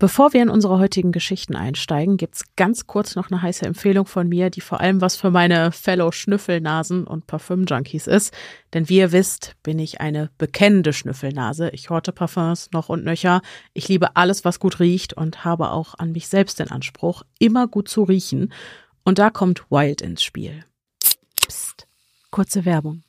Bevor wir in unsere heutigen Geschichten einsteigen, gibt's ganz kurz noch eine heiße Empfehlung von mir, die vor allem was für meine Fellow Schnüffelnasen und Parfüm-Junkies ist. Denn wie ihr wisst, bin ich eine bekennende Schnüffelnase. Ich horte Parfums noch und nöcher. Ich liebe alles, was gut riecht und habe auch an mich selbst den Anspruch, immer gut zu riechen. Und da kommt Wild ins Spiel. Psst, kurze Werbung.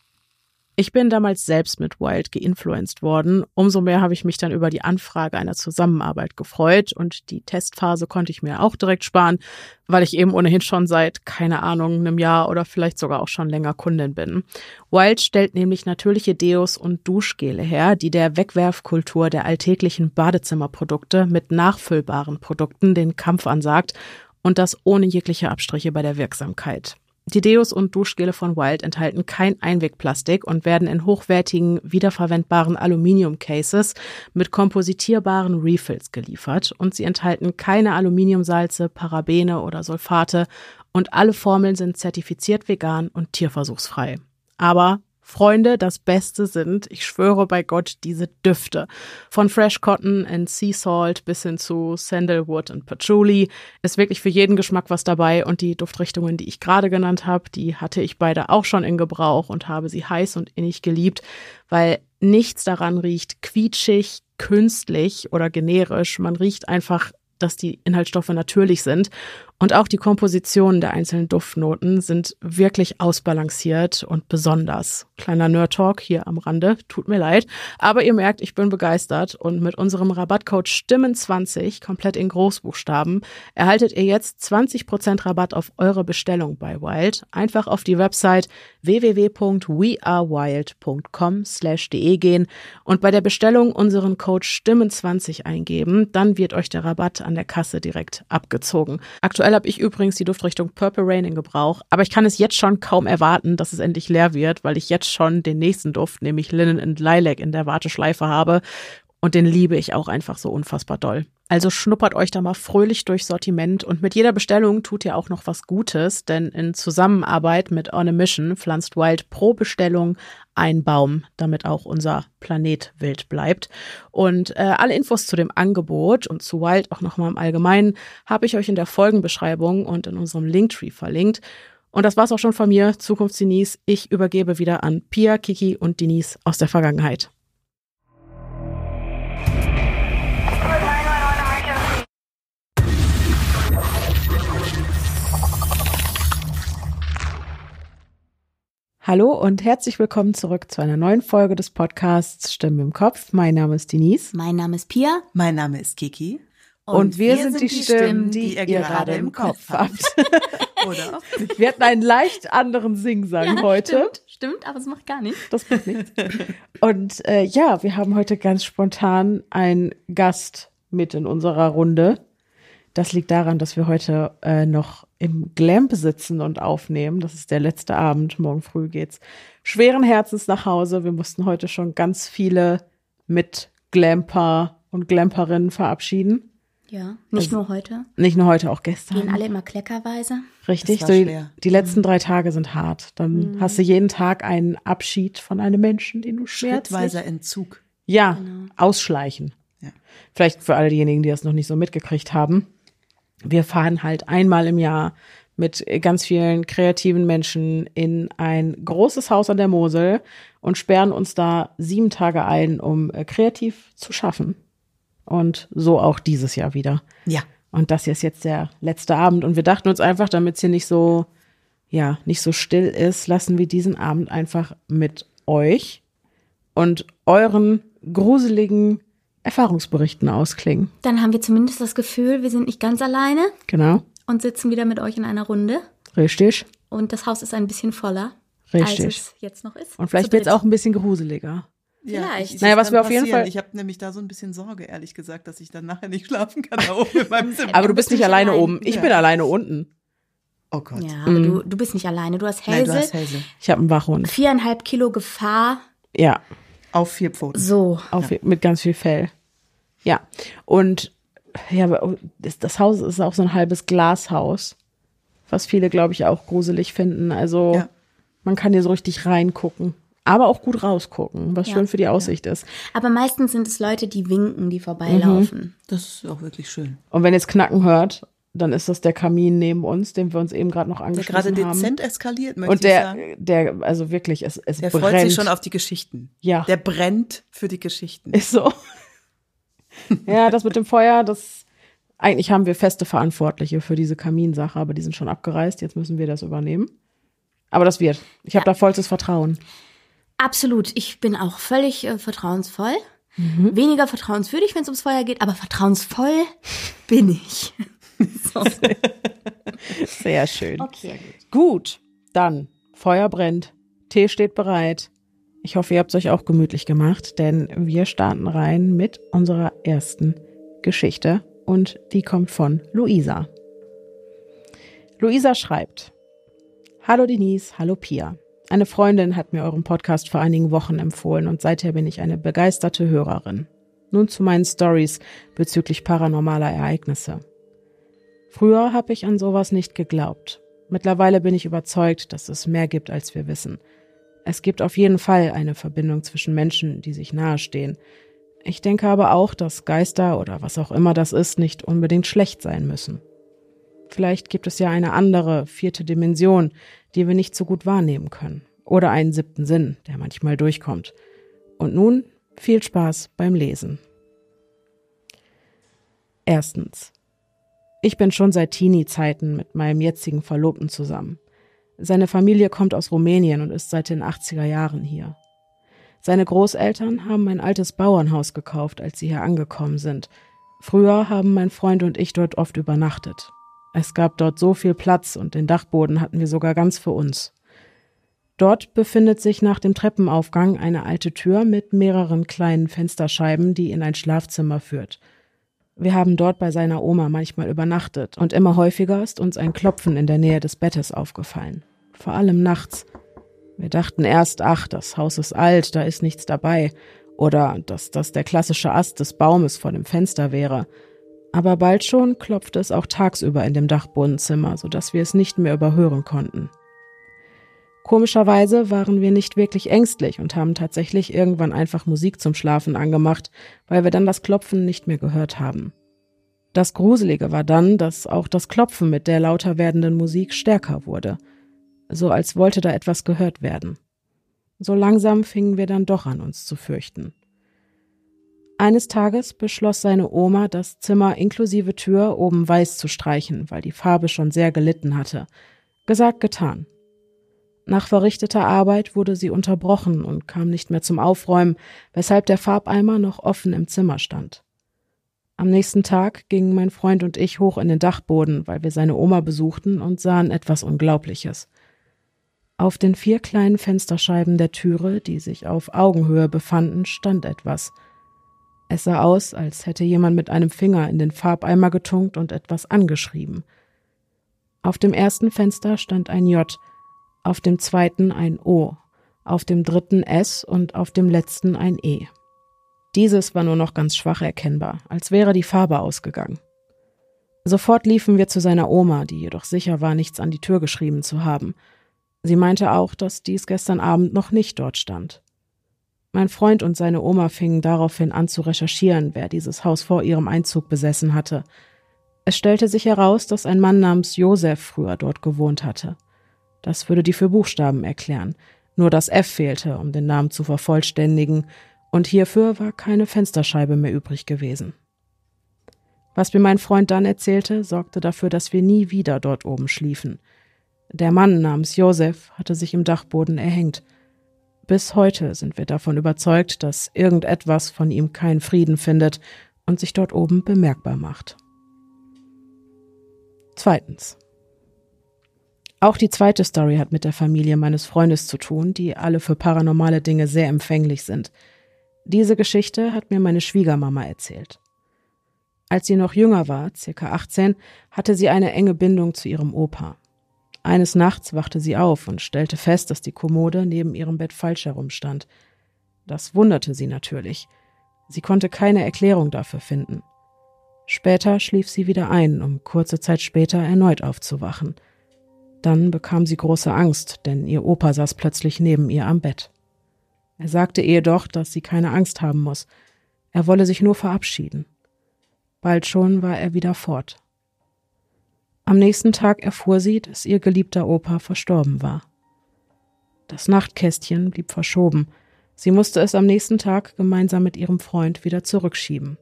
Ich bin damals selbst mit Wild geinfluenced worden. Umso mehr habe ich mich dann über die Anfrage einer Zusammenarbeit gefreut und die Testphase konnte ich mir auch direkt sparen, weil ich eben ohnehin schon seit, keine Ahnung, einem Jahr oder vielleicht sogar auch schon länger Kundin bin. Wild stellt nämlich natürliche Deos und Duschgele her, die der Wegwerfkultur der alltäglichen Badezimmerprodukte mit nachfüllbaren Produkten den Kampf ansagt und das ohne jegliche Abstriche bei der Wirksamkeit. Die Deos und Duschgele von Wild enthalten kein Einwegplastik und werden in hochwertigen, wiederverwendbaren Aluminium-Cases mit kompositierbaren Refills geliefert und sie enthalten keine Aluminiumsalze, Parabene oder Sulfate und alle Formeln sind zertifiziert vegan und tierversuchsfrei. Aber Freunde das Beste sind, ich schwöre bei Gott, diese Düfte. Von Fresh Cotton and Sea Salt bis hin zu Sandalwood und Patchouli ist wirklich für jeden Geschmack was dabei und die Duftrichtungen, die ich gerade genannt habe, die hatte ich beide auch schon in Gebrauch und habe sie heiß und innig geliebt, weil nichts daran riecht quietschig, künstlich oder generisch. Man riecht einfach dass die Inhaltsstoffe natürlich sind. Und auch die Kompositionen der einzelnen Duftnoten sind wirklich ausbalanciert und besonders. Kleiner Nerd-Talk hier am Rande, tut mir leid. Aber ihr merkt, ich bin begeistert und mit unserem Rabattcode Stimmen20, komplett in Großbuchstaben, erhaltet ihr jetzt 20% Rabatt auf eure Bestellung bei Wild. Einfach auf die Website www.wearewild.com slash de gehen und bei der Bestellung unseren Code Stimmen20 eingeben. Dann wird euch der Rabatt an der Kasse direkt abgezogen. Aktuell habe ich übrigens die Duftrichtung Purple Rain in Gebrauch, aber ich kann es jetzt schon kaum erwarten, dass es endlich leer wird, weil ich jetzt schon den nächsten Duft, nämlich Linen and Lilac in der Warteschleife habe und den liebe ich auch einfach so unfassbar doll. Also schnuppert euch da mal fröhlich durch Sortiment und mit jeder Bestellung tut ihr auch noch was Gutes, denn in Zusammenarbeit mit On a Mission pflanzt Wild pro Bestellung ein Baum, damit auch unser Planet wild bleibt. Und äh, alle Infos zu dem Angebot und zu Wild auch nochmal im Allgemeinen habe ich euch in der Folgenbeschreibung und in unserem Linktree verlinkt. Und das war's auch schon von mir, Zukunftsdenise. Ich übergebe wieder an Pia, Kiki und Denise aus der Vergangenheit. Hallo und herzlich willkommen zurück zu einer neuen Folge des Podcasts Stimmen im Kopf. Mein Name ist Denise. Mein Name ist Pia. Mein Name ist Kiki. Und, und wir, wir, sind, sind die, die Stimmen, die, die ihr gerade im Kopf habt. Oder? Wir hatten einen leicht anderen Singsang ja, heute. Stimmt, stimmt, aber es macht gar nichts. Das macht nichts. Und äh, ja, wir haben heute ganz spontan einen Gast mit in unserer Runde. Das liegt daran, dass wir heute äh, noch im Glamp sitzen und aufnehmen. Das ist der letzte Abend. Morgen früh geht's schweren Herzens nach Hause. Wir mussten heute schon ganz viele mit Glamper und Glamperinnen verabschieden. Ja, nicht also, nur heute. Nicht nur heute, auch gestern. Gehen alle immer kleckerweise. Richtig, so die, die, letzten drei Tage sind hart. Dann mhm. hast du jeden Tag einen Abschied von einem Menschen, den du schmerzlich... Schrittweiser Entzug. Ja, genau. ausschleichen. Ja. Vielleicht für all diejenigen, die das noch nicht so mitgekriegt haben wir fahren halt einmal im Jahr mit ganz vielen kreativen Menschen in ein großes Haus an der Mosel und sperren uns da sieben Tage ein, um äh, kreativ zu schaffen. Und so auch dieses Jahr wieder. Ja. Und das hier ist jetzt der letzte Abend. Und wir dachten uns einfach, damit es hier nicht so, ja, nicht so still ist, lassen wir diesen Abend einfach mit euch und euren gruseligen Erfahrungsberichten ausklingen. Dann haben wir zumindest das Gefühl, wir sind nicht ganz alleine. Genau. Und sitzen wieder mit euch in einer Runde. Richtig. Und das Haus ist ein bisschen voller, Richtig. als es jetzt noch ist. Und vielleicht wird es auch ein bisschen gruseliger. Ja, vielleicht. naja, was wir auf jeden Fall. Ich habe nämlich da so ein bisschen Sorge, ehrlich gesagt, dass ich dann nachher nicht schlafen kann da oben in meinem Zimmer. Aber du bist nicht alleine allein. oben. Ich ja. bin alleine unten. Oh Gott. Ja, aber mhm. du, du bist nicht alleine. Du hast Hälse. Nein, du hast Hälse. Ich habe einen Wachhund. Viereinhalb Kilo Gefahr. Ja. Auf vier Pfoten. So. Auf, ja. Mit ganz viel Fell. Ja. Und ja, das Haus ist auch so ein halbes Glashaus, was viele, glaube ich, auch gruselig finden. Also ja. man kann hier so richtig reingucken. aber auch gut rausgucken, was Ja. schön für die Aussicht ist. Aber meistens sind es Leute, die winken, die vorbeilaufen. Das ist auch wirklich schön. Und wenn ihr es knacken hört, dann ist das der Kamin neben uns, den wir uns eben gerade noch Der angeschlossen gerade haben. dezent eskaliert, möchte Und ich der, sagen. der, also wirklich, es, es Der brennt. freut sich schon auf die Geschichten. Ja. Der brennt für die Geschichten. Ist so. ja, das mit dem Feuer, das eigentlich haben wir feste Verantwortliche für diese Kaminsache, aber die sind schon abgereist. Jetzt müssen wir das übernehmen. Aber das wird. Ich habe da vollstes Vertrauen. Absolut. Ich bin auch völlig äh, vertrauensvoll. Mhm. Weniger vertrauenswürdig, wenn es ums Feuer geht, aber vertrauensvoll bin ich. so. Sehr schön. Okay. Gut, dann Feuer brennt, Tee steht bereit. Ich hoffe, ihr habt es euch auch gemütlich gemacht, denn wir starten rein mit unserer ersten Geschichte und die kommt von Luisa. Luisa schreibt: Hallo Denise, hallo Pia. Eine Freundin hat mir euren Podcast vor einigen Wochen empfohlen und seither bin ich eine begeisterte Hörerin. Nun zu meinen Stories bezüglich paranormaler Ereignisse. Früher habe ich an sowas nicht geglaubt. Mittlerweile bin ich überzeugt, dass es mehr gibt, als wir wissen. Es gibt auf jeden Fall eine Verbindung zwischen Menschen, die sich nahestehen. Ich denke aber auch, dass Geister oder was auch immer das ist, nicht unbedingt schlecht sein müssen. Vielleicht gibt es ja eine andere, vierte Dimension, die wir nicht so gut wahrnehmen können. Oder einen siebten Sinn, der manchmal durchkommt. Und nun viel Spaß beim Lesen. Erstens. Ich bin schon seit Teenie-Zeiten mit meinem jetzigen Verlobten zusammen. Seine Familie kommt aus Rumänien und ist seit den 80er Jahren hier. Seine Großeltern haben ein altes Bauernhaus gekauft, als sie hier angekommen sind. Früher haben mein Freund und ich dort oft übernachtet. Es gab dort so viel Platz und den Dachboden hatten wir sogar ganz für uns. Dort befindet sich nach dem Treppenaufgang eine alte Tür mit mehreren kleinen Fensterscheiben, die in ein Schlafzimmer führt. Wir haben dort bei seiner Oma manchmal übernachtet und immer häufiger ist uns ein Klopfen in der Nähe des Bettes aufgefallen. Vor allem nachts. Wir dachten erst, ach, das Haus ist alt, da ist nichts dabei. Oder dass das der klassische Ast des Baumes vor dem Fenster wäre. Aber bald schon klopfte es auch tagsüber in dem Dachbodenzimmer, sodass wir es nicht mehr überhören konnten. Komischerweise waren wir nicht wirklich ängstlich und haben tatsächlich irgendwann einfach Musik zum Schlafen angemacht, weil wir dann das Klopfen nicht mehr gehört haben. Das Gruselige war dann, dass auch das Klopfen mit der lauter werdenden Musik stärker wurde, so als wollte da etwas gehört werden. So langsam fingen wir dann doch an, uns zu fürchten. Eines Tages beschloss seine Oma, das Zimmer inklusive Tür oben weiß zu streichen, weil die Farbe schon sehr gelitten hatte. Gesagt, getan. Nach verrichteter Arbeit wurde sie unterbrochen und kam nicht mehr zum Aufräumen, weshalb der Farbeimer noch offen im Zimmer stand. Am nächsten Tag gingen mein Freund und ich hoch in den Dachboden, weil wir seine Oma besuchten und sahen etwas Unglaubliches. Auf den vier kleinen Fensterscheiben der Türe, die sich auf Augenhöhe befanden, stand etwas. Es sah aus, als hätte jemand mit einem Finger in den Farbeimer getunkt und etwas angeschrieben. Auf dem ersten Fenster stand ein J, auf dem zweiten ein O, auf dem dritten S und auf dem letzten ein E. Dieses war nur noch ganz schwach erkennbar, als wäre die Farbe ausgegangen. Sofort liefen wir zu seiner Oma, die jedoch sicher war, nichts an die Tür geschrieben zu haben. Sie meinte auch, dass dies gestern Abend noch nicht dort stand. Mein Freund und seine Oma fingen daraufhin an zu recherchieren, wer dieses Haus vor ihrem Einzug besessen hatte. Es stellte sich heraus, dass ein Mann namens Josef früher dort gewohnt hatte. Das würde die vier Buchstaben erklären. Nur das F fehlte, um den Namen zu vervollständigen, und hierfür war keine Fensterscheibe mehr übrig gewesen. Was mir mein Freund dann erzählte, sorgte dafür, dass wir nie wieder dort oben schliefen. Der Mann namens Josef hatte sich im Dachboden erhängt. Bis heute sind wir davon überzeugt, dass irgendetwas von ihm keinen Frieden findet und sich dort oben bemerkbar macht. Zweitens. Auch die zweite Story hat mit der Familie meines Freundes zu tun, die alle für paranormale Dinge sehr empfänglich sind. Diese Geschichte hat mir meine Schwiegermama erzählt. Als sie noch jünger war, circa 18, hatte sie eine enge Bindung zu ihrem Opa. Eines Nachts wachte sie auf und stellte fest, dass die Kommode neben ihrem Bett falsch herumstand. Das wunderte sie natürlich. Sie konnte keine Erklärung dafür finden. Später schlief sie wieder ein, um kurze Zeit später erneut aufzuwachen. Dann bekam sie große Angst, denn ihr Opa saß plötzlich neben ihr am Bett. Er sagte ihr jedoch, dass sie keine Angst haben muss. Er wolle sich nur verabschieden. Bald schon war er wieder fort. Am nächsten Tag erfuhr sie, dass ihr geliebter Opa verstorben war. Das Nachtkästchen blieb verschoben. Sie musste es am nächsten Tag gemeinsam mit ihrem Freund wieder zurückschieben.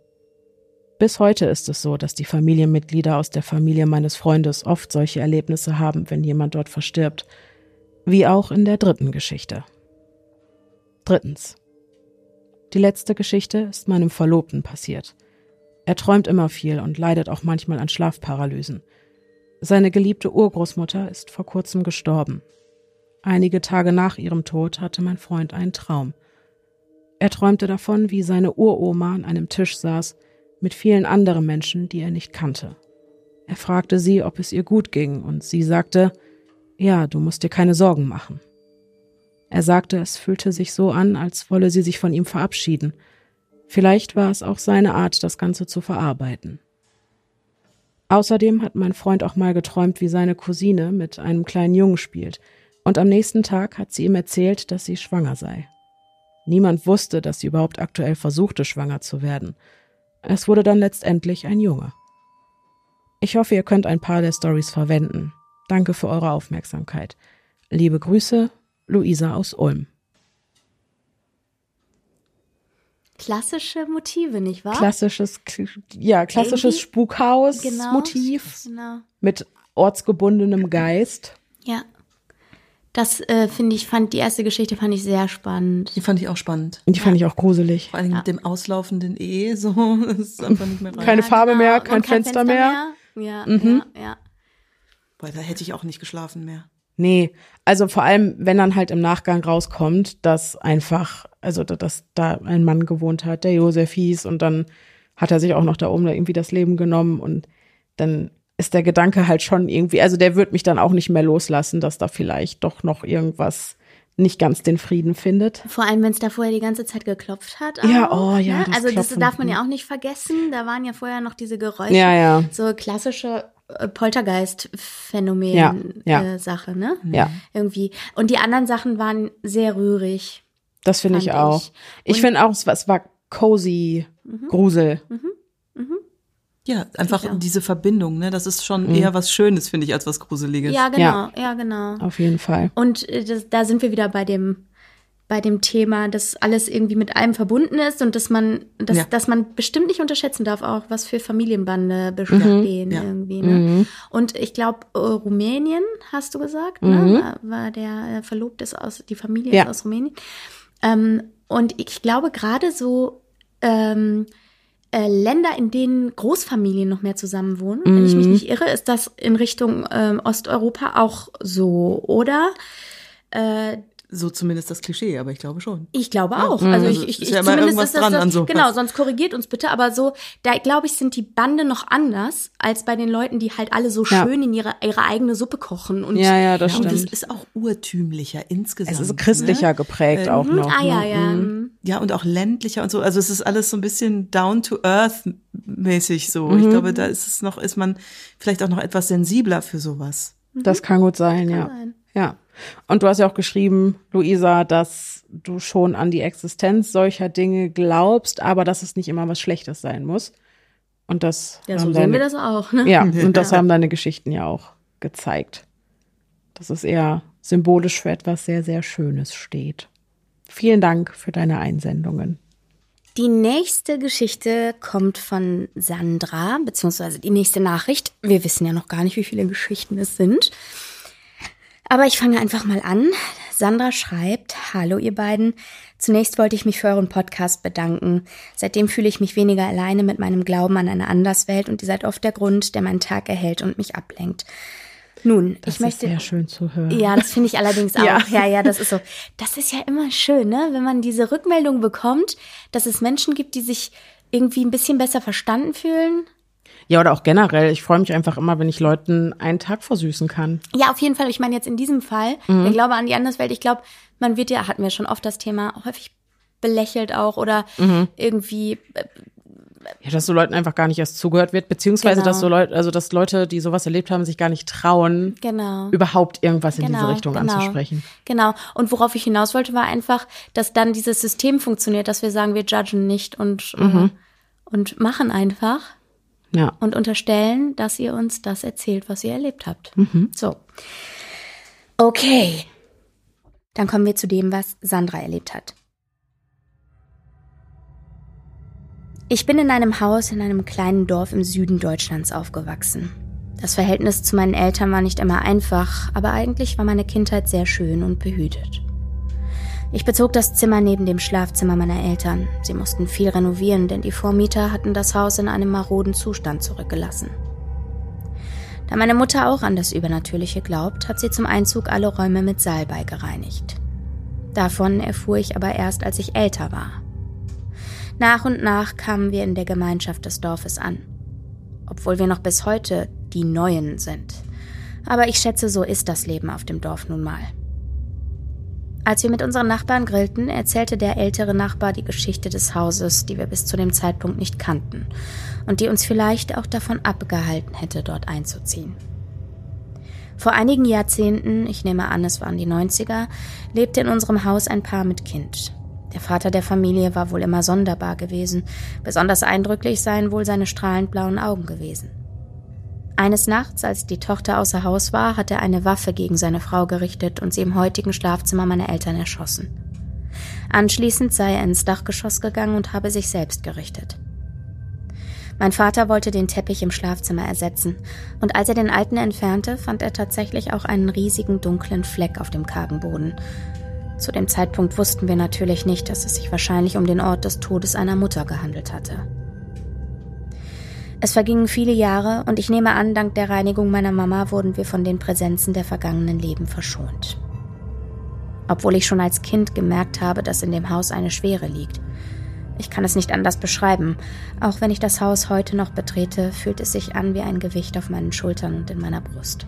Bis heute ist es so, dass die Familienmitglieder aus der Familie meines Freundes oft solche Erlebnisse haben, wenn jemand dort verstirbt, wie auch in der dritten Geschichte. Drittens. Die letzte Geschichte ist meinem Verlobten passiert. Er träumt immer viel und leidet auch manchmal an Schlafparalysen. Seine geliebte Urgroßmutter ist vor kurzem gestorben. Einige Tage nach ihrem Tod hatte mein Freund einen Traum. Er träumte davon, wie seine Uroma an einem Tisch saß mit vielen anderen Menschen, die er nicht kannte. Er fragte sie, ob es ihr gut ging, und sie sagte, ja, du musst dir keine Sorgen machen. Er sagte, es fühlte sich so an, als wolle sie sich von ihm verabschieden. Vielleicht war es auch seine Art, das Ganze zu verarbeiten. Außerdem hat mein Freund auch mal geträumt, wie seine Cousine mit einem kleinen Jungen spielt, und am nächsten Tag hat sie ihm erzählt, dass sie schwanger sei. Niemand wusste, dass sie überhaupt aktuell versuchte, schwanger zu werden. Es wurde dann letztendlich ein Junge. Ich hoffe, ihr könnt ein paar der Stories verwenden. Danke für eure Aufmerksamkeit. Liebe Grüße, Luisa aus Ulm. Klassische Motive, nicht wahr? Klassisches, ja, klassisches Spukhaus-Motiv Genau. mit ortsgebundenem Geist. Ja. Das äh, finde ich, fand die erste Geschichte fand ich sehr spannend. Die fand ich auch spannend. Und die fand ich auch gruselig. Vor allem Ja. mit dem auslaufenden E, so, das ist einfach nicht mehr rein. Keine Farbe mehr, genau. kein Und Fenster mehr. Ja, Mhm. ja, ja. Boah, da hätte ich auch nicht geschlafen mehr. Nee, also vor allem, wenn dann halt im Nachgang rauskommt, dass einfach, also da- dass da ein Mann gewohnt hat, der Josef hieß und dann hat er sich auch noch da oben da irgendwie das Leben genommen und dann ist der Gedanke halt schon irgendwie, also der wird mich dann auch nicht mehr loslassen, dass da vielleicht doch noch irgendwas nicht ganz den Frieden findet. Vor allem, wenn es da vorher die ganze Zeit geklopft hat. Ja, auch, oh ja, ne? das Also das Klopfen. darf man ja auch nicht vergessen. Da waren ja vorher noch diese Geräusche. Ja, ja, So klassische äh, Poltergeist-Phänomen Ja, ja. Äh, Sache, ne? ja. Irgendwie. Und die anderen Sachen waren sehr rührig. Das finde ich auch. ich. Ich finde auch, es war, es war cozy Grusel. Ja, einfach diese Verbindung, ne? Das ist schon Mhm. eher was Schönes, finde ich, als was Gruseliges. Ja, genau, ja, genau. Auf jeden Fall. Und äh, das, da sind wir wieder bei dem bei dem Thema, dass alles irgendwie mit allem verbunden ist und dass man, dass, Ja. dass man bestimmt nicht unterschätzen darf, auch was für Familienbande bestehen Ja. irgendwie. Ne? Mhm. Und ich glaube, äh, Rumänien, hast du gesagt, Mhm. ne? war, der äh, Verlobte ist aus, die Familie Ja. ist aus Rumänien. Ähm, und ich glaube, gerade so ähm, äh, Länder, in denen Großfamilien noch mehr zusammenwohnen, wenn ich mich Mhm. nicht irre, ist das in Richtung ähm, Osteuropa auch so, oder? Äh, So zumindest das Klischee, aber ich glaube schon. ich glaube Ja. auch. Mhm. Also Also ich, es ich, ist ich ja immer zumindest irgendwas ist das dran das, an sowas. Genau, sonst korrigiert uns bitte. Aber so, da glaube ich, sind die Bande noch anders als bei den Leuten, die halt alle so Ja. schön in ihre, ihre eigene Suppe kochen. Und Ja, ja, das Ja, und es stimmt. ist auch urtümlicher insgesamt. Es ist christlicher Ne? geprägt Ähm, auch Mhm, noch. ah ja, ne? ja. Mhm. Ja, und auch ländlicher und so. Also es ist alles so ein bisschen down to earth mäßig so. Mhm. Ich glaube, da ist es noch, ist man vielleicht auch noch etwas sensibler für sowas. Das kann gut sein, ja. sein. Ja. Und du hast ja auch geschrieben, Luisa, dass du schon an die Existenz solcher Dinge glaubst, aber dass es nicht immer was Schlechtes sein muss. Und das Ja, haben so deine, sehen wir das auch. Ne? Ja, und das haben deine Geschichten ja auch gezeigt. Dass es eher symbolisch für etwas sehr, sehr Schönes steht. Vielen Dank für deine Einsendungen. Die nächste Geschichte kommt von Sandra, beziehungsweise die nächste Nachricht. Wir wissen ja noch gar nicht, wie viele Geschichten es sind. Aber ich fange einfach mal an. Sandra schreibt, Hallo ihr beiden. Zunächst wollte ich mich für euren Podcast bedanken. Seitdem fühle ich mich weniger alleine mit meinem Glauben an eine Anderswelt und ihr seid oft der Grund, der meinen Tag erhält und mich ablenkt. Nun, Das ich möchte. ist sehr schön zu hören. Ja, das finde ich allerdings auch. Ja. Ja. ja, das ist so. Das ist ja immer schön, ne? Wenn man diese Rückmeldung bekommt, dass es Menschen gibt, die sich irgendwie ein bisschen besser verstanden fühlen. Ja, oder auch generell. Ich freue mich einfach immer, wenn ich Leuten einen Tag versüßen kann. Ja, auf jeden Fall. Ich meine jetzt in diesem Fall, Mhm. der Glaube an die Anderswelt, ich glaube, man wird ja, hatten wir schon oft das Thema, häufig belächelt auch oder Mhm. irgendwie äh, ja, dass so Leuten einfach gar nicht erst zugehört wird, beziehungsweise Genau. dass so Leute, also dass Leute, die sowas erlebt haben, sich gar nicht trauen, Genau. überhaupt irgendwas in Genau, diese Richtung genau. anzusprechen. Genau. Und worauf ich hinaus wollte, war einfach, dass dann dieses System funktioniert, dass wir sagen, wir judgen nicht und, Mhm. äh, und machen einfach Ja. und unterstellen, dass ihr uns das erzählt, was ihr erlebt habt. Mhm. So. Okay. Dann kommen wir zu dem, was Sandra erlebt hat. Ich bin in einem Haus in einem kleinen Dorf im Süden Deutschlands aufgewachsen. Das Verhältnis zu meinen Eltern war nicht immer einfach, aber eigentlich war meine Kindheit sehr schön und behütet. Ich bezog das Zimmer neben dem Schlafzimmer meiner Eltern. Sie mussten viel renovieren, denn die Vormieter hatten das Haus in einem maroden Zustand zurückgelassen. Da meine Mutter auch an das Übernatürliche glaubt, hat sie zum Einzug alle Räume mit Salbei gereinigt. Davon erfuhr ich aber erst, als ich älter war. Nach und nach kamen wir in der Gemeinschaft des Dorfes an. Obwohl wir noch bis heute die Neuen sind. Aber ich schätze, so ist das Leben auf dem Dorf nun mal. Als wir mit unseren Nachbarn grillten, erzählte der ältere Nachbar die Geschichte des Hauses, die wir bis zu dem Zeitpunkt nicht kannten und die uns vielleicht auch davon abgehalten hätte, dort einzuziehen. Vor einigen Jahrzehnten, ich nehme an, es waren die 90er, lebte in unserem Haus ein Paar mit Kind. Der Vater der Familie war wohl immer sonderbar gewesen, besonders eindrücklich seien wohl seine strahlend blauen Augen gewesen. Eines Nachts, als die Tochter außer Haus war, hat er eine Waffe gegen seine Frau gerichtet und sie im heutigen Schlafzimmer meiner Eltern erschossen. Anschließend sei er ins Dachgeschoss gegangen und habe sich selbst gerichtet. Mein Vater wollte den Teppich im Schlafzimmer ersetzen, und als er den alten entfernte, fand er tatsächlich auch einen riesigen dunklen Fleck auf dem kargen Boden. Zu dem Zeitpunkt wussten wir natürlich nicht, dass es sich wahrscheinlich um den Ort des Todes einer Mutter gehandelt hatte. Es vergingen viele Jahre und ich nehme an, dank der Reinigung meiner Mama wurden wir von den Präsenzen der vergangenen Leben verschont. Obwohl ich schon als Kind gemerkt habe, dass in dem Haus eine Schwere liegt. Ich kann es nicht anders beschreiben. Auch wenn ich das Haus heute noch betrete, fühlt es sich an wie ein Gewicht auf meinen Schultern und in meiner Brust.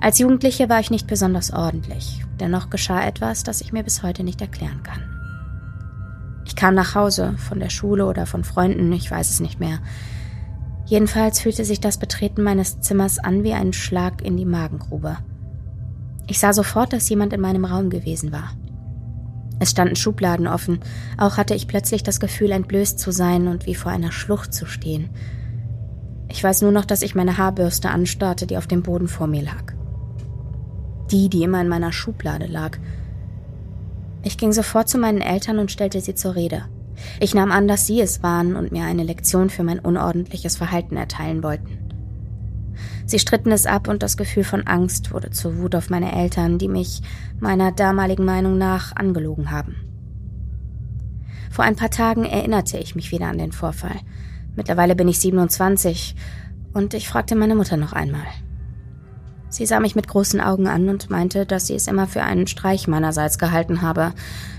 Als Jugendliche war ich nicht besonders ordentlich, dennoch geschah etwas, das ich mir bis heute nicht erklären kann. Ich kam nach Hause, von der Schule oder von Freunden, ich weiß es nicht mehr. Jedenfalls fühlte sich das Betreten meines Zimmers an wie ein Schlag in die Magengrube. Ich sah sofort, dass jemand in meinem Raum gewesen war. Es standen Schubladen offen, auch hatte ich plötzlich das Gefühl, entblößt zu sein und wie vor einer Schlucht zu stehen. Ich weiß nur noch, dass ich meine Haarbürste anstarrte, die auf dem Boden vor mir lag. Die, die immer in meiner Schublade lag. Ich ging sofort zu meinen Eltern und stellte sie zur Rede. Ich nahm an, dass sie es waren und mir eine Lektion für mein unordentliches Verhalten erteilen wollten. Sie stritten es ab und das Gefühl von Angst wurde zur Wut auf meine Eltern, die mich meiner damaligen Meinung nach angelogen haben. Vor ein paar Tagen erinnerte ich mich wieder an den Vorfall. Mittlerweile bin ich 27 und ich fragte meine Mutter noch einmal. Sie sah mich mit großen Augen an und meinte, dass sie es immer für einen Streich meinerseits gehalten habe.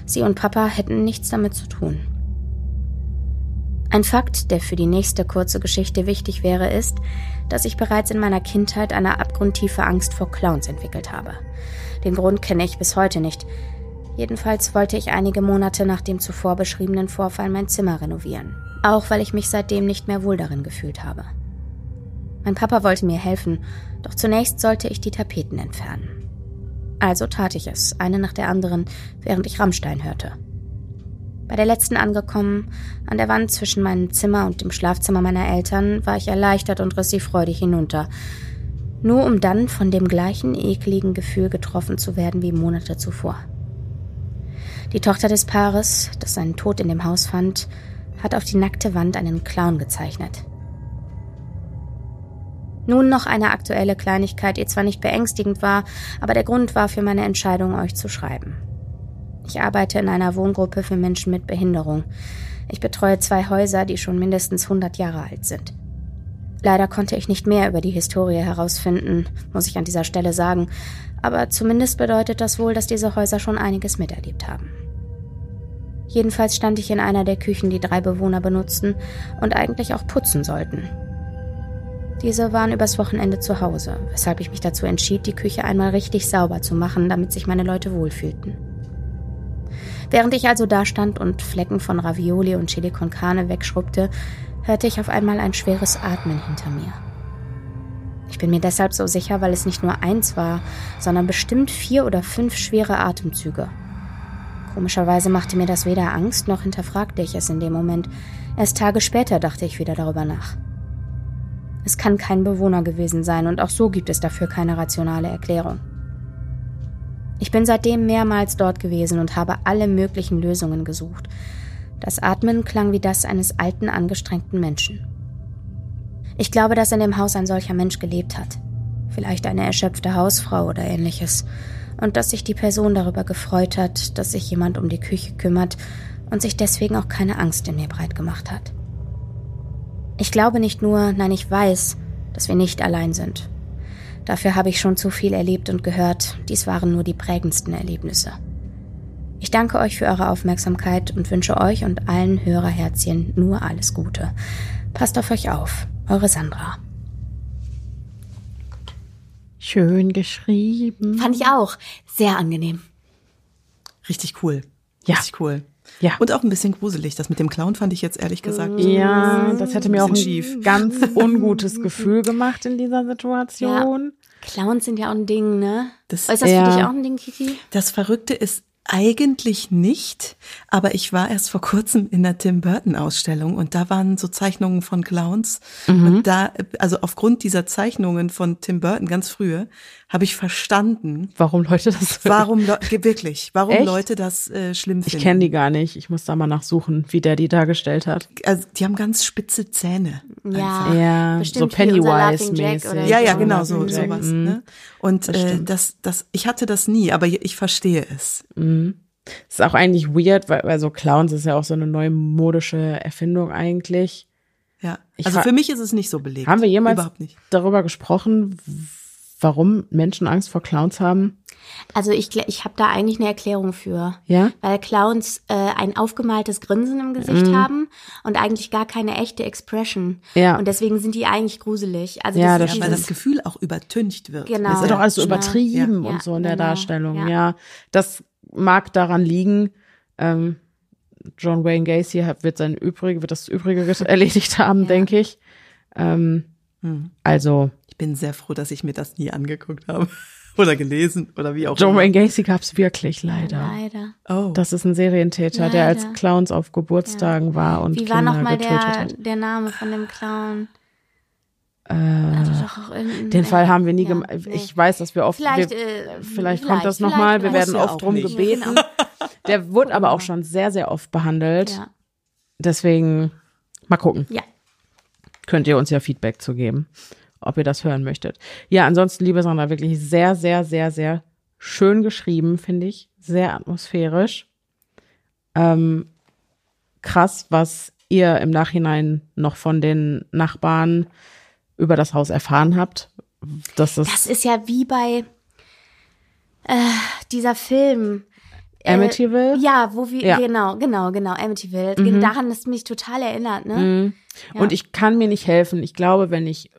Sie und Papa hätten nichts damit zu tun. Ein Fakt, der für die nächste kurze Geschichte wichtig wäre, ist, dass ich bereits in meiner Kindheit eine abgrundtiefe Angst vor Clowns entwickelt habe. Den Grund kenne ich bis heute nicht. Jedenfalls wollte ich einige Monate nach dem zuvor beschriebenen Vorfall mein Zimmer renovieren, auch weil ich mich seitdem nicht mehr wohl darin gefühlt habe. Mein Papa wollte mir helfen, doch zunächst sollte ich die Tapeten entfernen. Also tat ich es, eine nach der anderen, während ich Rammstein hörte. Bei der letzten angekommen, an der Wand zwischen meinem Zimmer und dem Schlafzimmer meiner Eltern, war ich erleichtert und riss sie freudig hinunter. Nur um dann von dem gleichen ekligen Gefühl getroffen zu werden wie Monate zuvor. Die Tochter des Paares, das seinen Tod in dem Haus fand, hat auf die nackte Wand einen Clown gezeichnet. Nun noch eine aktuelle Kleinigkeit, die zwar nicht beängstigend war, aber der Grund war für meine Entscheidung, euch zu schreiben. Ich arbeite in einer Wohngruppe für Menschen mit Behinderung. Ich betreue zwei Häuser, die schon mindestens 100 Jahre alt sind. Leider konnte ich nicht mehr über die Historie herausfinden, muss ich an dieser Stelle sagen, aber zumindest bedeutet das wohl, dass diese Häuser schon einiges miterlebt haben. Jedenfalls stand ich in einer der Küchen, die drei Bewohner benutzten und eigentlich auch putzen sollten. Diese waren übers Wochenende zu Hause, weshalb ich mich dazu entschied, die Küche einmal richtig sauber zu machen, damit sich meine Leute wohlfühlten. Während ich also da stand und Flecken von Ravioli und Chili con Carne wegschrubbte, hörte ich auf einmal ein schweres Atmen hinter mir. Ich bin mir deshalb so sicher, weil es nicht nur eins war, sondern bestimmt vier oder fünf schwere Atemzüge. Komischerweise machte mir das weder Angst noch hinterfragte ich es in dem Moment. Erst Tage später dachte ich wieder darüber nach. Es kann kein Bewohner gewesen sein und auch so gibt es dafür keine rationale Erklärung. Ich bin seitdem mehrmals dort gewesen und habe alle möglichen Lösungen gesucht. Das Atmen klang wie das eines alten, angestrengten Menschen. Ich glaube, dass in dem Haus ein solcher Mensch gelebt hat. Vielleicht eine erschöpfte Hausfrau oder ähnliches. Und dass sich die Person darüber gefreut hat, dass sich jemand um die Küche kümmert und sich deswegen auch keine Angst in mir breit gemacht hat. Ich glaube nicht nur, nein, ich weiß, dass wir nicht allein sind. Dafür habe ich schon zu viel erlebt und gehört, dies waren nur die prägendsten Erlebnisse. Ich danke euch für eure Aufmerksamkeit und wünsche euch und allen Hörerherzchen nur alles Gute. Passt auf euch auf. Eure Sandra. Schön geschrieben. Fand ich auch. Sehr angenehm. Richtig cool. Ja. Richtig cool. Ja. Und auch ein bisschen gruselig. Das mit dem Clown fand ich jetzt ehrlich gesagt. Ja, das hätte mir auch ein schief. ganz ungutes Gefühl gemacht in dieser Situation. Clowns sind ja auch ein Ding, ne? Das- ist das Ja. für dich auch ein Ding, Kiki? Das Verrückte ist eigentlich nicht, aber ich war erst vor kurzem in der Tim Burton Ausstellung und da waren so Zeichnungen von Clowns und da, also aufgrund dieser Zeichnungen von Tim Burton ganz frühe, habe ich verstanden, Warum Leute das warum ge- wirklich, warum Echt? Leute das äh, schlimm finden. Ich kenne die gar nicht. Ich muss da mal nachsuchen, wie der die dargestellt hat. Also die haben ganz spitze Zähne. Ja. Ja, bestimmt so. Jack oder Ja, ja, so. genau, so Jack, sowas. mhm. Ne? Und Das äh, das, das, ich hatte das nie, aber ich verstehe es. Das ist auch eigentlich weird, weil, weil so Clowns ist ja auch so eine neumodische Erfindung eigentlich. Ja. Ich Also für mich ist es nicht so belegt. Haben wir jemals Überhaupt nicht. darüber gesprochen, warum Menschen Angst vor Clowns haben? Also ich, ich habe da eigentlich eine Erklärung für. Ja? Weil Clowns äh, ein aufgemaltes Grinsen im Gesicht haben und eigentlich gar keine echte Expression. Ja. Und deswegen sind die eigentlich gruselig. Also Ja, das, das Weil das Gefühl auch übertüncht wird. Genau. Das ist doch alles so übertrieben Ja. und Ja, so in der genau. Darstellung. Ja. Ja. das mag daran liegen. Ähm, John Wayne Gacy hat, wird sein Übrige, wird das Übrige erledigt haben, Ja. denke ich. Ähm, Hm. also Ich bin sehr froh, dass ich mir das nie angeguckt habe. Oder gelesen oder wie auch John immer. Wayne Gacy gab's wirklich leider. Leider. Oh. Das ist ein Serientäter, der als Leider. Clowns auf Geburtstagen war und Wie war Kinder nochmal getötet der, hat. der Name von dem Clown? Äh, den Fall haben wir nie Ja, gemacht. nee. Ich weiß, dass wir oft, Vielleicht, wir, äh, vielleicht kommt das nochmal. Wir werden ja oft drum nicht. gebeten. Genau. Der wurde aber auch schon sehr, sehr oft behandelt. Ja. Deswegen mal gucken. ja. Könnt ihr uns ja Feedback zu geben, ob ihr das hören möchtet. Ja, ansonsten, liebe Sandra, wirklich sehr, sehr, sehr, sehr schön geschrieben, finde ich. Sehr atmosphärisch. Ähm, krass, was ihr im Nachhinein noch von den Nachbarn über das Haus erfahren habt. Das, Das ist ja wie bei äh, dieser Film. Äh, Amityville? Ja, wo wir, Ja. Mhm. genau, genau, genau, Amityville. Daran ist mich total erinnert, ne? Mhm. Ja. Und ich kann mir nicht helfen. Ich glaube, wenn ich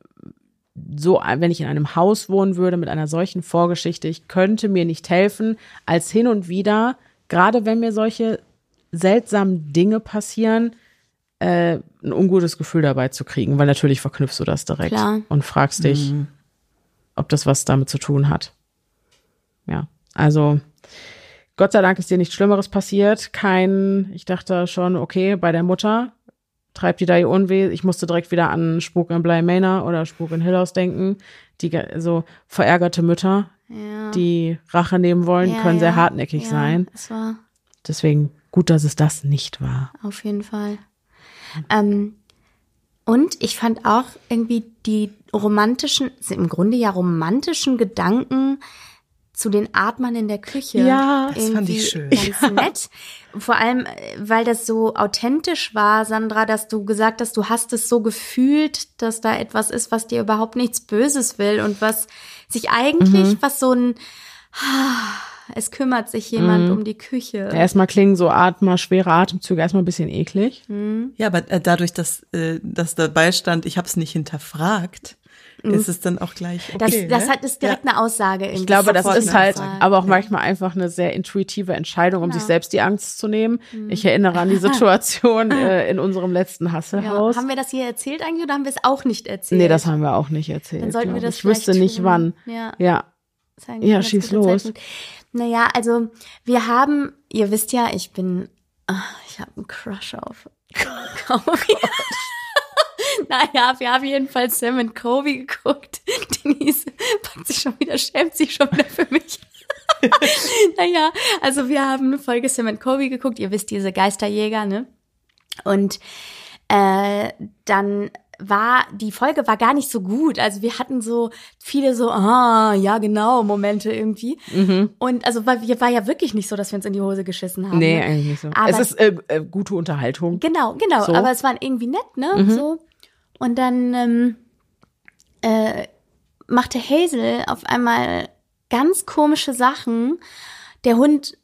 so, wenn ich in einem Haus wohnen würde mit einer solchen Vorgeschichte, ich könnte mir nicht helfen, als hin und wieder, gerade wenn mir solche seltsamen Dinge passieren, äh, ein ungutes Gefühl dabei zu kriegen, weil natürlich verknüpfst du das direkt Klar. und fragst dich, ob das was damit zu tun hat. Ja, also Gott sei Dank ist dir nichts Schlimmeres passiert. Kein, ich dachte schon, okay, bei der Mutter treibt die da ihr Unweh. Ich musste direkt wieder an Spuk in Bly Manor oder Spuk in Hill House denken. Die so verärgerte Mütter, Ja. die Rache nehmen wollen, Ja, können sehr ja. hartnäckig ja, sein. Es war Deswegen gut, dass es das nicht war. auf jeden Fall. Ähm, und ich fand auch irgendwie die romantischen, im Grunde ja romantischen Gedanken zu den Atmern in der Küche. Ja, das fand ich schön. Ganz nett. Vor allem, äh, weil das so authentisch war, Sandra, dass du gesagt hast, du hast es so gefühlt, dass da etwas ist, was dir überhaupt nichts Böses will und was sich eigentlich, was so ein, es kümmert sich jemand um die Küche. Erstmal klingen so Atmer, schwere Atemzüge erstmal ein bisschen eklig. Ja, aber äh, dadurch, dass, äh, dass dabei stand, ich habe es nicht hinterfragt, ist es dann auch gleich Das, okay. das ne? hat ist direkt eine Aussage. Ich glaube, das ist halt Aussage. aber auch manchmal einfach eine sehr intuitive Entscheidung, um Genau. sich selbst die Angst zu nehmen. Ich erinnere an die Situation äh, in unserem letzten ja. Hasselhaus. Haben wir das hier erzählt eigentlich oder haben wir es auch nicht erzählt? nee, das haben wir auch nicht erzählt. Dann sollten wir das Ich wüsste nicht tun. wann. Ja. Ja. Das Ja, schieß los. Zeitpunkt. Naja, also wir haben, ihr wisst ja, ich bin, ah, ich habe einen Crush auf Kobe. naja, wir haben jedenfalls Sam und Kobe geguckt. Denise packt sich schon wieder, schämt sich schon wieder für mich. naja, also wir haben eine Folge Sam und Kobe geguckt. Ihr wisst, diese Geisterjäger, ne? Und äh, dann war die Folge war gar nicht so gut. Also wir hatten so viele so ah ja genau Momente irgendwie. Und also war, war ja wirklich nicht so, dass wir uns in die Hose geschissen haben. Nee, ne? eigentlich nicht so. Aber- es ist äh, äh, gute Unterhaltung. Genau, genau. So. Aber es war irgendwie nett, ne? So. Und dann ähm, äh, machte Hazel auf einmal ganz komische Sachen. Der Hund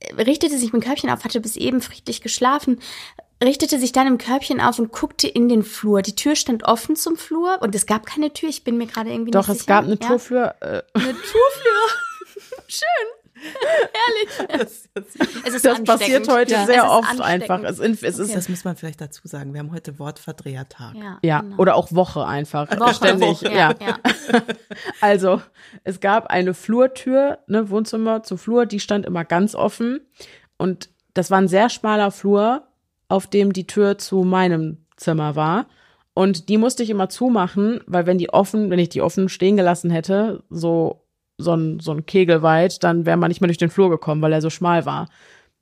äh, richtete sich mit dem Körbchen auf, hatte bis eben friedlich geschlafen, richtete sich dann im Körbchen auf und guckte in den Flur. Die Tür stand offen zum Flur und es gab keine Tür. Ich bin mir gerade irgendwie Doch, nicht es sicher. gab eine Ja? Für. Äh, Eine Tourflur. Schön. Herrlich. Es ist das passiert heute Ja. Sehr oft einfach. Es, es ist Das muss man vielleicht dazu sagen. Wir haben heute Wortverdrehertag. Ja, ja genau. oder auch Woche einfach. Woche, Ständig. Woche, ja. ja. Also, es gab eine Flurtür, ne, Wohnzimmer zu Flur, die stand immer ganz offen. Und das war ein sehr schmaler Flur, auf dem die Tür zu meinem Zimmer war. Und die musste ich immer zumachen, weil wenn die offen, wenn ich die offen stehen gelassen hätte, so, so ein, so ein Kegel weit, dann wäre man nicht mehr durch den Flur gekommen, weil er so schmal war.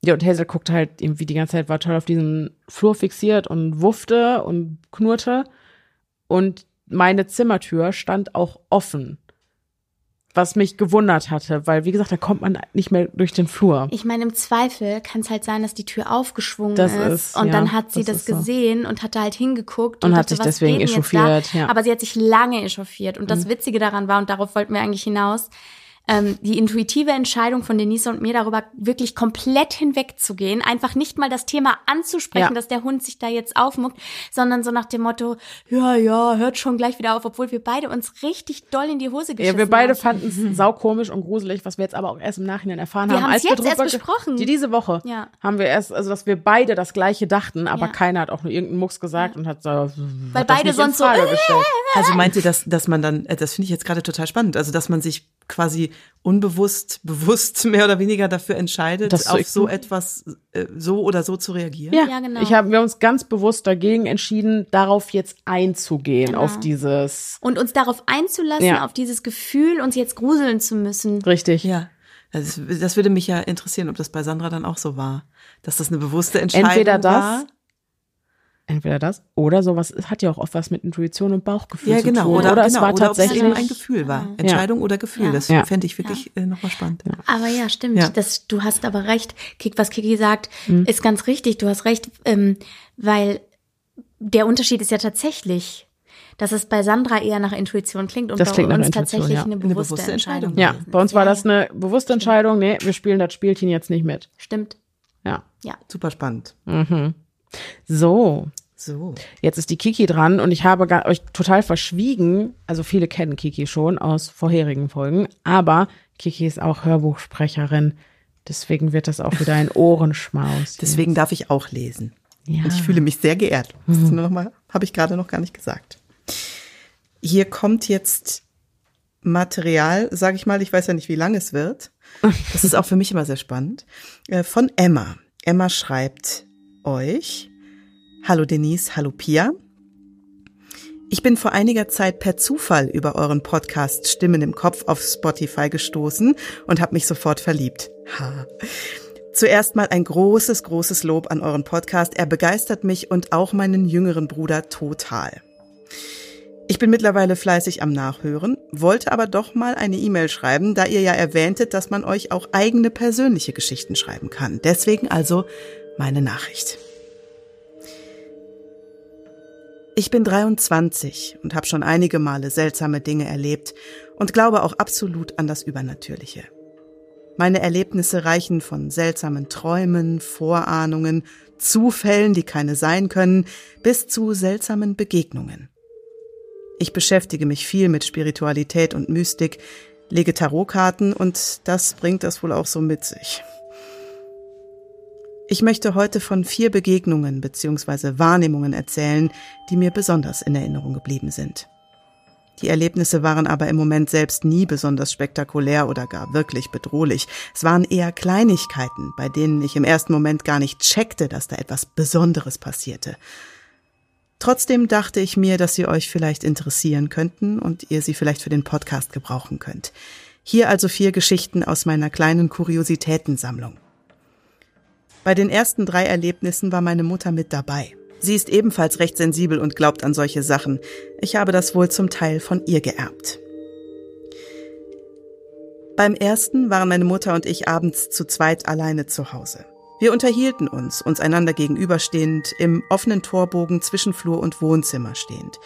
Ja, und Hazel guckte halt irgendwie die ganze Zeit, war toll auf diesen Flur fixiert und wuffte und knurrte. Und meine Zimmertür stand auch offen. Was mich gewundert hatte, weil, wie gesagt, da kommt man nicht mehr durch den Flur. Ich meine, im Zweifel kann es halt sein, dass die Tür aufgeschwungen Das ist, ist, und ja, dann hat sie das das, ist so. gesehen und hat da halt hingeguckt Und und, hat dachte, sich deswegen echauffiert, ja. Mhm. Aber sie hat sich lange echauffiert und das Witzige daran war und darauf wollten wir eigentlich hinaus. Ähm, die intuitive Entscheidung von Denise und mir darüber wirklich komplett hinwegzugehen, einfach nicht mal das Thema anzusprechen, Ja. dass der Hund sich da jetzt aufmuckt, sondern so nach dem Motto, ja, ja, hört schon gleich wieder auf, obwohl wir beide uns richtig doll in die Hose geschissen Ja, wir beide haben. fanden es saukomisch und gruselig, was wir jetzt aber auch erst im Nachhinein erfahren Wir haben. Als wir jetzt erst besprochen. Die diese Woche Ja. haben wir erst, also dass wir beide das Gleiche dachten, aber Ja. keiner hat auch nur irgendeinen Mucks gesagt und hat so, Weil hat das beide sonst so, äh, gestellt. Also meint ihr, dass, dass man dann, äh, das finde ich jetzt gerade total spannend, also dass man sich quasi unbewusst, bewusst mehr oder weniger dafür entscheidet, Das auf so etwas äh, so oder so zu reagieren? Ja, Ja, genau. Ich habe wir uns ganz bewusst dagegen entschieden, darauf jetzt einzugehen, Genau. auf dieses und uns darauf einzulassen, Ja. auf dieses Gefühl, uns jetzt gruseln zu müssen. richtig. Ja. Das, das würde mich ja interessieren, ob das bei Sandra dann auch so war. Dass das eine bewusste Entscheidung Entweder das, war. Entweder das oder sowas es hat ja auch oft was mit Intuition und Bauchgefühl Ja, zu genau. tun. Oder, Oder, es genau. war oder es tatsächlich eben ein Gefühl war. Entscheidung oder Gefühl. Ja. Das Ja. fände ich wirklich äh, nochmal spannend. Aber ja, stimmt. Ja. Das, du hast aber recht. Kick, was Kiki sagt, Mhm. ist ganz richtig. Du hast recht, ähm, weil der Unterschied ist ja tatsächlich, dass es bei Sandra eher nach Intuition klingt und Das bei klingt nach uns Intuition, tatsächlich ja. eine Eine bewusste, bewusste Entscheidung. Entscheidung. Ja, gewesen bei uns war Ja, das eine bewusste Entscheidung. Nee, wir spielen das Spielchen jetzt nicht mit. Stimmt. Ja. Ja. Super spannend. So, So. jetzt ist die Kiki dran und ich habe euch total verschwiegen. Also viele kennen Kiki schon aus vorherigen Folgen, aber Kiki ist auch Hörbuchsprecherin. Deswegen wird das auch wieder ein Ohrenschmaus. Deswegen darf ich auch lesen. Ja. Und ich fühle mich sehr geehrt. Das nur noch mal, habe ich gerade noch gar nicht gesagt. Hier kommt jetzt Material, sage ich mal, ich weiß ja nicht, wie lang es wird. Das ist auch für mich immer sehr spannend. Äh, Von Emma. Emma schreibt euch. Hallo Denise, hallo Pia. Ich bin vor einiger Zeit per Zufall über euren Podcast Stimmen im Kopf auf Spotify gestoßen und habe mich sofort verliebt. Ha. Zuerst mal ein großes, großes Lob an euren Podcast. Er begeistert mich und auch meinen jüngeren Bruder total. Ich bin mittlerweile fleißig am Nachhören, wollte aber doch mal eine E-Mail schreiben, da ihr ja erwähntet, dass man euch auch eigene persönliche Geschichten schreiben kann. Deswegen also meine Nachricht. Ich bin 23 und habe schon einige Male seltsame Dinge erlebt und glaube auch absolut an das Übernatürliche. Meine Erlebnisse reichen von seltsamen Träumen, Vorahnungen, Zufällen, die keine sein können, bis zu seltsamen Begegnungen. Ich beschäftige mich viel mit Spiritualität und Mystik, lege Tarotkarten und das bringt das wohl auch so mit sich. Ich möchte heute von vier Begegnungen bzw. Wahrnehmungen erzählen, die mir besonders in Erinnerung geblieben sind. Die Erlebnisse waren aber im Moment selbst nie besonders spektakulär oder gar wirklich bedrohlich. Es waren eher Kleinigkeiten, bei denen ich im ersten Moment gar nicht checkte, dass da etwas Besonderes passierte. Trotzdem dachte ich mir, dass sie euch vielleicht interessieren könnten und ihr sie vielleicht für den Podcast gebrauchen könnt. Hier also vier Geschichten aus meiner kleinen Kuriositätensammlung. Bei den ersten drei Erlebnissen war meine Mutter mit dabei. Sie ist ebenfalls recht sensibel und glaubt an solche Sachen. Ich habe das wohl zum Teil von ihr geerbt. Beim ersten waren meine Mutter und ich abends zu zweit alleine zu Hause. Wir unterhielten uns, uns einander gegenüberstehend, im offenen Torbogen zwischen Flur und Wohnzimmer stehend.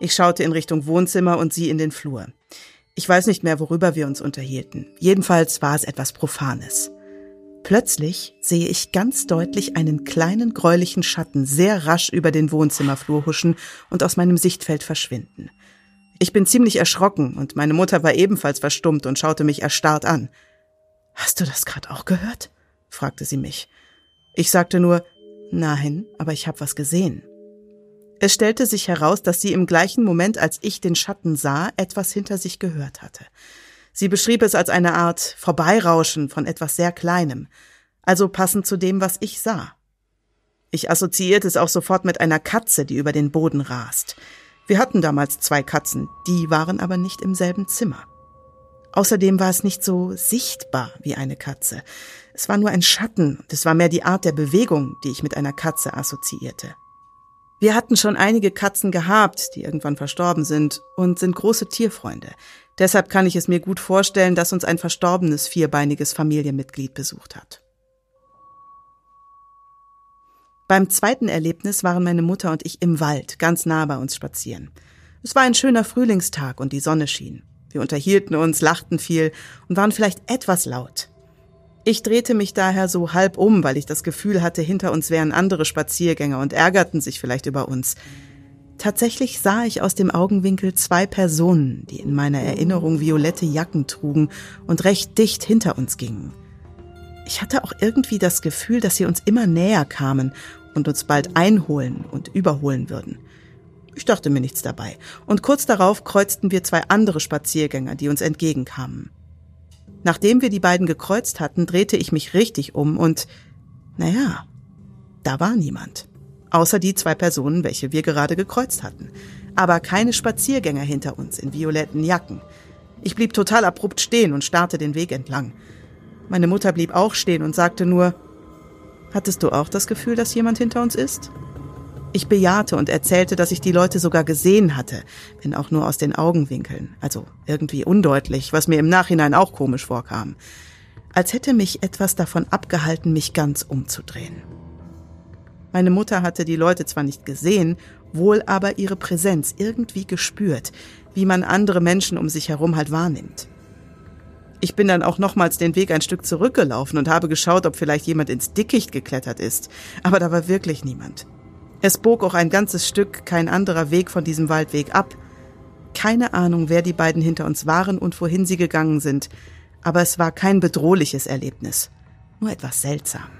Ich schaute in Richtung Wohnzimmer und sie in den Flur. Ich weiß nicht mehr, worüber wir uns unterhielten. Jedenfalls war es etwas Profanes. Plötzlich sehe ich ganz deutlich einen kleinen gräulichen Schatten sehr rasch über den Wohnzimmerflur huschen und aus meinem Sichtfeld verschwinden. Ich bin ziemlich erschrocken und meine Mutter war ebenfalls verstummt und schaute mich erstarrt an. Hast du das gerade auch gehört? fragte sie mich. Ich sagte nur, nein, aber ich habe was gesehen. Es stellte sich heraus, dass sie im gleichen Moment, als ich den Schatten sah, etwas hinter sich gehört hatte. Sie beschrieb es als eine Art Vorbeirauschen von etwas sehr Kleinem, also passend zu dem, was ich sah. Ich assoziierte es auch sofort mit einer Katze, die über den Boden rast. Wir hatten damals zwei Katzen, die waren aber nicht im selben Zimmer. Außerdem war es nicht so sichtbar wie eine Katze. Es war nur ein Schatten und es war mehr die Art der Bewegung, die ich mit einer Katze assoziierte. Wir hatten schon einige Katzen gehabt, die irgendwann verstorben sind und sind große Tierfreunde. Deshalb kann ich es mir gut vorstellen, dass uns ein verstorbenes vierbeiniges Familienmitglied besucht hat. Beim zweiten Erlebnis waren meine Mutter und ich im Wald, ganz nah bei uns spazieren. Es war ein schöner Frühlingstag und die Sonne schien. Wir unterhielten uns, lachten viel und waren vielleicht etwas laut. Ich drehte mich daher so halb um, weil ich das Gefühl hatte, hinter uns wären andere Spaziergänger und ärgerten sich vielleicht über uns. Tatsächlich sah ich aus dem Augenwinkel zwei Personen, die in meiner Erinnerung violette Jacken trugen und recht dicht hinter uns gingen. Ich hatte auch irgendwie das Gefühl, dass sie uns immer näher kamen und uns bald einholen und überholen würden. Ich dachte mir nichts dabei, und kurz darauf kreuzten wir zwei andere Spaziergänger, die uns entgegenkamen. Nachdem wir die beiden gekreuzt hatten, drehte ich mich richtig um und, naja, da war niemand außer die zwei Personen, welche wir gerade gekreuzt hatten. Aber keine Spaziergänger hinter uns in violetten Jacken. Ich blieb total abrupt stehen und starrte den Weg entlang. Meine Mutter blieb auch stehen und sagte nur, Hattest du auch das Gefühl, dass jemand hinter uns ist? Ich bejahte und erzählte, dass ich die Leute sogar gesehen hatte, wenn auch nur aus den Augenwinkeln, also irgendwie undeutlich, was mir im Nachhinein auch komisch vorkam, als hätte mich etwas davon abgehalten, mich ganz umzudrehen. Meine Mutter hatte die Leute zwar nicht gesehen, wohl aber ihre Präsenz irgendwie gespürt, wie man andere Menschen um sich herum halt wahrnimmt. Ich bin dann auch nochmals den Weg ein Stück zurückgelaufen und habe geschaut, ob vielleicht jemand ins Dickicht geklettert ist, aber da war wirklich niemand. Es bog auch ein ganzes Stück kein anderer Weg von diesem Waldweg ab. Keine Ahnung, wer die beiden hinter uns waren und wohin sie gegangen sind, aber es war kein bedrohliches Erlebnis, nur etwas seltsam.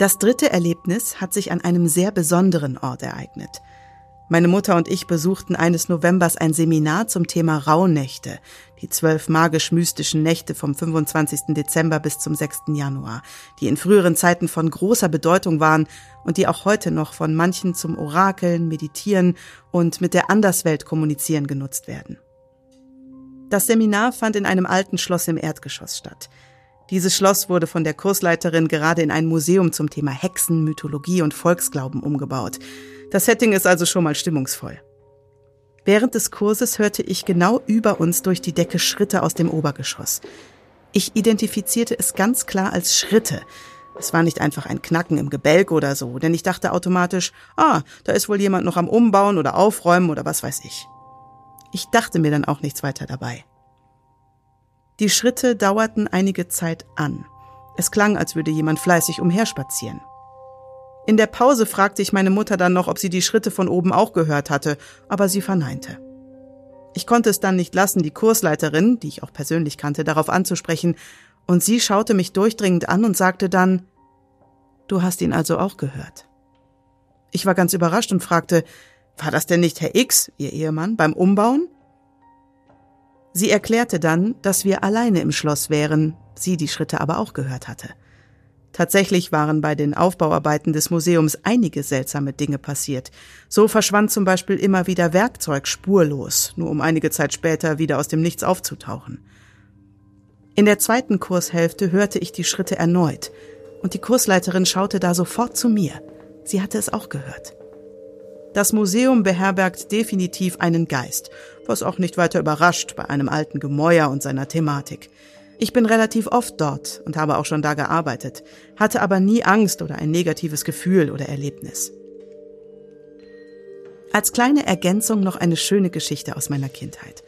Das dritte Erlebnis hat sich an einem sehr besonderen Ort ereignet. Meine Mutter und ich besuchten eines Novembers ein Seminar zum Thema Rauhnächte, die zwölf magisch-mystischen Nächte vom 25. Dezember bis zum 6. Januar, die in früheren Zeiten von großer Bedeutung waren und die auch heute noch von manchen zum Orakeln, Meditieren und mit der Anderswelt kommunizieren genutzt werden. Das Seminar fand in einem alten Schloss im Erdgeschoss statt. Dieses Schloss wurde von der Kursleiterin gerade in ein Museum zum Thema Hexen, Mythologie und Volksglauben umgebaut. Das Setting ist also schon mal stimmungsvoll. Während des Kurses hörte ich genau über uns durch die Decke Schritte aus dem Obergeschoss. Ich identifizierte es ganz klar als Schritte. Es war nicht einfach ein Knacken im Gebälk oder so, denn ich dachte automatisch, ah, da ist wohl jemand noch am Umbauen oder Aufräumen oder was weiß ich. Ich dachte mir dann auch nichts weiter dabei. Die Schritte dauerten einige Zeit an. Es klang, als würde jemand fleißig umherspazieren. In der Pause fragte ich meine Mutter dann noch, ob sie die Schritte von oben auch gehört hatte, aber sie verneinte. Ich konnte es dann nicht lassen, die Kursleiterin, die ich auch persönlich kannte, darauf anzusprechen, und sie schaute mich durchdringend an und sagte dann Du hast ihn also auch gehört. Ich war ganz überrascht und fragte War das denn nicht Herr X, Ihr Ehemann, beim Umbauen? Sie erklärte dann, dass wir alleine im Schloss wären, sie die Schritte aber auch gehört hatte. Tatsächlich waren bei den Aufbauarbeiten des Museums einige seltsame Dinge passiert. So verschwand zum Beispiel immer wieder Werkzeug spurlos, nur um einige Zeit später wieder aus dem Nichts aufzutauchen. In der zweiten Kurshälfte hörte ich die Schritte erneut, und die Kursleiterin schaute da sofort zu mir. Sie hatte es auch gehört. Das Museum beherbergt definitiv einen Geist, was auch nicht weiter überrascht bei einem alten Gemäuer und seiner Thematik. Ich bin relativ oft dort und habe auch schon da gearbeitet, hatte aber nie Angst oder ein negatives Gefühl oder Erlebnis. Als kleine Ergänzung noch eine schöne Geschichte aus meiner Kindheit.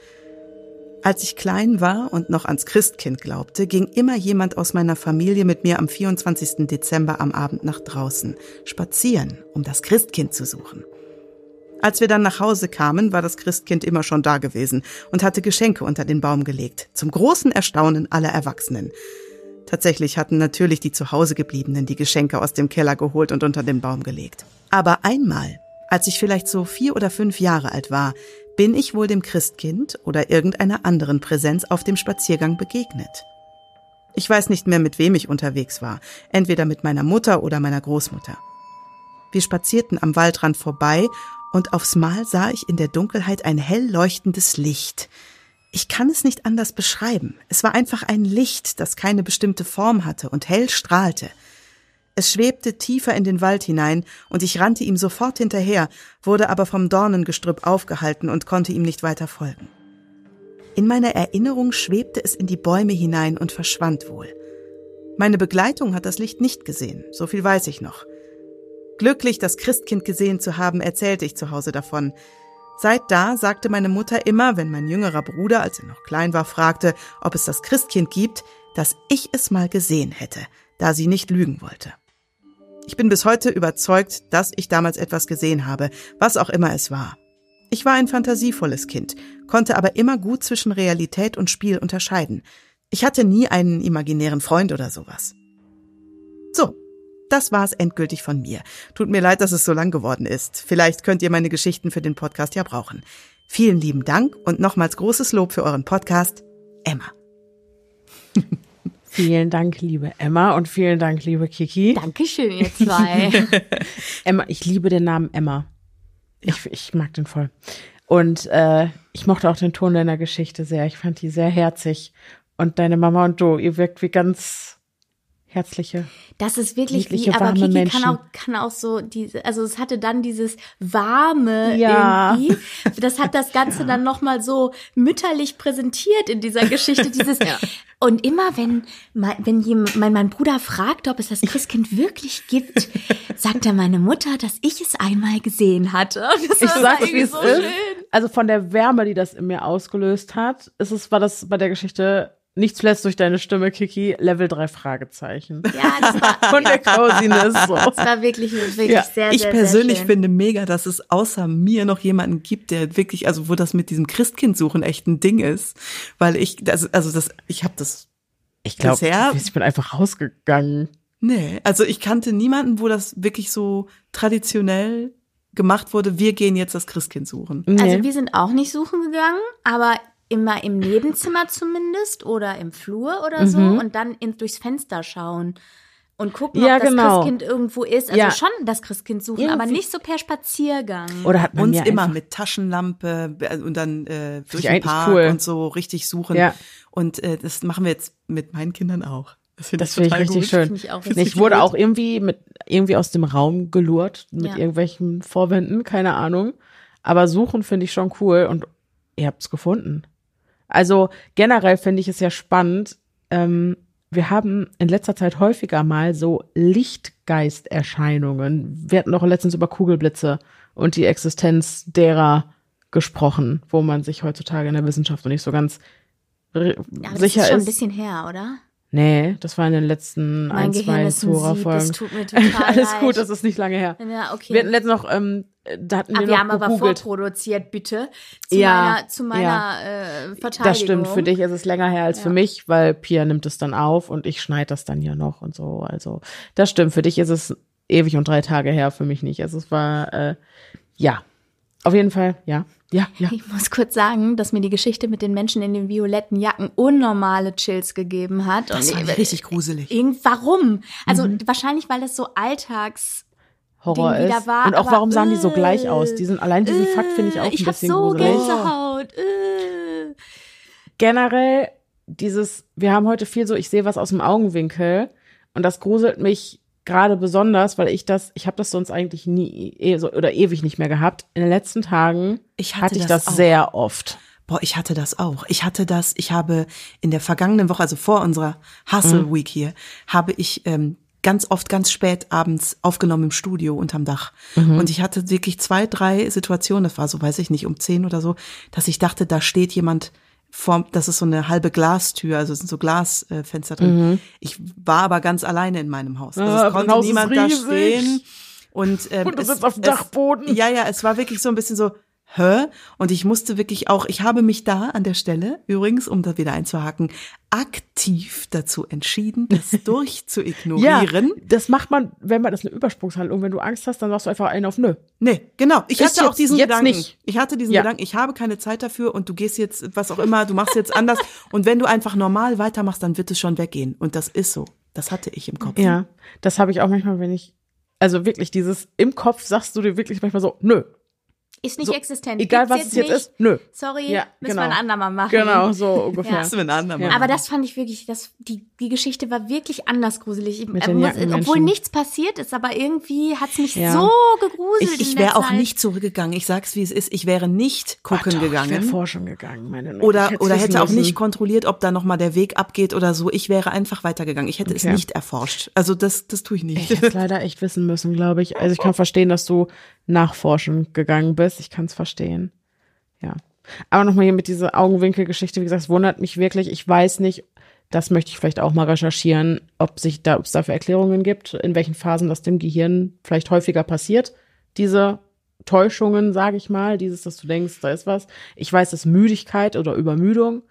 Als ich klein war und noch ans Christkind glaubte, ging immer jemand aus meiner Familie mit mir am 24. Dezember am Abend nach draußen, spazieren, um das Christkind zu suchen. Als wir dann nach Hause kamen, war das Christkind immer schon da gewesen und hatte Geschenke unter den Baum gelegt, zum großen Erstaunen aller Erwachsenen. Tatsächlich hatten natürlich die zu Hause gebliebenen die Geschenke aus dem Keller geholt und unter den Baum gelegt. Aber einmal, als ich vielleicht so vier oder fünf Jahre alt war, bin ich wohl dem Christkind oder irgendeiner anderen Präsenz auf dem Spaziergang begegnet. Ich weiß nicht mehr, mit wem ich unterwegs war, entweder mit meiner Mutter oder meiner Großmutter. Wir spazierten am Waldrand vorbei und aufs Mal sah ich in der Dunkelheit ein hell leuchtendes Licht. Ich kann es nicht anders beschreiben. Es war einfach ein Licht, das keine bestimmte Form hatte und hell strahlte. Es schwebte tiefer in den Wald hinein, und ich rannte ihm sofort hinterher, wurde aber vom Dornengestrüpp aufgehalten und konnte ihm nicht weiter folgen. In meiner Erinnerung schwebte es in die Bäume hinein und verschwand wohl. Meine Begleitung hat das Licht nicht gesehen, so viel weiß ich noch. Glücklich, das Christkind gesehen zu haben, erzählte ich zu Hause davon. Seit da sagte meine Mutter immer, wenn mein jüngerer Bruder, als er noch klein war, fragte, ob es das Christkind gibt, dass ich es mal gesehen hätte, da sie nicht lügen wollte. Ich bin bis heute überzeugt, dass ich damals etwas gesehen habe, was auch immer es war. Ich war ein fantasievolles Kind, konnte aber immer gut zwischen Realität und Spiel unterscheiden. Ich hatte nie einen imaginären Freund oder sowas. So, das war's endgültig von mir. Tut mir leid, dass es so lang geworden ist. Vielleicht könnt ihr meine Geschichten für den Podcast ja brauchen. Vielen lieben Dank und nochmals großes Lob für euren Podcast, Emma. Vielen Dank, liebe Emma und vielen Dank, liebe Kiki. Dankeschön, ihr zwei. Emma, ich liebe den Namen Emma. Ich, ich mag den voll. Und äh, ich mochte auch den Ton deiner Geschichte sehr. Ich fand die sehr herzig. Und deine Mama und du, ihr wirkt wie ganz herzliche. Das ist wirklich wie, aber Kiki Menschen. kann auch, kann auch so diese, also es hatte dann dieses warme ja. irgendwie. Das hat das Ganze ja. dann nochmal so mütterlich präsentiert in dieser Geschichte. Dieses, ja. und immer wenn, wenn jemand, mein, mein Bruder fragt, ob es das Christkind wirklich gibt, sagt er meine Mutter, dass ich es einmal gesehen hatte. ich sag's, wie es so ist. Schön. Also von der Wärme, die das in mir ausgelöst hat, ist es, war das bei der Geschichte nicht zuletzt durch deine Stimme, Kiki, Level 3 Fragezeichen. Ja, das war. Von der Cosiness. So. Das war wirklich, wirklich ja. sehr, Ich sehr, persönlich sehr finde mega, dass es außer mir noch jemanden gibt, der wirklich, also wo das mit diesem Christkind suchen echt ein Ding ist. Weil ich, also, also das, ich habe das ich glaube, ich bin einfach rausgegangen. Nee, also ich kannte niemanden, wo das wirklich so traditionell gemacht wurde, wir gehen jetzt das Christkind suchen. Nee. Also wir sind auch nicht suchen gegangen, aber immer im Nebenzimmer zumindest oder im Flur oder so mhm. und dann in, durchs Fenster schauen und gucken, ja, ob das genau. Christkind irgendwo ist. Also ja. schon das Christkind suchen, Irgendwie. aber nicht so per Spaziergang. Oder hat man uns immer mit Taschenlampe und dann äh, durch den Park cool. und so richtig suchen. Ja. Und äh, das machen wir jetzt mit meinen Kindern auch. Das finde ich, find ich richtig gut. schön. Ich, auch ich wurde gut. auch irgendwie mit irgendwie aus dem Raum gelurrt mit ja. irgendwelchen Vorwänden, keine Ahnung. Aber suchen finde ich schon cool und ihr habt's gefunden. Also generell finde ich es ja spannend. Ähm, wir haben in letzter Zeit häufiger mal so Lichtgeisterscheinungen. Wir hatten noch letztens über Kugelblitze und die Existenz derer gesprochen, wo man sich heutzutage in der Wissenschaft noch nicht so ganz ja, sicher ist. Das ist schon ein bisschen her, oder? Nee, das war in den letzten Mein ein, Gehirn zwei Zora-Folgen. das tut mir total Alles leid. gut, das ist nicht lange her. Ja, okay. Wir hatten letztens noch, ähm, da hatten wir Aber noch wir haben aber gegoogelt. vorproduziert, bitte. Zu Ja, meiner, zu meiner äh, Verteidigung. Das stimmt, für dich ist es länger her als für mich, weil Pia nimmt es dann auf und ich schneide das dann ja noch und so. Also das stimmt, für dich ist es ewig und drei Tage her, für mich nicht. Also es war, äh, ja, auf jeden Fall, ja, ja, ja. Ich muss kurz sagen, dass mir die Geschichte mit den Menschen in den violetten Jacken unnormale Chills gegeben hat. Das und war richtig gruselig. Irgend, warum? Also Mhm. wahrscheinlich, weil das so alltags Horror Ding ist. war, und auch aber, warum sahen die so äh, gleich aus? Die sind, allein diesen Fakt finde ich auch ich ein hab bisschen so gruselig. Gänsehaut. Äh. generell dieses, wir haben heute viel so, ich sehe was aus dem Augenwinkel und das gruselt mich gerade besonders, weil ich das, ich habe das sonst eigentlich nie eh, so, oder ewig nicht mehr gehabt. In den letzten Tagen Ich hatte hatte ich das das sehr oft. Boah, ich hatte das auch. Ich hatte das, ich habe in der vergangenen Woche, also vor unserer Hustle Week hier, habe ich ähm, ganz oft ganz spät abends aufgenommen im Studio unterm Dach. Und ich hatte wirklich zwei, drei Situationen, das war so, weiß ich nicht, um zehn oder so, dass ich dachte, da steht jemand vor, das ist so eine halbe Glastür, also es sind so Glasfenster drin. Ich war aber ganz alleine in meinem Haus. Also Ah, es dein konnte Haus niemand da stehen. Und, ähm, Und du es- sitzt auf dem es- Dachboden. Ja, ja, es war wirklich so ein bisschen so, hä? Und ich musste wirklich auch, ich habe mich da an der Stelle, übrigens, um da wieder einzuhaken, aktiv dazu entschieden, das Ja, durchzuignorieren. das macht man, wenn man das eine Übersprungshandlung. Wenn du Angst hast, dann machst du einfach einen auf Nö. Nee, genau. Ich Ist hatte auch jetzt- diesen jetzt Gedanken. nicht. Ich hatte diesen Ja. Gedanken, ich habe keine Zeit dafür und du gehst jetzt, was auch immer, du machst jetzt anders. und wenn du einfach normal weitermachst, dann wird es schon weggehen. Und das ist so. Das hatte ich im Kopf. Ja, das habe ich auch manchmal, wenn ich, also wirklich dieses, im Kopf sagst du dir wirklich manchmal so, nö. Ist nicht So, existent. Egal, Gibt's was es jetzt nicht. ist, nö. Sorry, Ja, müssen genau. wir ein andermal machen. Genau, so ungefähr. Ja. Das ist ein andermal. Ja. Aber das fand ich wirklich, das, die, die Geschichte war wirklich anders gruselig. Ich, Mit äh, den muss, obwohl nichts passiert ist, aber irgendwie hat's mich Ja. so gegruselt. Ich, ich wäre auch Zeit. nicht zurückgegangen. Ich sag's, wie es ist. Ich wäre nicht gucken Ach doch, Ich wäre gegangen. Forschung gegangen, meine Not. Oder, Ich oder hätte auch müssen. nicht kontrolliert, ob da nochmal der Weg abgeht oder so. Ich wäre einfach weitergegangen. Ich hätte es Okay. nicht erforscht. Also das, das tue ich Ich nicht. hätte es leider echt wissen müssen, glaube ich. Also ich kann verstehen, dass du nachforschen gegangen bist. Ich kann es verstehen. Ja. Aber nochmal hier mit dieser Augenwinkelgeschichte, wie gesagt, es wundert mich wirklich. Ich weiß nicht, das möchte ich vielleicht auch mal recherchieren, ob sich da, ob es dafür Erklärungen gibt, in welchen Phasen das dem Gehirn vielleicht häufiger passiert. Diese Täuschungen, sage ich mal, dieses, dass du denkst, da ist was. Ich weiß, dass Müdigkeit oder Übermüdung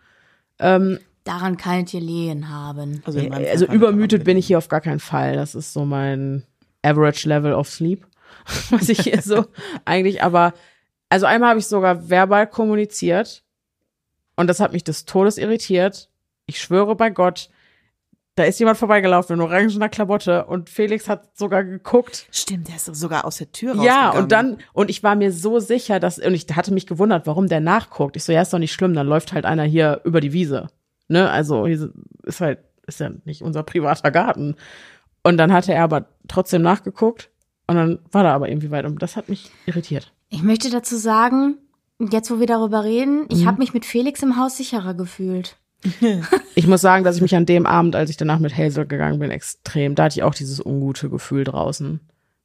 Daran kann ich gelegen haben. Also, Fall also auch- bin ich hier auf gar keinen Fall. Das ist so mein Average Level of Sleep, was ich hier so eigentlich, aber also einmal habe ich sogar verbal kommuniziert und das hat mich des Todes irritiert. Ich schwöre bei Gott, da ist jemand vorbeigelaufen in orangener Klamotte und Felix hat sogar geguckt. Stimmt, der ist sogar aus der Tür Ja, und dann, und ich war mir so sicher, dass, und ich hatte mich gewundert, warum der nachguckt. Ich so, ja, ist doch nicht schlimm, dann läuft halt einer hier über die Wiese. Ne, also, ist halt, ist ja nicht unser privater Garten. Und dann hatte er aber trotzdem nachgeguckt und dann war er aber irgendwie weit und das hat mich irritiert. Ich möchte dazu sagen, jetzt wo wir darüber reden, Mhm. ich habe mich mit Felix im Haus sicherer gefühlt. Ich muss sagen, dass ich mich an dem Abend, als ich danach mit Hazel gegangen bin, extrem, da hatte ich auch dieses ungute Gefühl draußen.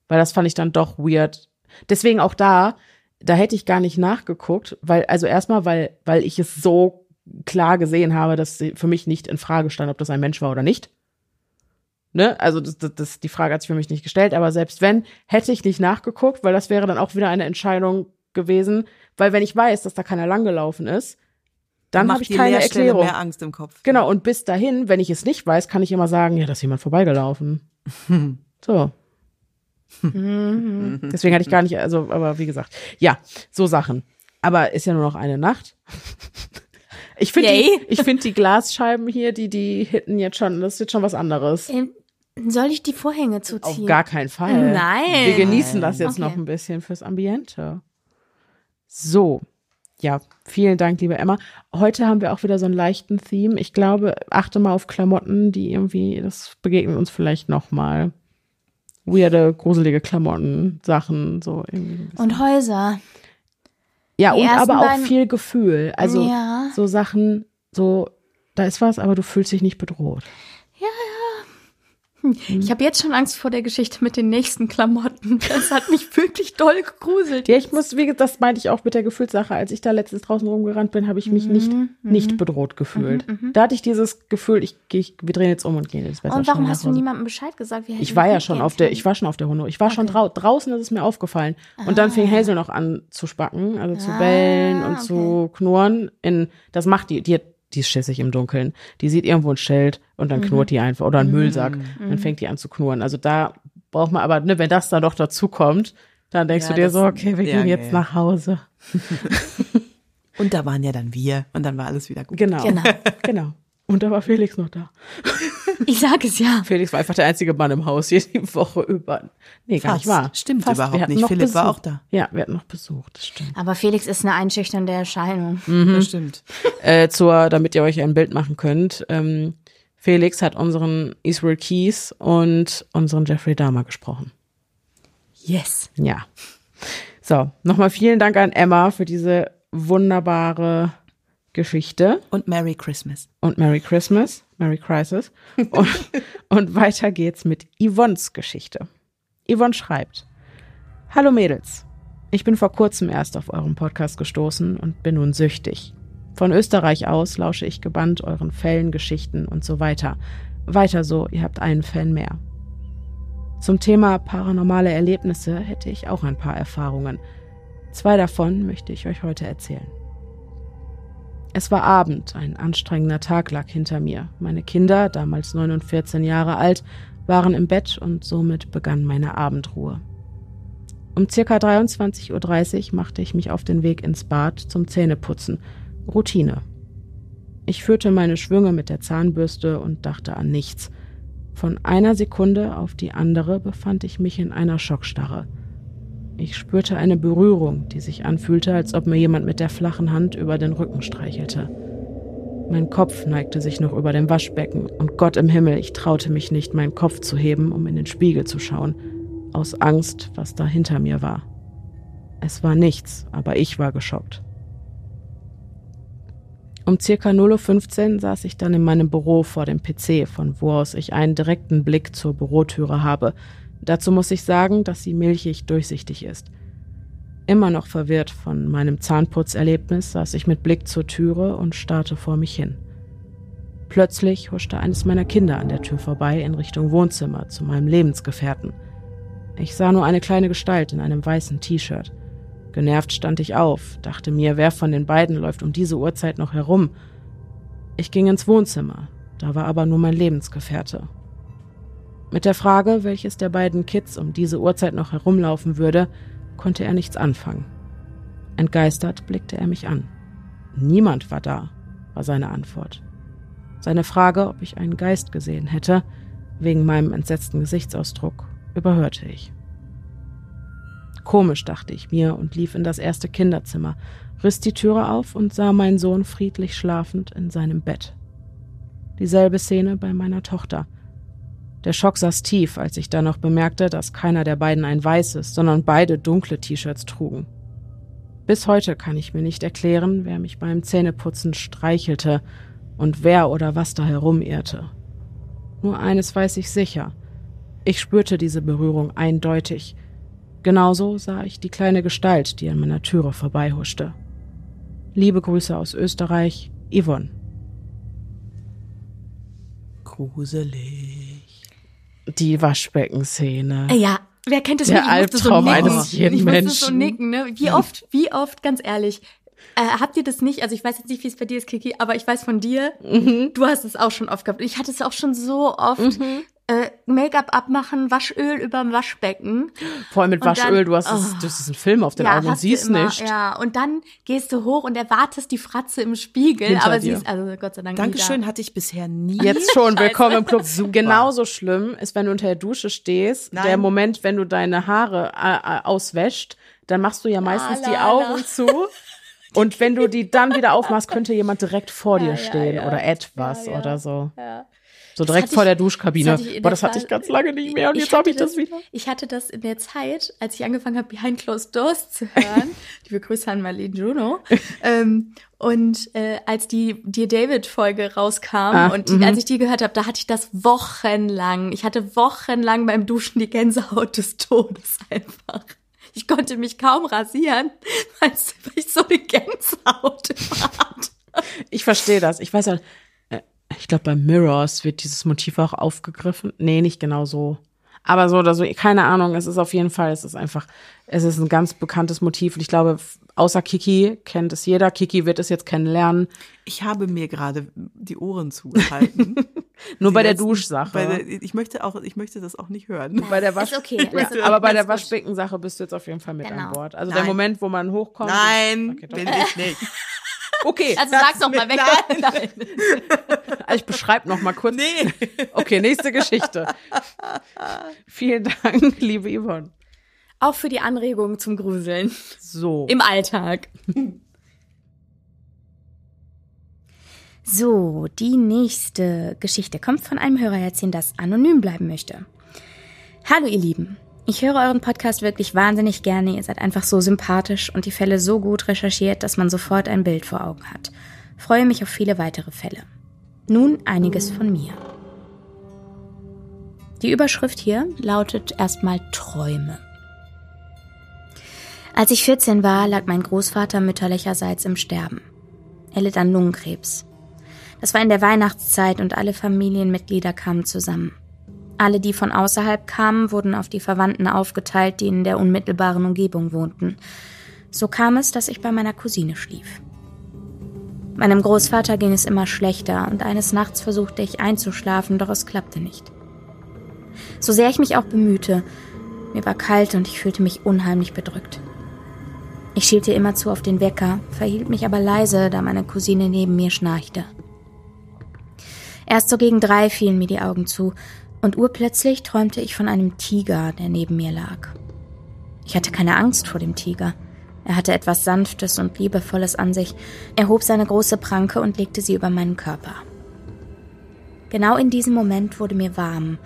Weil das fand ich dann doch weird. Deswegen auch da, da hätte ich gar nicht nachgeguckt, weil, also erstmal, weil, weil ich es so klar gesehen habe, dass sie für mich nicht in Frage stand, ob das ein Mensch war oder nicht. Ne? Also das, das, das, die Frage hat sich für mich nicht gestellt, aber selbst wenn, hätte ich nicht nachgeguckt, weil das wäre dann auch wieder eine Entscheidung gewesen, weil wenn ich weiß, dass da keiner langgelaufen ist, dann habe ich die keine Erklärung. mehr Angst im Kopf. Genau, und bis dahin, wenn ich es nicht weiß, kann ich immer sagen, ja, da ist jemand vorbeigelaufen. So. Deswegen hatte ich gar nicht, also, aber wie gesagt, ja, so Sachen. Aber ist ja nur noch eine Nacht. Ich finde die, ich finde die Glasscheiben hier, die, die hitten jetzt schon, das ist jetzt schon was anderes. Soll ich die Vorhänge Auf zuziehen? gar keinen Fall. Nein. Wir genießen das jetzt Okay. noch ein bisschen fürs Ambiente. So. Ja, vielen Dank, liebe Emma. Heute haben wir auch wieder so einen leichten Theme. Ich glaube, achte mal auf Klamotten, die irgendwie, das begegnet uns vielleicht noch mal. Weirde, gruselige Klamotten, Sachen, so irgendwie. Und Häuser. Ja, die und aber auch viel Gefühl. Also Ja. so Sachen, so, da ist was, aber du fühlst dich nicht bedroht. Ich habe jetzt schon Angst vor der Geschichte mit den nächsten Klamotten. Das hat mich wirklich doll gegruselt. Ja, ich muss, wie das meinte ich auch mit der Gefühlssache. Als ich da letztens draußen rumgerannt bin, habe ich mich nicht, nicht bedroht gefühlt. Da hatte ich dieses Gefühl, ich, ich wir drehen jetzt um und gehen jetzt besser. Und warum hast du niemandem Bescheid gesagt? Ich war ja schon auf der, ich war schon auf der Hunde. Ich war schon drau draußen, ist es mir aufgefallen. Und dann fing Hazel noch an zu spacken, also zu Ah, bellen und okay. zu knurren. In, das macht die, die, hat- die ist schissig im Dunkeln. Die sieht irgendwo ein Schild und Mhm. dann knurrt die einfach oder ein Müllsack. Dann fängt die an zu knurren. Also da braucht man aber, ne, wenn das dann doch dazu kommt, dann denkst Ja, du dir das- so, okay, wir ja, gehen ja, jetzt ja. nach Hause. Und da waren ja dann wir und dann war alles wieder gut. Genau. Genau. genau. Und da war Felix noch da. Ich sag es ja. Felix war einfach der einzige Mann im Haus jede Woche über. Nee, gar nicht wahr. Stimmt Fast. überhaupt nicht. Philipp war Besuch. auch da. Ja, wir hatten noch Besuch, das stimmt. Aber Felix ist eine einschüchternde Erscheinung. Das stimmt. Äh, zur, damit ihr euch ein Bild machen könnt. Ähm, Felix hat unseren Israel Keys und unseren Jeffrey Dahmer gesprochen. Yes. Ja. So, nochmal vielen Dank an Emma für diese wunderbare Geschichte Und Merry Christmas. und Merry Christmas, Merry Crisis. Und, und weiter geht's mit Yvonnes Geschichte. Yvonne schreibt, Hallo Mädels, ich bin vor kurzem erst auf euren Podcast gestoßen und bin nun süchtig. Von Österreich aus lausche ich gebannt euren Fällen, Geschichten und so weiter. Weiter so, ihr habt einen Fan mehr. Zum Thema paranormale Erlebnisse hätte ich auch ein paar Erfahrungen. Zwei davon möchte ich euch heute erzählen. Es war Abend, ein anstrengender Tag lag hinter mir. Meine Kinder, damals neun und 14 Jahre alt, waren im Bett und somit begann meine Abendruhe. Um circa 23.30 Uhr machte ich mich auf den Weg ins Bad zum Zähneputzen. Routine. Ich führte meine Schwünge mit der Zahnbürste und dachte an nichts. Von einer Sekunde auf die andere befand ich mich in einer Schockstarre. Ich spürte eine Berührung, die sich anfühlte, als ob mir jemand mit der flachen Hand über den Rücken streichelte. Mein Kopf neigte sich noch über dem Waschbecken und Gott im Himmel, ich traute mich nicht, meinen Kopf zu heben, um in den Spiegel zu schauen, aus Angst, was da hinter mir war. Es war nichts, aber ich war geschockt. Um circa 0.15 Uhr saß ich dann in meinem Büro vor dem PC, von wo aus ich einen direkten Blick zur Bürotüre habe. Dazu muss ich sagen, dass sie milchig durchsichtig ist. Immer noch verwirrt von meinem Zahnputzerlebnis saß ich mit Blick zur Türe und starrte vor mich hin. Plötzlich huschte eines meiner Kinder an der Tür vorbei in Richtung Wohnzimmer zu meinem Lebensgefährten. Ich sah nur eine kleine Gestalt in einem weißen T-Shirt. Genervt stand ich auf, dachte mir, wer von den beiden läuft um diese Uhrzeit noch herum. Ich ging ins Wohnzimmer, da war aber nur mein Lebensgefährte. Mit der Frage, welches der beiden Kids um diese Uhrzeit noch herumlaufen würde, konnte er nichts anfangen. Entgeistert blickte er mich an. Niemand war da, war seine Antwort. Seine Frage, ob ich einen Geist gesehen hätte, wegen meinem entsetzten Gesichtsausdruck, überhörte ich. Komisch, dachte ich mir und lief in das erste Kinderzimmer, riss die Türe auf und sah meinen Sohn friedlich schlafend in seinem Bett. Dieselbe Szene bei meiner Tochter. Der Schock saß tief, als ich dann noch bemerkte, dass keiner der beiden ein weißes, sondern beide dunkle T-Shirts trugen. Bis heute kann ich mir nicht erklären, wer mich beim Zähneputzen streichelte und wer oder was da herumirrte. Nur eines weiß ich sicher. Ich spürte diese Berührung eindeutig. Genauso sah ich die kleine Gestalt, die an meiner Türe vorbeihuschte. Liebe Grüße aus Österreich, Yvonne. Gruselig. Die Waschbeckenszene. Ja, wer kennt es Der nicht? Albtraum so nicken. eines jeden ich musste so Menschen. nicken, ne? Wie oft, wie oft, ganz ehrlich. Äh, habt ihr das nicht? Also ich weiß jetzt nicht, wie es bei dir ist, Kiki, aber ich weiß von dir, Mhm. du hast es auch schon oft gehabt. Ich hatte es auch schon so oft. Äh, Make-up abmachen, Waschöl überm Waschbecken. Vor allem mit Und Waschöl, dann- du hast, es, oh. du hast einen Film auf den Augen und siehst immer, nicht. Ja, und dann gehst du hoch und erwartest die Fratze im Spiegel, Hinter aber dir. sie ist also Gott sei Dank Dankeschön da. hatte ich bisher nie. Jetzt schon, willkommen im Club. Super. Genauso schlimm ist, wenn du unter der Dusche stehst, Nein. der Moment, wenn du deine Haare äh, äh, auswäscht, dann machst du ja meistens la, die la. Augen zu. Und wenn du die dann wieder aufmachst, könnte jemand direkt vor dir ja, stehen ja. oder etwas Ja, ja. oder so. Ja. So direkt vor ich, der Duschkabine. Das Boah, das hatte ich ganz lange nicht mehr und jetzt habe ich das, das, wieder. Ich hatte das in der Zeit, als ich angefangen habe, Behind Closed Doors zu hören. Liebe Grüße an Marlene Juno. ähm, und äh, als die Dear David-Folge rauskam ah, und die, als ich die gehört habe, da hatte ich das wochenlang. Ich hatte wochenlang beim Duschen die Gänsehaut des Todes einfach. Ich konnte mich kaum rasieren, weil ich so eine Gänsehaut hatte. Ich verstehe das. Ich weiß auch, ich glaube, bei Mirrors wird dieses Motiv auch aufgegriffen. Nee, nicht genau so. Aber so oder so, keine Ahnung, es ist auf jeden Fall, es ist einfach, es ist ein ganz bekanntes Motiv und ich glaube, außer Kiki kennt es jeder. Kiki wird es jetzt kennenlernen. Ich habe mir gerade die Ohren zugehalten. Nur bei der Duschsache. Bei der, ich möchte auch, ich möchte das auch nicht hören. Bei der Wasch okay, okay, aber bei der Waschbeckensache bist du jetzt auf jeden Fall mit genau. an Bord. Also Nein. der Moment, wo man hochkommt. Nein, okay, bin ich nicht. Okay. Also sag's noch mal weg. Nein. Also ich beschreibe noch mal kurz. Nee. Okay, nächste Geschichte. Vielen Dank, liebe Yvonne. Auch für die Anregungen zum Gruseln. So. Im Alltag. So, die nächste Geschichte kommt von einem Hörerherzchen, das anonym bleiben möchte. Hallo ihr Lieben. Ich höre euren Podcast wirklich wahnsinnig gerne. Ihr seid einfach so sympathisch und die Fälle so gut recherchiert, dass man sofort ein Bild vor Augen hat. Freue mich auf viele weitere Fälle. Nun einiges von mir. Die Überschrift hier lautet erstmal Träume. Als ich 14 war, lag mein Großvater mütterlicherseits im Sterben. Er litt an Lungenkrebs. Das war in der Weihnachtszeit und alle Familienmitglieder kamen zusammen. Alle, die von außerhalb kamen, wurden auf die Verwandten aufgeteilt, die in der unmittelbaren Umgebung wohnten. So kam es, dass ich bei meiner Cousine schlief. Meinem Großvater ging es immer schlechter und eines Nachts versuchte ich einzuschlafen, doch es klappte nicht. So sehr ich mich auch bemühte, mir war kalt und ich fühlte mich unheimlich bedrückt. Ich schielte immerzu auf den Wecker, verhielt mich aber leise, da meine Cousine neben mir schnarchte. Erst so gegen drei fielen mir die Augen zu und urplötzlich träumte ich von einem Tiger, der neben mir lag. Ich hatte keine Angst vor dem Tiger. Er hatte etwas Sanftes und Liebevolles an sich. Er hob seine große Pranke und legte sie über meinen Körper. Genau in diesem Moment wurde mir warm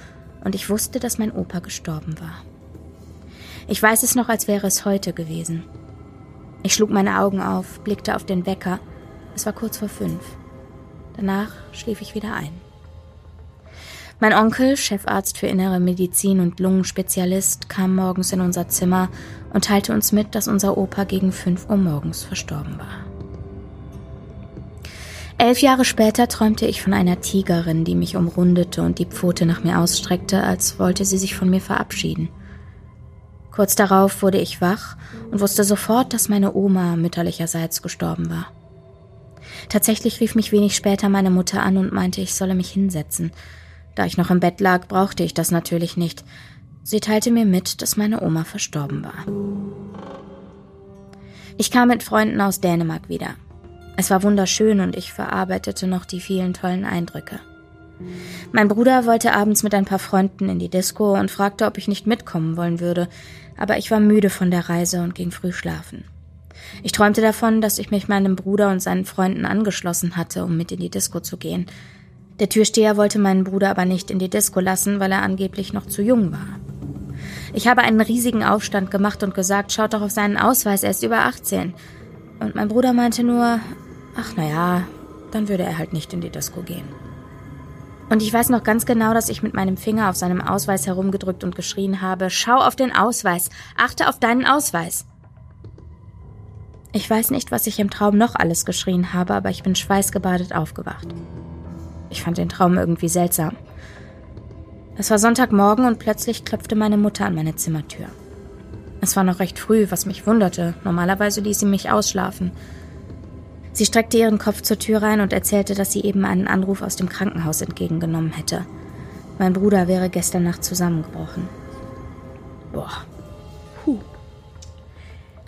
und ich wusste, dass mein Opa gestorben war. Ich weiß es noch, als wäre es heute gewesen. Ich schlug meine Augen auf, blickte auf den Wecker. Es war kurz vor fünf. Danach schlief ich wieder ein. Mein Onkel, Chefarzt für innere Medizin und Lungenspezialist, kam morgens in unser Zimmer und teilte uns mit, dass unser Opa gegen fünf Uhr morgens verstorben war. Elf Jahre später träumte ich von einer Tigerin, die mich umrundete und die Pfote nach mir ausstreckte, als wollte sie sich von mir verabschieden. Kurz darauf wurde ich wach und wusste sofort, dass meine Oma mütterlicherseits gestorben war. Tatsächlich rief mich wenig später meine Mutter an und meinte, ich solle mich hinsetzen. Da ich noch im Bett lag, brauchte ich das natürlich nicht. Sie teilte mir mit, dass meine Oma verstorben war. Ich kam mit Freunden aus Dänemark wieder. Es war wunderschön und ich verarbeitete noch die vielen tollen Eindrücke. Mein Bruder wollte abends mit ein paar Freunden in die Disco und fragte, ob ich nicht mitkommen wollen würde, aber ich war müde von der Reise und ging früh schlafen. Ich träumte davon, dass ich mich meinem Bruder und seinen Freunden angeschlossen hatte, um mit in die Disco zu gehen. Der Türsteher wollte meinen Bruder aber nicht in die Disco lassen, weil er angeblich noch zu jung war. Ich habe einen riesigen Aufstand gemacht und gesagt, schaut doch auf seinen Ausweis, er ist über 18. Und mein Bruder meinte nur, ach naja, dann würde er halt nicht in die Disco gehen. Und ich weiß noch ganz genau, dass ich mit meinem Finger auf seinem Ausweis herumgedrückt und geschrien habe, schau auf den Ausweis, achte auf deinen Ausweis. Ich weiß nicht, was ich im Traum noch alles geschrien habe, aber ich bin schweißgebadet aufgewacht. Ich fand den Traum irgendwie seltsam. Es war Sonntagmorgen und plötzlich klopfte meine Mutter an meine Zimmertür. Es war noch recht früh, was mich wunderte. Normalerweise ließ sie mich ausschlafen. Sie streckte ihren Kopf zur Tür rein und erzählte, dass sie eben einen Anruf aus dem Krankenhaus entgegengenommen hätte. Mein Bruder wäre gestern Nacht zusammengebrochen. Boah.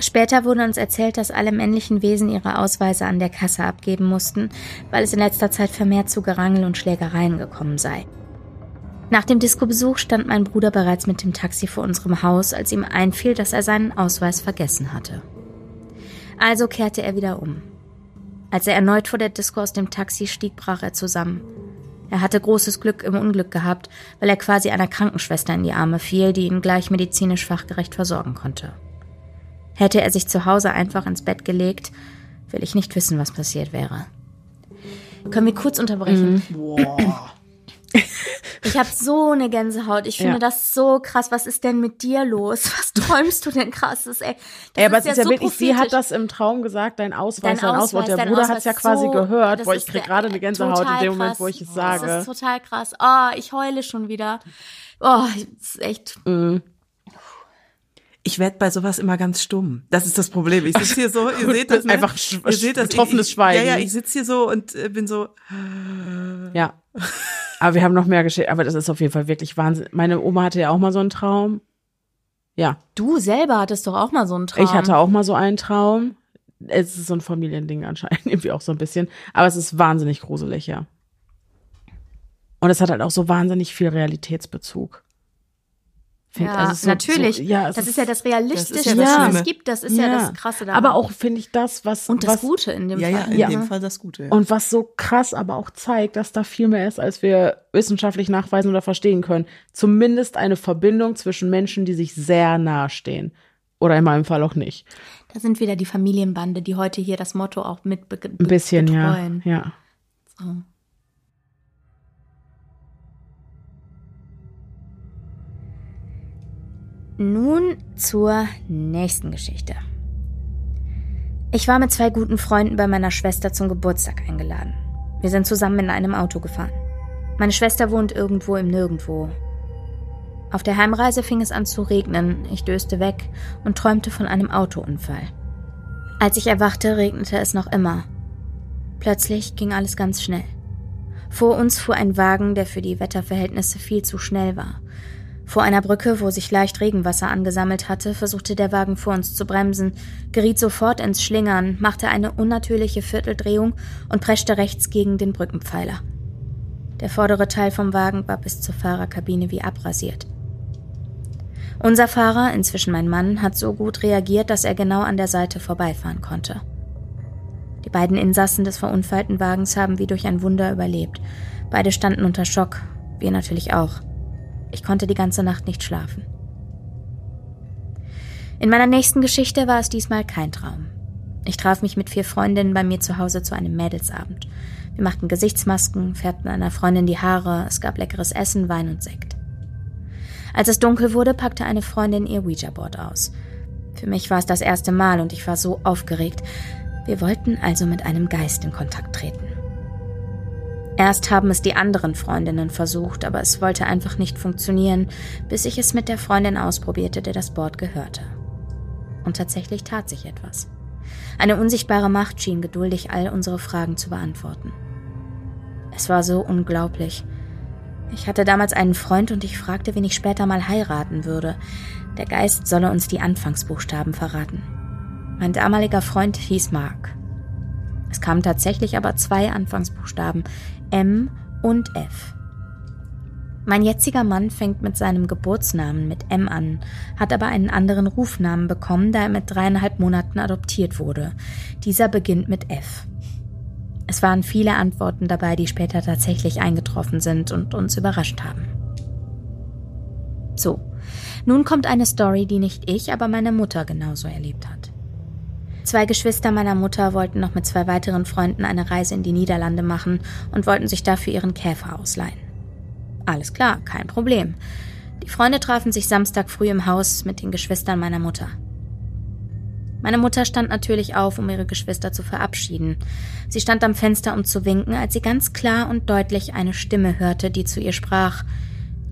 Später wurde uns erzählt, dass alle männlichen Wesen ihre Ausweise an der Kasse abgeben mussten, weil es in letzter Zeit vermehrt zu Gerangel und Schlägereien gekommen sei. Nach dem Disco-Besuch stand mein Bruder bereits mit dem Taxi vor unserem Haus, als ihm einfiel, dass er seinen Ausweis vergessen hatte. Also kehrte er wieder um. Als er erneut vor der Disco aus dem Taxi stieg, brach er zusammen. Er hatte großes Glück im Unglück gehabt, weil er quasi einer Krankenschwester in die Arme fiel, die ihn gleich medizinisch fachgerecht versorgen konnte. Hätte er sich zu Hause einfach ins Bett gelegt, will ich nicht wissen, was passiert wäre. Können wir kurz unterbrechen? Mhm. Boah. Ich habe so eine Gänsehaut. Ich finde Ja. das so krass. Was ist denn mit dir los? Was träumst du denn krasses, ey? Das Ja, aber es ist ja so wirklich, sie hat das im Traum gesagt, dein Ausweis, Dein dein Ausweis. Der dein Bruder hat es ja quasi so- gehört. das Boah, ich ist krieg der- gerade eine Gänsehaut in dem Moment, krass. wo ich es Das sage. ist total krass. Oh, ich heule schon wieder. Oh, das ist echt. Ich werde bei sowas immer ganz stumm. Das ist das Problem. Ich sitze hier so, ihr seht das, ne? Einfach sch- ihr seht das, betroffenes ich, Schweigen. Ja, ja, ich sitze hier so und äh, bin so, Ja. Aber wir haben noch mehr Geschichten. Aber das ist auf jeden Fall wirklich Wahnsinn. Meine Oma hatte ja auch mal so einen Traum. Ja, Du selber hattest doch auch mal so einen Traum. ich hatte auch mal so einen Traum. Es ist so ein Familiending anscheinend, irgendwie auch so ein bisschen. Aber es ist wahnsinnig gruselig, ja. Und es hat halt auch so wahnsinnig viel Realitätsbezug. Ja, also ist so- natürlich. So, ja, es das ist ja das Realistischste, das ist ja das was Schlimme. es gibt. Das ist ja, das Krasse daran. Aber auch finde ich das, was und das was, Gute in dem ja, ja, Fall. in Ja. dem Fall das Gute. Ja. Und was so krass aber auch zeigt, dass da viel mehr ist, als wir wissenschaftlich nachweisen oder verstehen können. Zumindest eine Verbindung zwischen Menschen, die sich sehr nahe stehen. Oder in meinem Fall auch nicht. Da sind wieder die Familienbande, die heute hier das Motto auch mit Ein bisschen, betreuen. ja. Ja. So. Nun zur nächsten Geschichte. Ich war mit zwei guten Freunden bei meiner Schwester zum Geburtstag eingeladen. Wir sind zusammen in einem Auto gefahren. Meine Schwester wohnt irgendwo im Nirgendwo. Auf der Heimreise fing es an zu regnen, ich döste weg und träumte von einem Autounfall. Als ich erwachte, regnete es noch immer. Plötzlich ging alles ganz schnell. Vor uns fuhr ein Wagen, der für die Wetterverhältnisse viel zu schnell war. Vor einer Brücke, wo sich leicht Regenwasser angesammelt hatte, versuchte der Wagen vor uns zu bremsen, geriet sofort ins Schlingern, machte eine unnatürliche Vierteldrehung und preschte rechts gegen den Brückenpfeiler. Der vordere Teil vom Wagen war bis zur Fahrerkabine wie abrasiert. Unser Fahrer, inzwischen mein Mann, hat so gut reagiert, dass er genau an der Seite vorbeifahren konnte. Die beiden Insassen des verunfallten Wagens haben wie durch ein Wunder überlebt. Beide standen unter Schock, wir natürlich auch. Ich konnte die ganze Nacht nicht schlafen. In meiner nächsten Geschichte war es diesmal kein Traum. Ich traf mich mit vier Freundinnen bei mir zu Hause zu einem Mädelsabend. Wir machten Gesichtsmasken, färbten einer Freundin die Haare, es gab leckeres Essen, Wein und Sekt. Als es dunkel wurde, packte eine Freundin ihr Ouija-Board aus. Für mich war es das erste Mal und ich war so aufgeregt. Wir wollten also mit einem Geist in Kontakt treten. Erst haben es die anderen Freundinnen versucht, aber es wollte einfach nicht funktionieren, bis ich es mit der Freundin ausprobierte, der das Board gehörte. Und tatsächlich tat sich etwas. Eine unsichtbare Macht schien geduldig all unsere Fragen zu beantworten. Es war so unglaublich. Ich hatte damals einen Freund und ich fragte, wen ich später mal heiraten würde. Der Geist solle uns die Anfangsbuchstaben verraten. Mein damaliger Freund hieß Mark. Es kamen tatsächlich aber zwei Anfangsbuchstaben, M und F. Mein jetziger Mann fängt mit seinem Geburtsnamen mit M an, hat aber einen anderen Rufnamen bekommen, da er mit dreieinhalb Monaten adoptiert wurde. Dieser beginnt mit F. Es waren viele Antworten dabei, die später tatsächlich eingetroffen sind und uns überrascht haben. So, nun kommt eine Story, die nicht ich, aber meine Mutter genauso erlebt hat. Zwei Geschwister meiner Mutter wollten noch mit zwei weiteren Freunden eine Reise in die Niederlande machen und wollten sich dafür ihren Käfer ausleihen. Alles klar, kein Problem. Die Freunde trafen sich Samstag früh im Haus mit den Geschwistern meiner Mutter. Meine Mutter stand natürlich auf, um ihre Geschwister zu verabschieden. Sie stand am Fenster, um zu winken, als sie ganz klar und deutlich eine Stimme hörte, die zu ihr sprach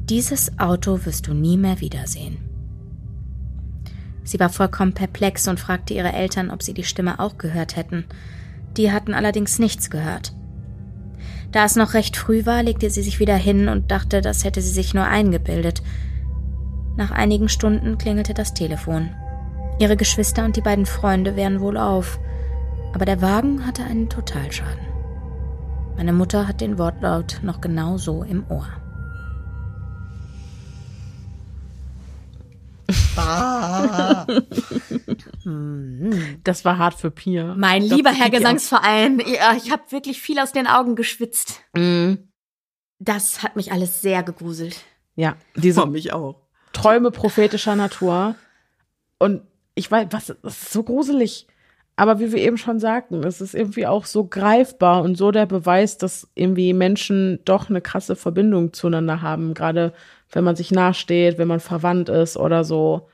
Dieses Auto wirst du nie mehr wiedersehen. Sie war vollkommen perplex und fragte ihre Eltern, ob sie die Stimme auch gehört hätten. Die hatten allerdings nichts gehört. Da es noch recht früh war, legte sie sich wieder hin und dachte, das hätte sie sich nur eingebildet. Nach einigen Stunden klingelte das Telefon. Ihre Geschwister und die beiden Freunde wären wohl auf, aber der Wagen hatte einen Totalschaden. Meine Mutter hat den Wortlaut noch genau so im Ohr. Das war hart für Pia. Mein Das lieber Herr Gesangsverein, ja, ich habe wirklich viel aus den Augen geschwitzt. Mhm. das hat mich alles sehr gegruselt. Ja, diese mich auch. Träume prophetischer Natur. Und ich weiß, was, das ist so gruselig. Aber wie wir eben schon sagten, es ist irgendwie auch so greifbar und so der Beweis, dass irgendwie Menschen doch eine krasse Verbindung zueinander haben, gerade wenn man sich nahesteht, wenn man verwandt ist oder so.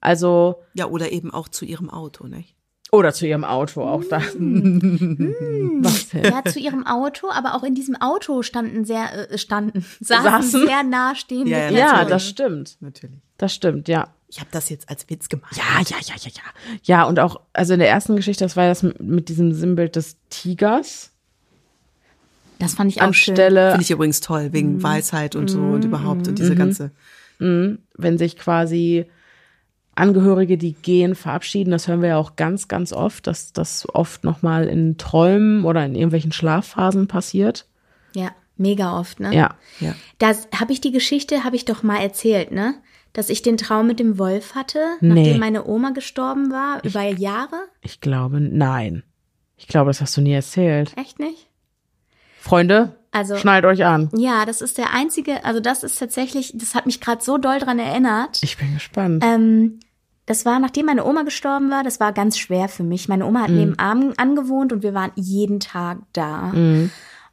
Also. Ja, oder eben auch zu ihrem Auto, nicht? Oder zu ihrem Auto auch da. Was denn? Ja, zu ihrem Auto, aber auch in diesem Auto standen sehr, äh, standen, saßen, Saßen? sehr nahestehende Ja, ja, Personen. Ja, das stimmt. Natürlich. Das stimmt, ja. Ich habe das jetzt als Witz gemacht. Ja, ja, ja, ja, ja. Ja, und auch, also in der ersten Geschichte, das war das mit, mit diesem Sinnbild des Tigers Das fand ich auch schön. anstelle, Finde ich übrigens toll, wegen Weisheit und so und überhaupt und diese ganze. wenn sich quasi Angehörige, die gehen, verabschieden. Das hören wir ja auch ganz, ganz oft, dass das oft nochmal in Träumen oder in irgendwelchen Schlafphasen passiert. Ja, mega oft, ne? Ja. Ja. Das habe ich die Geschichte, habe ich doch mal erzählt, ne? Dass ich den Traum mit dem Wolf hatte, Nee. nachdem meine Oma gestorben war, über Jahre. Ich glaube, nein. Ich glaube, das hast du nie erzählt. Echt nicht? Freunde, Also- schnallt euch an. Ja, das ist der einzige, also das ist tatsächlich, das hat mich gerade so doll dran erinnert. Ich bin gespannt. Ähm, das war, nachdem meine Oma gestorben war, das war ganz schwer für mich. Meine Oma hat nebenan angewohnt und wir waren jeden Tag da.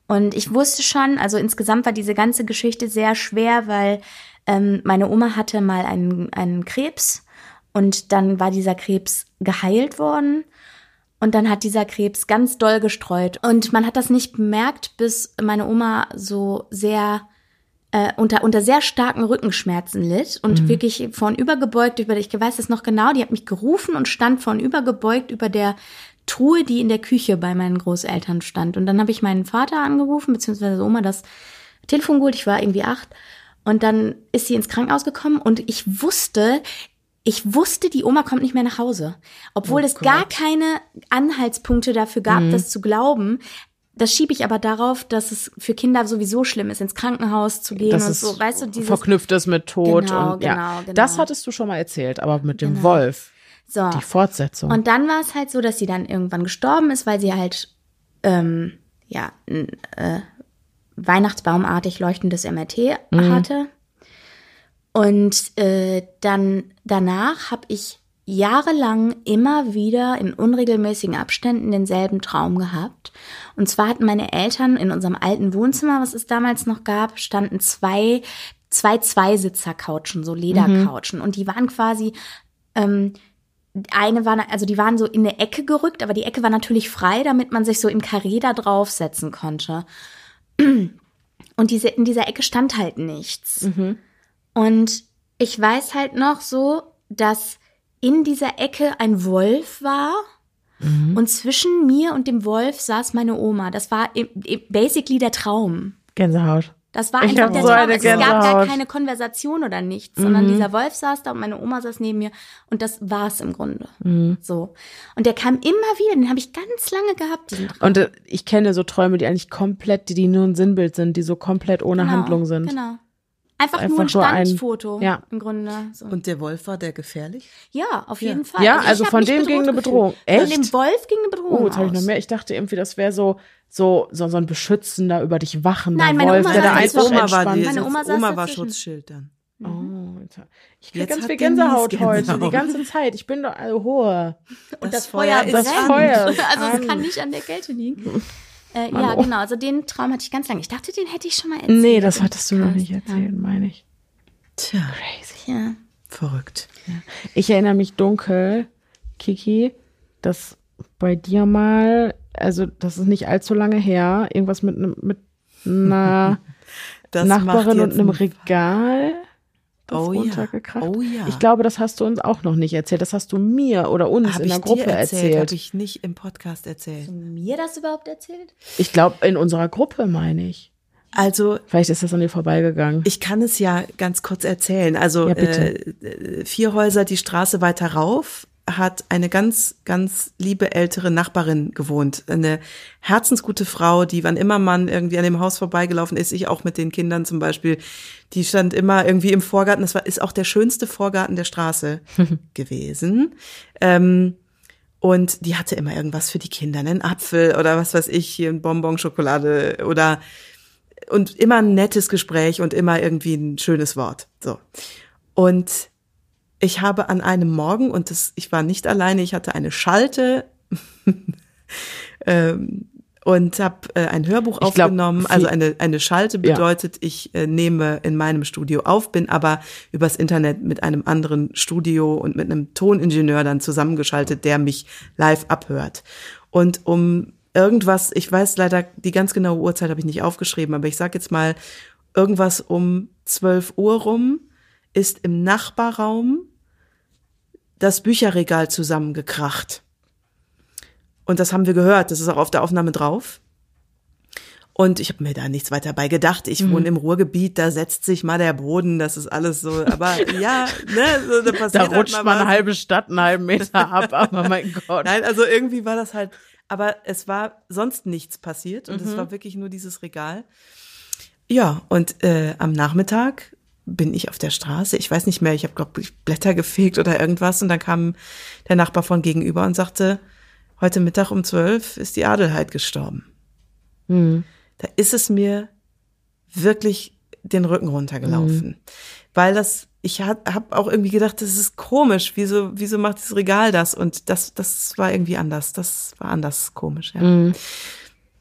Und ich wusste schon, also insgesamt war diese ganze Geschichte sehr schwer, weil ähm, meine Oma hatte mal einen, einen Krebs und dann war dieser Krebs geheilt worden. Und dann hat dieser Krebs ganz doll gestreut. Und man hat das nicht bemerkt, bis meine Oma so sehr äh, unter, unter sehr starken Rückenschmerzen litt und wirklich vornübergebeugt über, ich weiß es noch genau, die hat mich gerufen und stand vornübergebeugt über der Truhe, die in der Küche bei meinen Großeltern stand. Und dann habe ich meinen Vater angerufen, beziehungsweise Oma das Telefon geholt, ich war irgendwie acht. Und dann ist sie ins Krankenhaus gekommen und ich wusste, ich wusste, die Oma kommt nicht mehr nach Hause. Obwohl es gar keine Anhaltspunkte dafür gab, das zu glauben. Das schiebe ich aber darauf, dass es für Kinder sowieso schlimm ist, ins Krankenhaus zu gehen dass und so. Weißt du, dieses. verknüpft ist mit Tod Genau, und ja. genau, genau. Das hattest du schon mal erzählt, aber mit dem Genau. Wolf, So. die Fortsetzung. Und dann war es halt so, dass sie dann irgendwann gestorben ist, weil sie halt, ähm, ja, ein äh, Weihnachtsbaumartig leuchtendes MRT hatte. Und äh, dann danach habe ich jahrelang immer wieder in unregelmäßigen Abständen denselben Traum gehabt. Und zwar hatten meine Eltern in unserem alten Wohnzimmer, was es damals noch gab, standen zwei zwei Zweisitzer-Couchen, so Ledercouchen. Und die waren quasi ähm, eine war, also die waren so in eine Ecke gerückt, aber die Ecke war natürlich frei, damit man sich so im Karree da draufsetzen konnte. Und diese, in dieser Ecke stand halt nichts. Und ich weiß halt noch so, dass in dieser Ecke ein Wolf war. Und zwischen mir und dem Wolf saß meine Oma. Das war basically der Traum. Gänsehaut. Das war einfach der so Traum. Es gab gar Gänsehaut. keine Konversation oder nichts, sondern dieser Wolf saß da und meine Oma saß neben mir und das war's im Grunde. So. Und der kam immer wieder, den habe ich ganz lange gehabt. Und äh, ich kenne so Träume, die eigentlich komplett, die, die nur ein Sinnbild sind, die so komplett ohne Genau, Handlung sind. Genau. Einfach, Einfach nur ein so ein- Standfoto ja. im Grunde. So. Und der Wolf war der gefährlich? ja, auf jeden Fall. Ja, also hab von dem ging eine gefühlt. Bedrohung. Von Echt? dem Wolf ging eine Bedrohung Oh, jetzt habe ich noch mehr. Ich dachte irgendwie, das wäre so, so, so, so ein beschützender, über dich wachender Nein, meine Wolf, Oma der da einfach. Oma war, entspannt. die, Meine Oma Oma war. Schutzschild dann. Oh, jetzt- ich krieg Jetzt ganz viel Denise Gänsehaut heute, die Gänsehaut. ganze Zeit. Ich bin doch also hohe. Und das, Das Feuer, ist Das Feuer also es kann nicht an der Kälte liegen. Äh, ja, genau. Also den Traum hatte ich ganz lange. Ich dachte, den hätte ich schon mal erzählt. Nee, das hattest du noch nicht erzählt, meine ich. Tja, Crazy. Ja. verrückt. Ich erinnere mich dunkel, Kiki, dass bei dir mal, also das ist nicht allzu lange her, irgendwas mit, einem- mit einer Das macht Nachbarin und einem ein- Regal. Das Oh ja. runtergekracht. Oh ja. Ich glaube, das hast du uns auch noch nicht erzählt. Das hast du mir oder uns Hab in der ich Gruppe dir erzählt, erzählt. habe ich nicht im Podcast erzählt. Mir das überhaupt erzählt? Ich glaube, in unserer Gruppe meine ich. Also Vielleicht ist das an dir vorbeigegangen. Ich kann es ja ganz kurz erzählen. Also Ja, bitte. äh, vier Häuser die Straße weiter rauf hat eine ganz, ganz liebe ältere Nachbarin gewohnt. Eine herzensgute Frau, die wann immer man irgendwie an dem Haus vorbeigelaufen ist, ich auch mit den Kindern zum Beispiel, die stand immer irgendwie im Vorgarten. Das war, ist auch der schönste Vorgarten der Straße gewesen. Ähm, und die hatte immer irgendwas für die Kinder, einen Apfel oder was weiß ich, hier ein Bonbon, Schokolade oder und immer ein nettes Gespräch und immer irgendwie ein schönes Wort. So. Und ich habe an einem Morgen, und das, ich war nicht alleine, ich hatte eine Schalte ähm, und habe äh, ein Hörbuch ich aufgenommen. Glaub, also eine, eine Schalte bedeutet, ja. ich äh, nehme in meinem Studio auf, bin aber übers Internet mit einem anderen Studio und mit einem Toningenieur dann zusammengeschaltet, der mich live abhört. Und um irgendwas, ich weiß leider, die ganz genaue Uhrzeit habe ich nicht aufgeschrieben, aber ich sage jetzt mal, irgendwas um 12 Uhr rum ist im Nachbarraum das Bücherregal zusammengekracht. Und das haben wir gehört, das ist auch auf der Aufnahme drauf. Und ich habe mir da nichts weiter bei gedacht. Ich mhm. wohne im Ruhrgebiet, da setzt sich mal der Boden, das ist alles so. Aber ja, ne, so, da passiert Da halt rutscht halt mal, mal eine halbe Stadt einen halben Meter ab, aber mein Gott. Nein, also irgendwie war das halt aber es war sonst nichts passiert und mhm. es war wirklich nur dieses Regal. Ja, und äh, am Nachmittag bin ich auf der Straße. Ich weiß nicht mehr, ich habe, glaube ich, Blätter gefegt oder irgendwas. Und dann kam der Nachbar von gegenüber und sagte, heute Mittag um zwölf ist die Adelheid gestorben. Mhm. Da ist es mir wirklich den Rücken runtergelaufen. Mhm. Weil das ich habe hab auch irgendwie gedacht, das ist komisch. Wieso, wieso macht das Regal das? Und das, das war irgendwie anders. Das war anders komisch, ja. Mhm.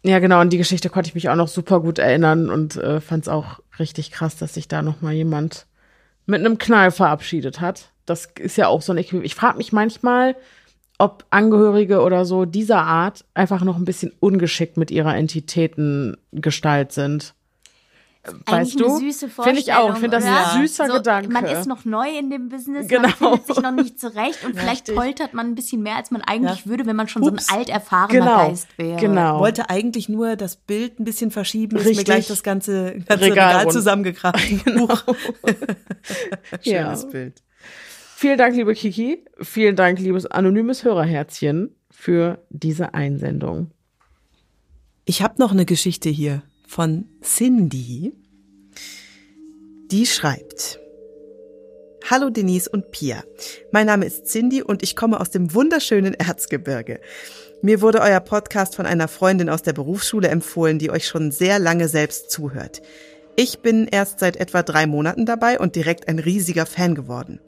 Ja, genau. An die Geschichte konnte ich mich auch noch super gut erinnern und äh, fand es auch richtig krass, dass sich da noch mal jemand mit einem Knall verabschiedet hat. Das ist ja auch so ein Äquivalent. Ich frage mich manchmal, ob Angehörige oder so dieser Art einfach noch ein bisschen ungeschickt mit ihrer Entitätengestalt sind weißt du? süße Vorstellung. Finde ich auch. Ich finde das ein süßer so, Gedanke. Man ist noch neu in dem Business, genau. man findet sich noch nicht zurecht und vielleicht poltert man ein bisschen mehr, als man eigentlich ja. würde, wenn man schon Ups. so ein alterfahrener genau. Geist wäre. Genau. Wollte eigentlich nur das Bild ein bisschen verschieben, Richtig. ist mir gleich das ganze, ganze Regal, Regal zusammengekracht. Genau. Schönes ja. Bild. Vielen Dank, liebe Kiki. Vielen Dank, liebes anonymes Hörerherzchen, für diese Einsendung. Ich habe noch eine Geschichte hier von Cindy. Die schreibt, Hallo Denise und Pia. Mein Name ist Cindy und ich komme aus dem wunderschönen Erzgebirge. Mir wurde euer Podcast von einer Freundin aus der Berufsschule empfohlen, die euch schon sehr lange selbst zuhört. Ich bin erst seit etwa drei Monaten dabei und direkt ein riesiger Fan geworden.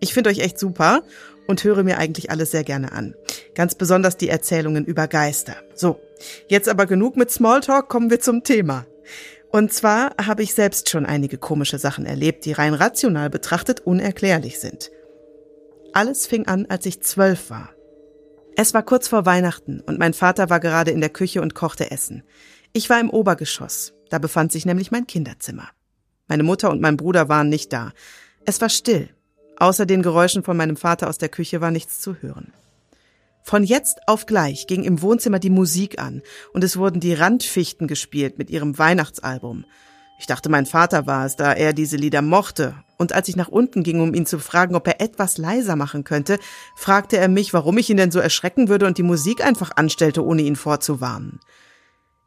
Ich finde euch echt super und höre mir eigentlich alles sehr gerne an. Ganz besonders die Erzählungen über Geister. So, jetzt aber genug mit Smalltalk, kommen wir zum Thema. Und zwar habe ich selbst schon einige komische Sachen erlebt, die rein rational betrachtet unerklärlich sind. Alles fing an, als ich zwölf war. Es war kurz vor Weihnachten und mein Vater war gerade in der Küche und kochte Essen. Ich war im Obergeschoss, da befand sich nämlich mein Kinderzimmer. Meine Mutter und mein Bruder waren nicht da. Es war still. Außer den Geräuschen von meinem Vater aus der Küche war nichts zu hören. Von jetzt auf gleich ging im Wohnzimmer die Musik an und es wurden die Randfichten gespielt mit ihrem Weihnachtsalbum. Ich dachte, mein Vater war es, da er diese Lieder mochte. Und als ich nach unten ging, um ihn zu fragen, ob er etwas leiser machen könnte, fragte er mich, warum ich ihn denn so erschrecken würde und die Musik einfach anstellte, ohne ihn vorzuwarnen.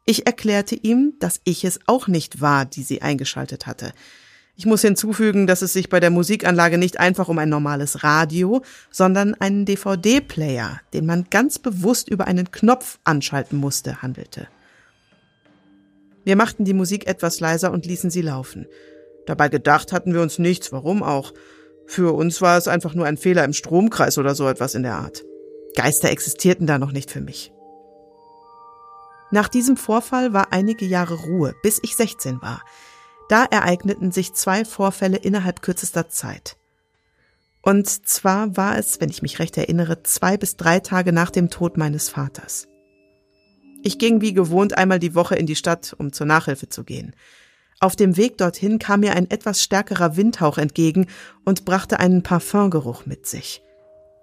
Ich erklärte ihm, dass ich es auch nicht war, die sie eingeschaltet hatte. Ich muss hinzufügen, dass es sich bei der Musikanlage nicht einfach um ein normales Radio, sondern einen DVD-Player, den man ganz bewusst über einen Knopf anschalten musste, handelte. Wir machten die Musik etwas leiser und ließen sie laufen. Dabei gedacht hatten wir uns nichts, warum auch. Für uns war es einfach nur ein Fehler im Stromkreis oder so etwas in der Art. Geister existierten da noch nicht für mich. Nach diesem Vorfall war einige Jahre Ruhe, bis ich 16 war. Da ereigneten sich zwei Vorfälle innerhalb kürzester Zeit. Und zwar war es, wenn ich mich recht erinnere, zwei bis drei Tage nach dem Tod meines Vaters. Ich ging wie gewohnt einmal die Woche in die Stadt, um zur Nachhilfe zu gehen. Auf dem Weg dorthin kam mir ein etwas stärkerer Windhauch entgegen und brachte einen Parfumgeruch mit sich.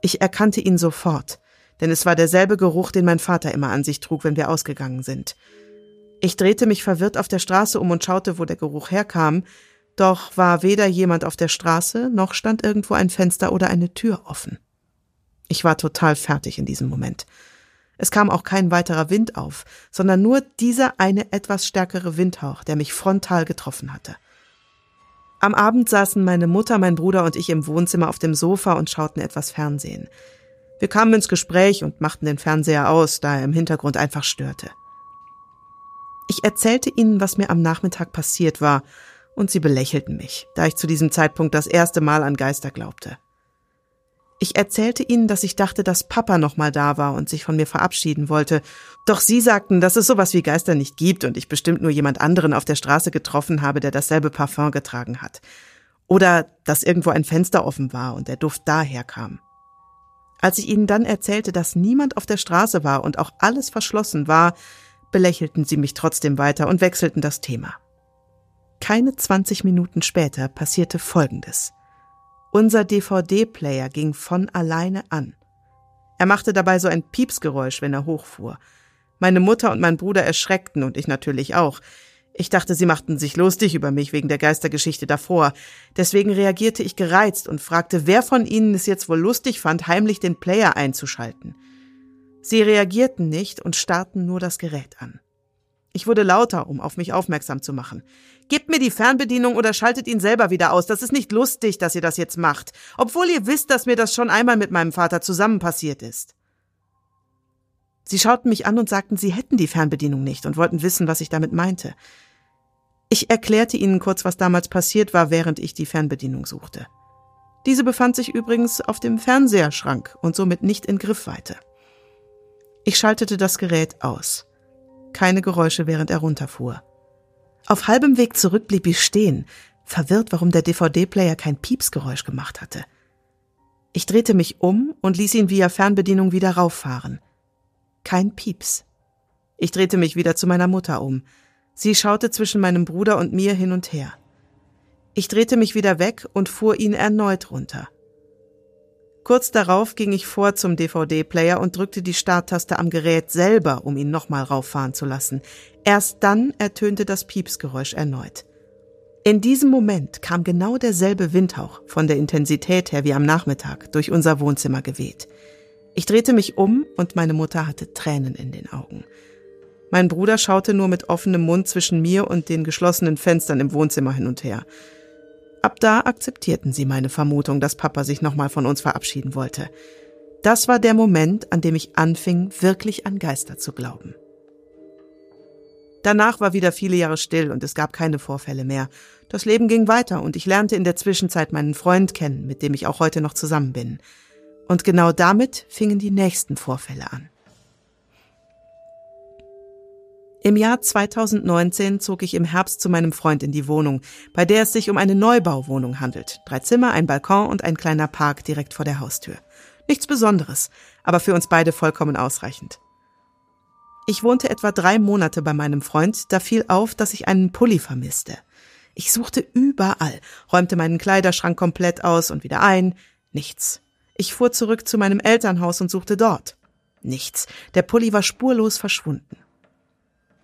Ich erkannte ihn sofort, denn es war derselbe Geruch, den mein Vater immer an sich trug, wenn wir ausgegangen sind. Ich drehte mich verwirrt auf der Straße um und schaute, wo der Geruch herkam, doch war weder jemand auf der Straße, noch stand irgendwo ein Fenster oder eine Tür offen. Ich war total fertig in diesem Moment. Es kam auch kein weiterer Wind auf, sondern nur dieser eine etwas stärkere Windhauch, der mich frontal getroffen hatte. Am Abend saßen meine Mutter, mein Bruder und ich im Wohnzimmer auf dem Sofa und schauten etwas Fernsehen. Wir kamen ins Gespräch und machten den Fernseher aus, da er im Hintergrund einfach störte. Ich erzählte ihnen, was mir am Nachmittag passiert war, und sie belächelten mich, da ich zu diesem Zeitpunkt das erste Mal an Geister glaubte. Ich erzählte ihnen, dass ich dachte, dass Papa noch mal da war und sich von mir verabschieden wollte. Doch sie sagten, dass es sowas wie Geister nicht gibt und ich bestimmt nur jemand anderen auf der Straße getroffen habe, der dasselbe Parfum getragen hat. Oder dass irgendwo ein Fenster offen war und der Duft daher kam. Als ich ihnen dann erzählte, dass niemand auf der Straße war und auch alles verschlossen war, belächelten sie mich trotzdem weiter und wechselten das Thema. Keine 20 Minuten später passierte Folgendes. Unser DVD-Player ging von alleine an. Er machte dabei so ein Piepsgeräusch, wenn er hochfuhr. Meine Mutter und mein Bruder erschreckten und ich natürlich auch. Ich dachte, sie machten sich lustig über mich wegen der Geistergeschichte davor. Deswegen reagierte ich gereizt und fragte, wer von ihnen es jetzt wohl lustig fand, heimlich den Player einzuschalten. Sie reagierten nicht und starrten nur das Gerät an. Ich wurde lauter, um auf mich aufmerksam zu machen. Gebt mir die Fernbedienung oder schaltet ihn selber wieder aus. Das ist nicht lustig, dass ihr das jetzt macht, obwohl ihr wisst, dass mir das schon einmal mit meinem Vater zusammen passiert ist. Sie schauten mich an und sagten, sie hätten die Fernbedienung nicht und wollten wissen, was ich damit meinte. Ich erklärte ihnen kurz, was damals passiert war, während ich die Fernbedienung suchte. Diese befand sich übrigens auf dem Fernseherschrank und somit nicht in Griffweite. Ich schaltete das Gerät aus. Keine Geräusche, während er runterfuhr. Auf halbem Weg zurück blieb ich stehen, verwirrt, warum der DVD-Player kein Piepsgeräusch gemacht hatte. Ich drehte mich um und ließ ihn via Fernbedienung wieder rauffahren. Kein Pieps. Ich drehte mich wieder zu meiner Mutter um. Sie schaute zwischen meinem Bruder und mir hin und her. Ich drehte mich wieder weg und fuhr ihn erneut runter. Kurz darauf ging ich vor zum DVD-Player und drückte die Starttaste am Gerät selber, um ihn nochmal rauffahren zu lassen. Erst dann ertönte das Piepsgeräusch erneut. In diesem Moment kam genau derselbe Windhauch, von der Intensität her wie am Nachmittag, durch unser Wohnzimmer geweht. Ich drehte mich um und meine Mutter hatte Tränen in den Augen. Mein Bruder schaute nur mit offenem Mund zwischen mir und den geschlossenen Fenstern im Wohnzimmer hin und her. Ab da akzeptierten sie meine Vermutung, dass Papa sich nochmal von uns verabschieden wollte. Das war der Moment, an dem ich anfing, wirklich an Geister zu glauben. Danach war wieder viele Jahre still und es gab keine Vorfälle mehr. Das Leben ging weiter und ich lernte in der Zwischenzeit meinen Freund kennen, mit dem ich auch heute noch zusammen bin. Und genau damit fingen die nächsten Vorfälle an. Im Jahr 2019 zog ich im Herbst zu meinem Freund in die Wohnung, bei der es sich um eine Neubauwohnung handelt. Drei Zimmer, ein Balkon und ein kleiner Park direkt vor der Haustür. Nichts Besonderes, aber für uns beide vollkommen ausreichend. Ich wohnte etwa drei Monate bei meinem Freund, da fiel auf, dass ich einen Pulli vermisste. Ich suchte überall, räumte meinen Kleiderschrank komplett aus und wieder ein. Nichts. Ich fuhr zurück zu meinem Elternhaus und suchte dort. Nichts. Der Pulli war spurlos verschwunden.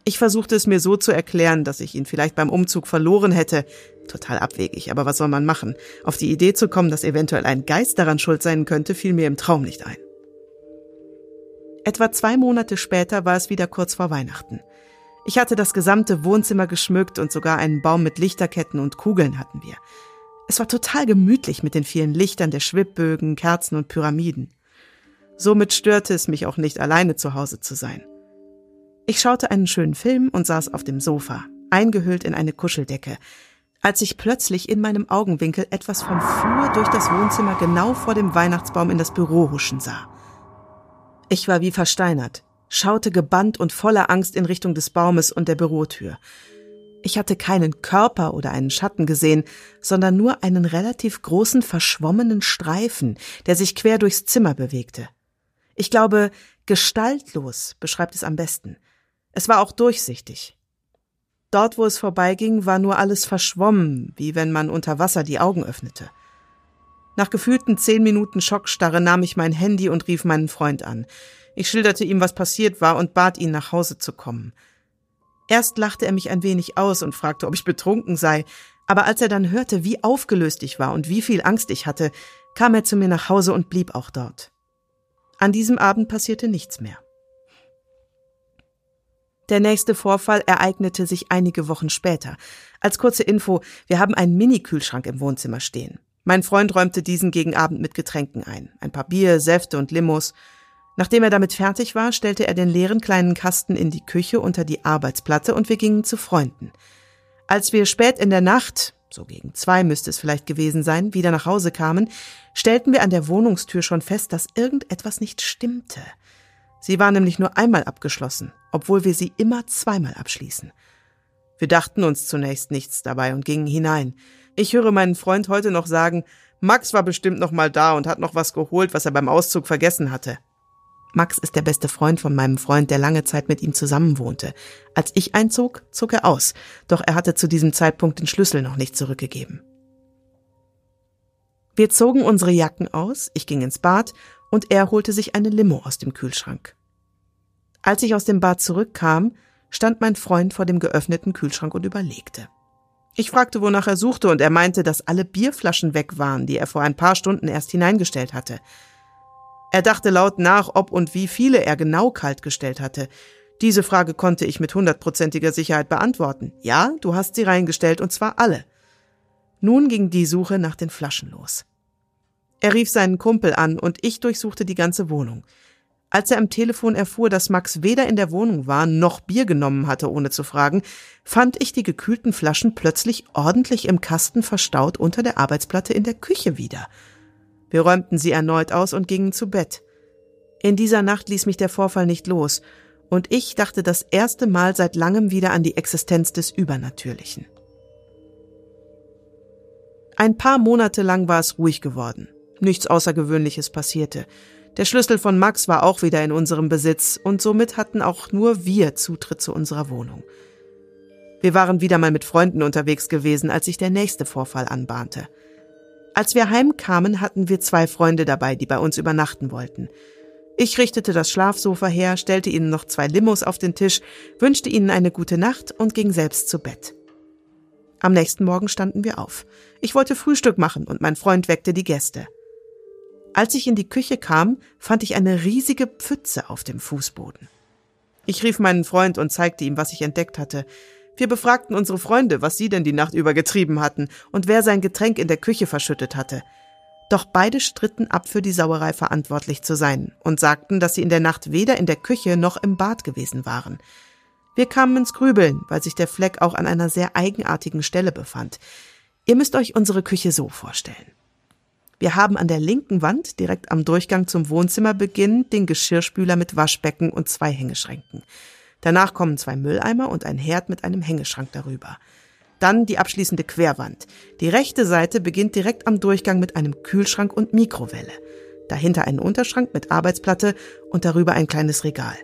Ich versuchte es mir so zu erklären, dass ich ihn vielleicht beim Umzug verloren hätte. Total abwegig, aber was soll man machen? Auf die Idee zu kommen, dass eventuell ein Geist daran schuld sein könnte, fiel mir im Traum nicht ein. Etwa zwei Monate später war es wieder kurz vor Weihnachten. Ich hatte das gesamte Wohnzimmer geschmückt und sogar einen Baum mit Lichterketten und Kugeln hatten wir. Es war total gemütlich mit den vielen Lichtern der Schwibbögen, Kerzen und Pyramiden. Somit störte es mich auch nicht, alleine zu Hause zu sein. Ich schaute einen schönen Film und saß auf dem Sofa, eingehüllt in eine Kuscheldecke, als ich plötzlich in meinem Augenwinkel etwas vom Flur durch das Wohnzimmer genau vor dem Weihnachtsbaum in das Büro huschen sah. Ich war wie versteinert, schaute gebannt und voller Angst in Richtung des Baumes und der Bürotür. Ich hatte keinen Körper oder einen Schatten gesehen, sondern nur einen relativ großen verschwommenen Streifen, der sich quer durchs Zimmer bewegte. Ich glaube, gestaltlos beschreibt es am besten. Es war auch durchsichtig. Dort, wo es vorbeiging, war nur alles verschwommen, wie wenn man unter Wasser die Augen öffnete. Nach gefühlten zehn Minuten Schockstarre nahm ich mein Handy und rief meinen Freund an. Ich schilderte ihm, was passiert war und bat ihn, nach Hause zu kommen. Erst lachte er mich ein wenig aus und fragte, ob ich betrunken sei, aber als er dann hörte, wie aufgelöst ich war und wie viel Angst ich hatte, kam er zu mir nach Hause und blieb auch dort. An diesem Abend passierte nichts mehr. Der nächste Vorfall ereignete sich einige Wochen später. Als kurze Info, wir haben einen Mini-Kühlschrank im Wohnzimmer stehen. Mein Freund räumte diesen gegen Abend mit Getränken ein. Ein paar Bier, Säfte und Limos. Nachdem er damit fertig war, stellte er den leeren kleinen Kasten in die Küche unter die Arbeitsplatte und wir gingen zu Freunden. Als wir spät in der Nacht, so gegen zwei müsste es vielleicht gewesen sein, wieder nach Hause kamen, stellten wir an der Wohnungstür schon fest, dass irgendetwas nicht stimmte. Sie war nämlich nur einmal abgeschlossen, obwohl wir sie immer zweimal abschließen. Wir dachten uns zunächst nichts dabei und gingen hinein. Ich höre meinen Freund heute noch sagen, Max war bestimmt noch mal da und hat noch was geholt, was er beim Auszug vergessen hatte. Max ist der beste Freund von meinem Freund, der lange Zeit mit ihm zusammenwohnte. Als ich einzog, zog er aus, doch er hatte zu diesem Zeitpunkt den Schlüssel noch nicht zurückgegeben. Wir zogen unsere Jacken aus, ich ging ins Bad und er holte sich eine Limo aus dem Kühlschrank. Als ich aus dem Bad zurückkam, stand mein Freund vor dem geöffneten Kühlschrank und überlegte. Ich fragte, wonach er suchte, und er meinte, dass alle Bierflaschen weg waren, die er vor ein paar Stunden erst hineingestellt hatte. Er dachte laut nach, ob und wie viele er genau kaltgestellt hatte. Diese Frage konnte ich mit hundertprozentiger Sicherheit beantworten. Ja, du hast sie reingestellt, und zwar alle. Nun ging die Suche nach den Flaschen los. Er rief seinen Kumpel an, und ich durchsuchte die ganze Wohnung. Als er am Telefon erfuhr, dass Max weder in der Wohnung war noch Bier genommen hatte, ohne zu fragen, fand ich die gekühlten Flaschen plötzlich ordentlich im Kasten verstaut unter der Arbeitsplatte in der Küche wieder. Wir räumten sie erneut aus und gingen zu Bett. In dieser Nacht ließ mich der Vorfall nicht los, und ich dachte das erste Mal seit langem wieder an die Existenz des Übernatürlichen. Ein paar Monate lang war es ruhig geworden. Nichts Außergewöhnliches passierte. Der Schlüssel von Max war auch wieder in unserem Besitz, und somit hatten auch nur wir Zutritt zu unserer Wohnung. Wir waren wieder mal mit Freunden unterwegs gewesen, als sich der nächste Vorfall anbahnte. Als wir heimkamen, hatten wir zwei Freunde dabei, die bei uns übernachten wollten. Ich richtete das Schlafsofa her, stellte ihnen noch zwei Limos auf den Tisch, wünschte ihnen eine gute Nacht und ging selbst zu Bett. Am nächsten Morgen standen wir auf. Ich wollte Frühstück machen und mein Freund weckte die Gäste. Als ich in die Küche kam, fand ich eine riesige Pfütze auf dem Fußboden. Ich rief meinen Freund und zeigte ihm, was ich entdeckt hatte. Wir befragten unsere Freunde, was sie denn die Nacht über getrieben hatten und wer sein Getränk in der Küche verschüttet hatte. Doch beide stritten ab, für die Sauerei verantwortlich zu sein und sagten, dass sie in der Nacht weder in der Küche noch im Bad gewesen waren. Wir kamen ins Grübeln, weil sich der Fleck auch an einer sehr eigenartigen Stelle befand. Ihr müsst euch unsere Küche so vorstellen. Wir haben an der linken Wand, direkt am Durchgang zum Wohnzimmer beginnend, den Geschirrspüler mit Waschbecken und zwei Hängeschränken. Danach kommen zwei Mülleimer und ein Herd mit einem Hängeschrank darüber. Dann die abschließende Querwand. Die rechte Seite beginnt direkt am Durchgang mit einem Kühlschrank und Mikrowelle. Dahinter einen Unterschrank mit Arbeitsplatte und darüber ein kleines Regal.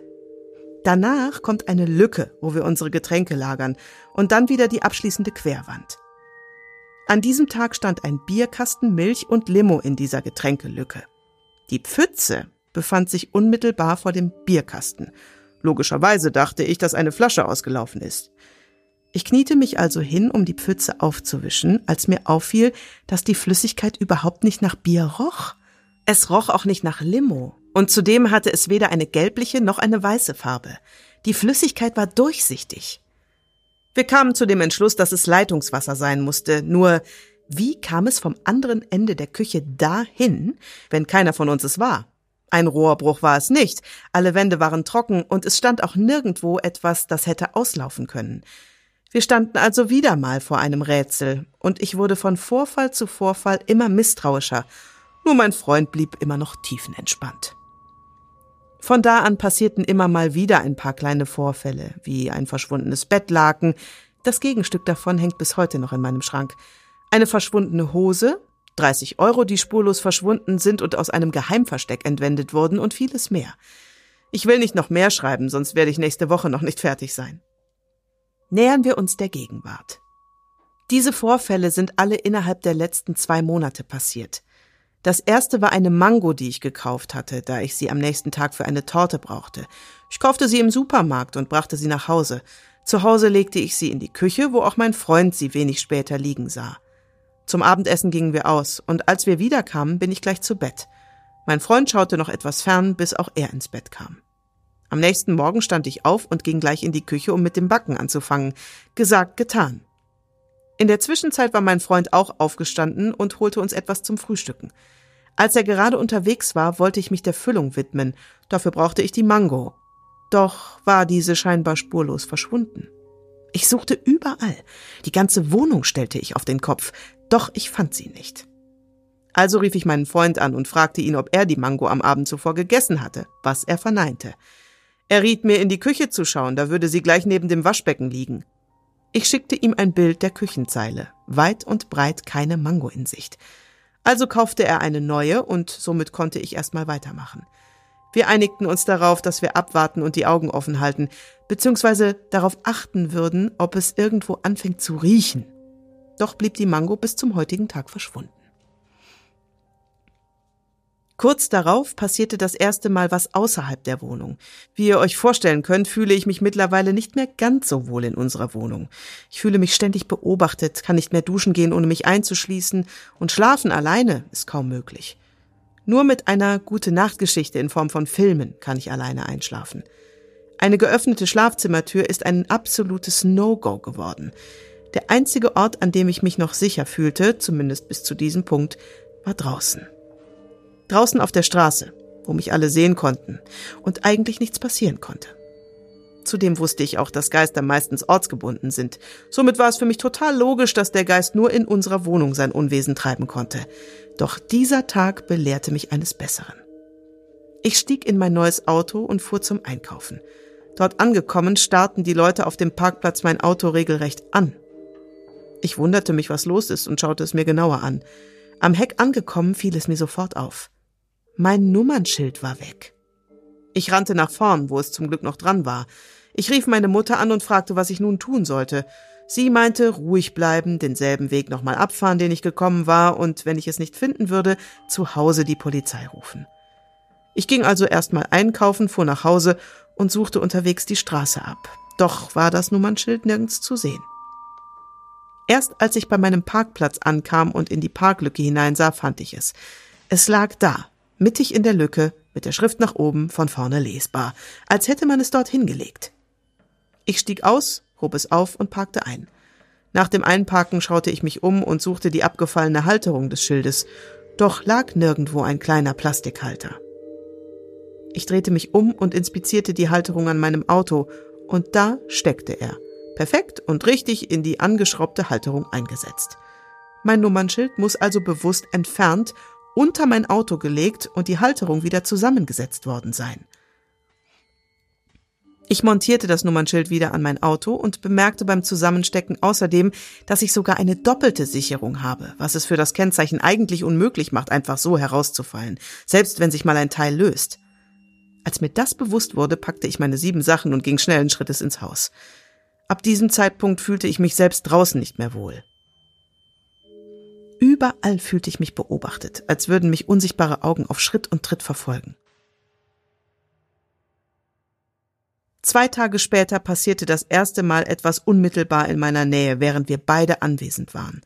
Danach kommt eine Lücke, wo wir unsere Getränke lagern und dann wieder die abschließende Querwand. An diesem Tag stand ein Bierkasten, Milch und Limo in dieser Getränkelücke. Die Pfütze befand sich unmittelbar vor dem Bierkasten Logischerweise dachte ich, dass eine Flasche ausgelaufen ist. Ich kniete mich also hin, um die Pfütze aufzuwischen, als mir auffiel, dass die Flüssigkeit überhaupt nicht nach Bier roch. Es roch auch nicht nach Limo. Und zudem hatte es weder eine gelbliche noch eine weiße Farbe. Die Flüssigkeit war durchsichtig. Wir kamen zu dem Entschluss, dass es Leitungswasser sein musste, nur wie kam es vom anderen Ende der Küche dahin, wenn keiner von uns es war? Ein Rohrbruch war es nicht, alle Wände waren trocken und es stand auch nirgendwo etwas, das hätte auslaufen können. Wir standen also wieder mal vor einem Rätsel, und ich wurde von Vorfall zu Vorfall immer misstrauischer, nur mein Freund blieb immer noch tiefenentspannt. Von da an passierten immer mal wieder ein paar kleine Vorfälle, wie ein verschwundenes Bettlaken, das Gegenstück davon hängt bis heute noch in meinem Schrank, eine verschwundene Hose, 30 Euro, die spurlos verschwunden sind und aus einem Geheimversteck entwendet wurden und vieles mehr. Ich will nicht noch mehr schreiben, sonst werde ich nächste Woche noch nicht fertig sein. Nähern wir uns der Gegenwart. Diese Vorfälle sind alle innerhalb der letzten zwei Monate passiert. Das erste war eine Mango, die ich gekauft hatte, da ich sie am nächsten Tag für eine Torte brauchte. Ich kaufte sie im Supermarkt und brachte sie nach Hause. Zu Hause legte ich sie in die Küche, wo auch mein Freund sie wenig später liegen sah. Zum Abendessen gingen wir aus, und als wir wiederkamen, bin ich gleich zu Bett. Mein Freund schaute noch etwas fern, bis auch er ins Bett kam. Am nächsten Morgen stand ich auf und ging gleich in die Küche, um mit dem Backen anzufangen. Gesagt, getan. In der Zwischenzeit war mein Freund auch aufgestanden und holte uns etwas zum Frühstücken. Als er gerade unterwegs war, wollte ich mich der Füllung widmen. Dafür brauchte ich die Mango. Doch war diese scheinbar spurlos verschwunden. Ich suchte überall. Die ganze Wohnung stellte ich auf den Kopf. Doch ich fand sie nicht. Also rief ich meinen Freund an und fragte ihn, ob er die Mango am Abend zuvor gegessen hatte, was er verneinte. Er riet mir, in die Küche zu schauen, da würde sie gleich neben dem Waschbecken liegen. Ich schickte ihm ein Bild der Küchenzeile. Weit und breit keine Mango in Sicht. Also kaufte er eine neue und somit konnte ich erstmal weitermachen. Wir einigten uns darauf, dass wir abwarten und die Augen offen halten, beziehungsweise darauf achten würden, ob es irgendwo anfängt zu riechen. Doch blieb die Mango bis zum heutigen Tag verschwunden. Kurz darauf passierte das erste Mal was außerhalb der Wohnung. Wie ihr euch vorstellen könnt, fühle ich mich mittlerweile nicht mehr ganz so wohl in unserer Wohnung. Ich fühle mich ständig beobachtet, kann nicht mehr duschen gehen, ohne mich einzuschließen, und schlafen alleine ist kaum möglich. Nur mit einer gute Nachtgeschichte in Form von Filmen kann ich alleine einschlafen. Eine geöffnete Schlafzimmertür ist ein absolutes No-Go geworden. Der einzige Ort, an dem ich mich noch sicher fühlte, zumindest bis zu diesem Punkt, war draußen. Draußen auf der Straße, wo mich alle sehen konnten und eigentlich nichts passieren konnte. Zudem wusste ich auch, dass Geister meistens ortsgebunden sind. Somit war es für mich total logisch, dass der Geist nur in unserer Wohnung sein Unwesen treiben konnte. Doch dieser Tag belehrte mich eines Besseren. Ich stieg in mein neues Auto und fuhr zum Einkaufen. Dort angekommen, starrten die Leute auf dem Parkplatz mein Auto regelrecht an. Ich wunderte mich, was los ist und schaute es mir genauer an. Am Heck angekommen, fiel es mir sofort auf. Mein Nummernschild war weg. Ich rannte nach vorn, wo es zum Glück noch dran war. Ich rief meine Mutter an und fragte, was ich nun tun sollte. Sie meinte, ruhig bleiben, denselben Weg nochmal abfahren, den ich gekommen war, und wenn ich es nicht finden würde, zu Hause die Polizei rufen. Ich ging also erstmal einkaufen, fuhr nach Hause und suchte unterwegs die Straße ab. Doch war das Nummernschild nirgends zu sehen. Erst als ich bei meinem Parkplatz ankam und in die Parklücke hineinsah, fand ich es. Es lag da, mittig in der Lücke, mit der Schrift nach oben, von vorne lesbar, als hätte man es dort hingelegt. Ich stieg aus, hob es auf und parkte ein. Nach dem Einparken schaute ich mich um und suchte die abgefallene Halterung des Schildes, doch lag nirgendwo ein kleiner Plastikhalter. Ich drehte mich um und inspizierte die Halterung an meinem Auto, und da steckte er, perfekt und richtig in die angeschraubte Halterung eingesetzt. Mein Nummernschild muss also bewusst entfernt unter mein Auto gelegt und die Halterung wieder zusammengesetzt worden sein. Ich montierte das Nummernschild wieder an mein Auto und bemerkte beim Zusammenstecken außerdem, dass ich sogar eine doppelte Sicherung habe, was es für das Kennzeichen eigentlich unmöglich macht, einfach so herauszufallen, selbst wenn sich mal ein Teil löst. Als mir das bewusst wurde, packte ich meine sieben Sachen und ging schnellen Schrittes ins Haus. Ab diesem Zeitpunkt fühlte ich mich selbst draußen nicht mehr wohl. Überall fühlte ich mich beobachtet, als würden mich unsichtbare Augen auf Schritt und Tritt verfolgen. Zwei Tage später passierte das erste Mal etwas unmittelbar in meiner Nähe, während wir beide anwesend waren.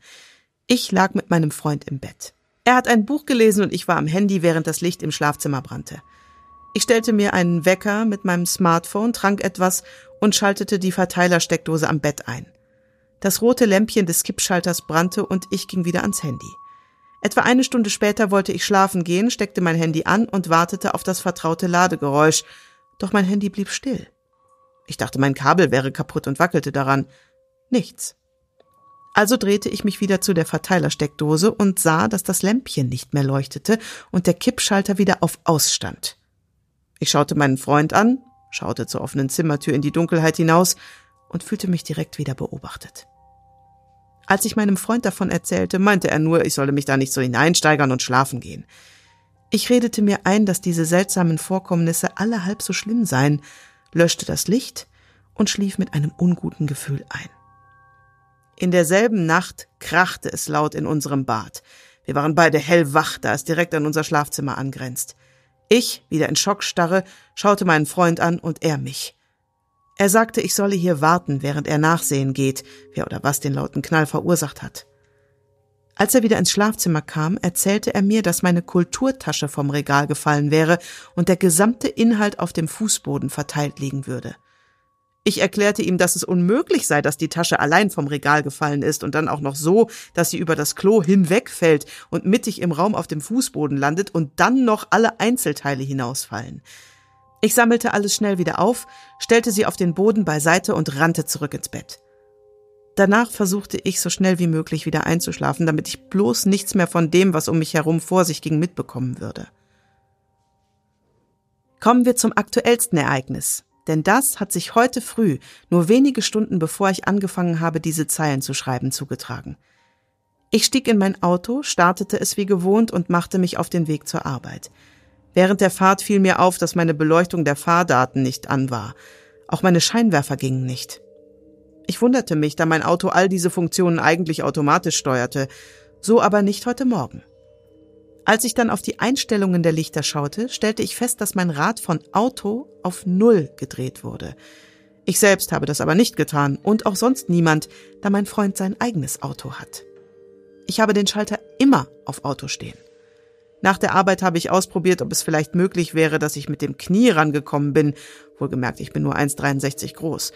Ich lag mit meinem Freund im Bett. Er hat ein Buch gelesen und ich war am Handy, während das Licht im Schlafzimmer brannte. Ich stellte mir einen Wecker mit meinem Smartphone, trank etwas und schaltete die Verteilersteckdose am Bett ein. Das rote Lämpchen des Kippschalters brannte und ich ging wieder ans Handy. Etwa eine Stunde später wollte ich schlafen gehen, steckte mein Handy an und wartete auf das vertraute Ladegeräusch, doch mein Handy blieb still. Ich dachte, mein Kabel wäre kaputt und wackelte daran. Nichts. Also drehte ich mich wieder zu der Verteilersteckdose und sah, dass das Lämpchen nicht mehr leuchtete und der Kippschalter wieder auf Ausstand. Ich schaute meinen Freund an, schaute zur offenen Zimmertür in die Dunkelheit hinaus und fühlte mich direkt wieder beobachtet. Als ich meinem Freund davon erzählte, meinte er nur, ich solle mich da nicht so hineinsteigern und schlafen gehen. Ich redete mir ein, dass diese seltsamen Vorkommnisse alle halb so schlimm seien, löschte das Licht und schlief mit einem unguten Gefühl ein. In derselben Nacht krachte es laut in unserem Bad. Wir waren beide hellwach, da es direkt an unser Schlafzimmer angrenzt. Ich, wieder in Schockstarre, schaute meinen Freund an und er mich. Er sagte, ich solle hier warten, während er nachsehen geht, wer oder was den lauten Knall verursacht hat. Als er wieder ins Schlafzimmer kam, erzählte er mir, dass meine Kulturtasche vom Regal gefallen wäre und der gesamte Inhalt auf dem Fußboden verteilt liegen würde. Ich erklärte ihm, dass es unmöglich sei, dass die Tasche allein vom Regal gefallen ist und dann auch noch so, dass sie über das Klo hinwegfällt und mittig im Raum auf dem Fußboden landet und dann noch alle Einzelteile hinausfallen. Ich sammelte alles schnell wieder auf, stellte sie auf den Boden beiseite und rannte zurück ins Bett. Danach versuchte ich so schnell wie möglich wieder einzuschlafen, damit ich bloß nichts mehr von dem, was um mich herum vor sich ging, mitbekommen würde. Kommen wir zum aktuellsten Ereignis, denn das hat sich heute früh, nur wenige Stunden bevor ich angefangen habe, diese Zeilen zu schreiben, zugetragen. Ich stieg in mein Auto, startete es wie gewohnt und machte mich auf den Weg zur Arbeit. Während der Fahrt fiel mir auf, dass meine Beleuchtung der Fahrdaten nicht an war. Auch meine Scheinwerfer gingen nicht. Ich wunderte mich, da mein Auto all diese Funktionen eigentlich automatisch steuerte, so aber nicht heute Morgen. Als ich dann auf die Einstellungen der Lichter schaute, stellte ich fest, dass mein Rad von Auto auf Null gedreht wurde. Ich selbst habe das aber nicht getan und auch sonst niemand, da mein Freund sein eigenes Auto hat. Ich habe den Schalter immer auf Auto stehen. Nach der Arbeit habe ich ausprobiert, ob es vielleicht möglich wäre, dass ich mit dem Knie rangekommen bin. Wohlgemerkt, ich bin nur 1,63 groß.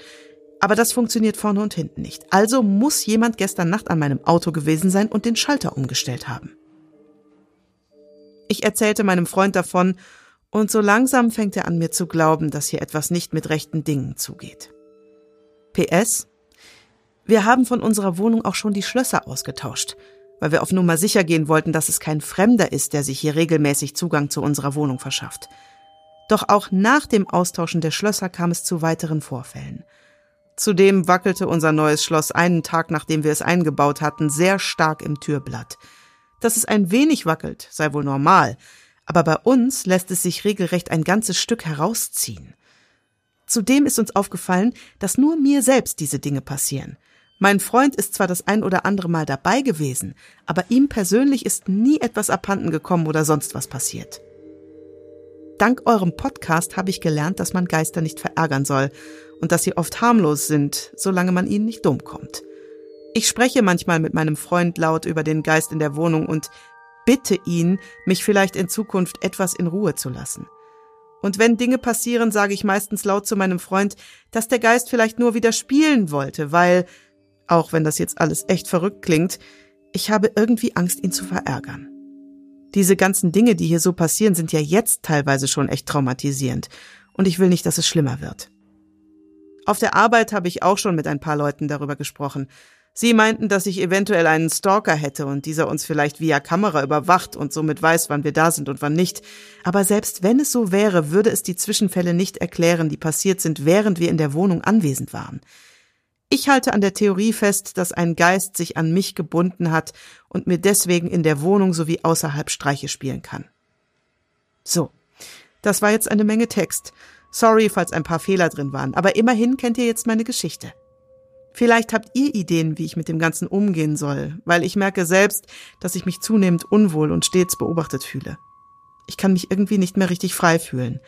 Aber das funktioniert vorne und hinten nicht. Also muss jemand gestern Nacht an meinem Auto gewesen sein und den Schalter umgestellt haben. Ich erzählte meinem Freund davon, und so langsam fängt er an mir zu glauben, dass hier etwas nicht mit rechten Dingen zugeht. PS Wir haben von unserer Wohnung auch schon die Schlösser ausgetauscht, weil wir auf Nummer sicher gehen wollten, dass es kein Fremder ist, der sich hier regelmäßig Zugang zu unserer Wohnung verschafft. Doch auch nach dem Austauschen der Schlösser kam es zu weiteren Vorfällen. Zudem wackelte unser neues Schloss einen Tag, nachdem wir es eingebaut hatten, sehr stark im Türblatt. Dass es ein wenig wackelt, sei wohl normal, aber bei uns lässt es sich regelrecht ein ganzes Stück herausziehen. Zudem ist uns aufgefallen, dass nur mir selbst diese Dinge passieren. Mein Freund ist zwar das ein oder andere Mal dabei gewesen, aber ihm persönlich ist nie etwas abhanden gekommen oder sonst was passiert. Dank eurem Podcast habe ich gelernt, dass man Geister nicht verärgern soll und dass sie oft harmlos sind, solange man ihnen nicht dumm kommt. Ich spreche manchmal mit meinem Freund laut über den Geist in der Wohnung und bitte ihn, mich vielleicht in Zukunft etwas in Ruhe zu lassen. Und wenn Dinge passieren, sage ich meistens laut zu meinem Freund, dass der Geist vielleicht nur wieder spielen wollte, weil, auch wenn das jetzt alles echt verrückt klingt, ich habe irgendwie Angst, ihn zu verärgern. Diese ganzen Dinge, die hier so passieren, sind ja jetzt teilweise schon echt traumatisierend, und ich will nicht, dass es schlimmer wird. Auf der Arbeit habe ich auch schon mit ein paar Leuten darüber gesprochen, Sie meinten, dass ich eventuell einen Stalker hätte und dieser uns vielleicht via Kamera überwacht und somit weiß, wann wir da sind und wann nicht. Aber selbst wenn es so wäre, würde es die Zwischenfälle nicht erklären, die passiert sind, während wir in der Wohnung anwesend waren. Ich halte an der Theorie fest, dass ein Geist sich an mich gebunden hat und mir deswegen in der Wohnung sowie außerhalb Streiche spielen kann. So, das war jetzt eine Menge Text. Sorry, falls ein paar Fehler drin waren, aber immerhin kennt ihr jetzt meine Geschichte. Vielleicht habt ihr Ideen, wie ich mit dem Ganzen umgehen soll, weil ich merke selbst, dass ich mich zunehmend unwohl und stets beobachtet fühle. Ich kann mich irgendwie nicht mehr richtig frei fühlen,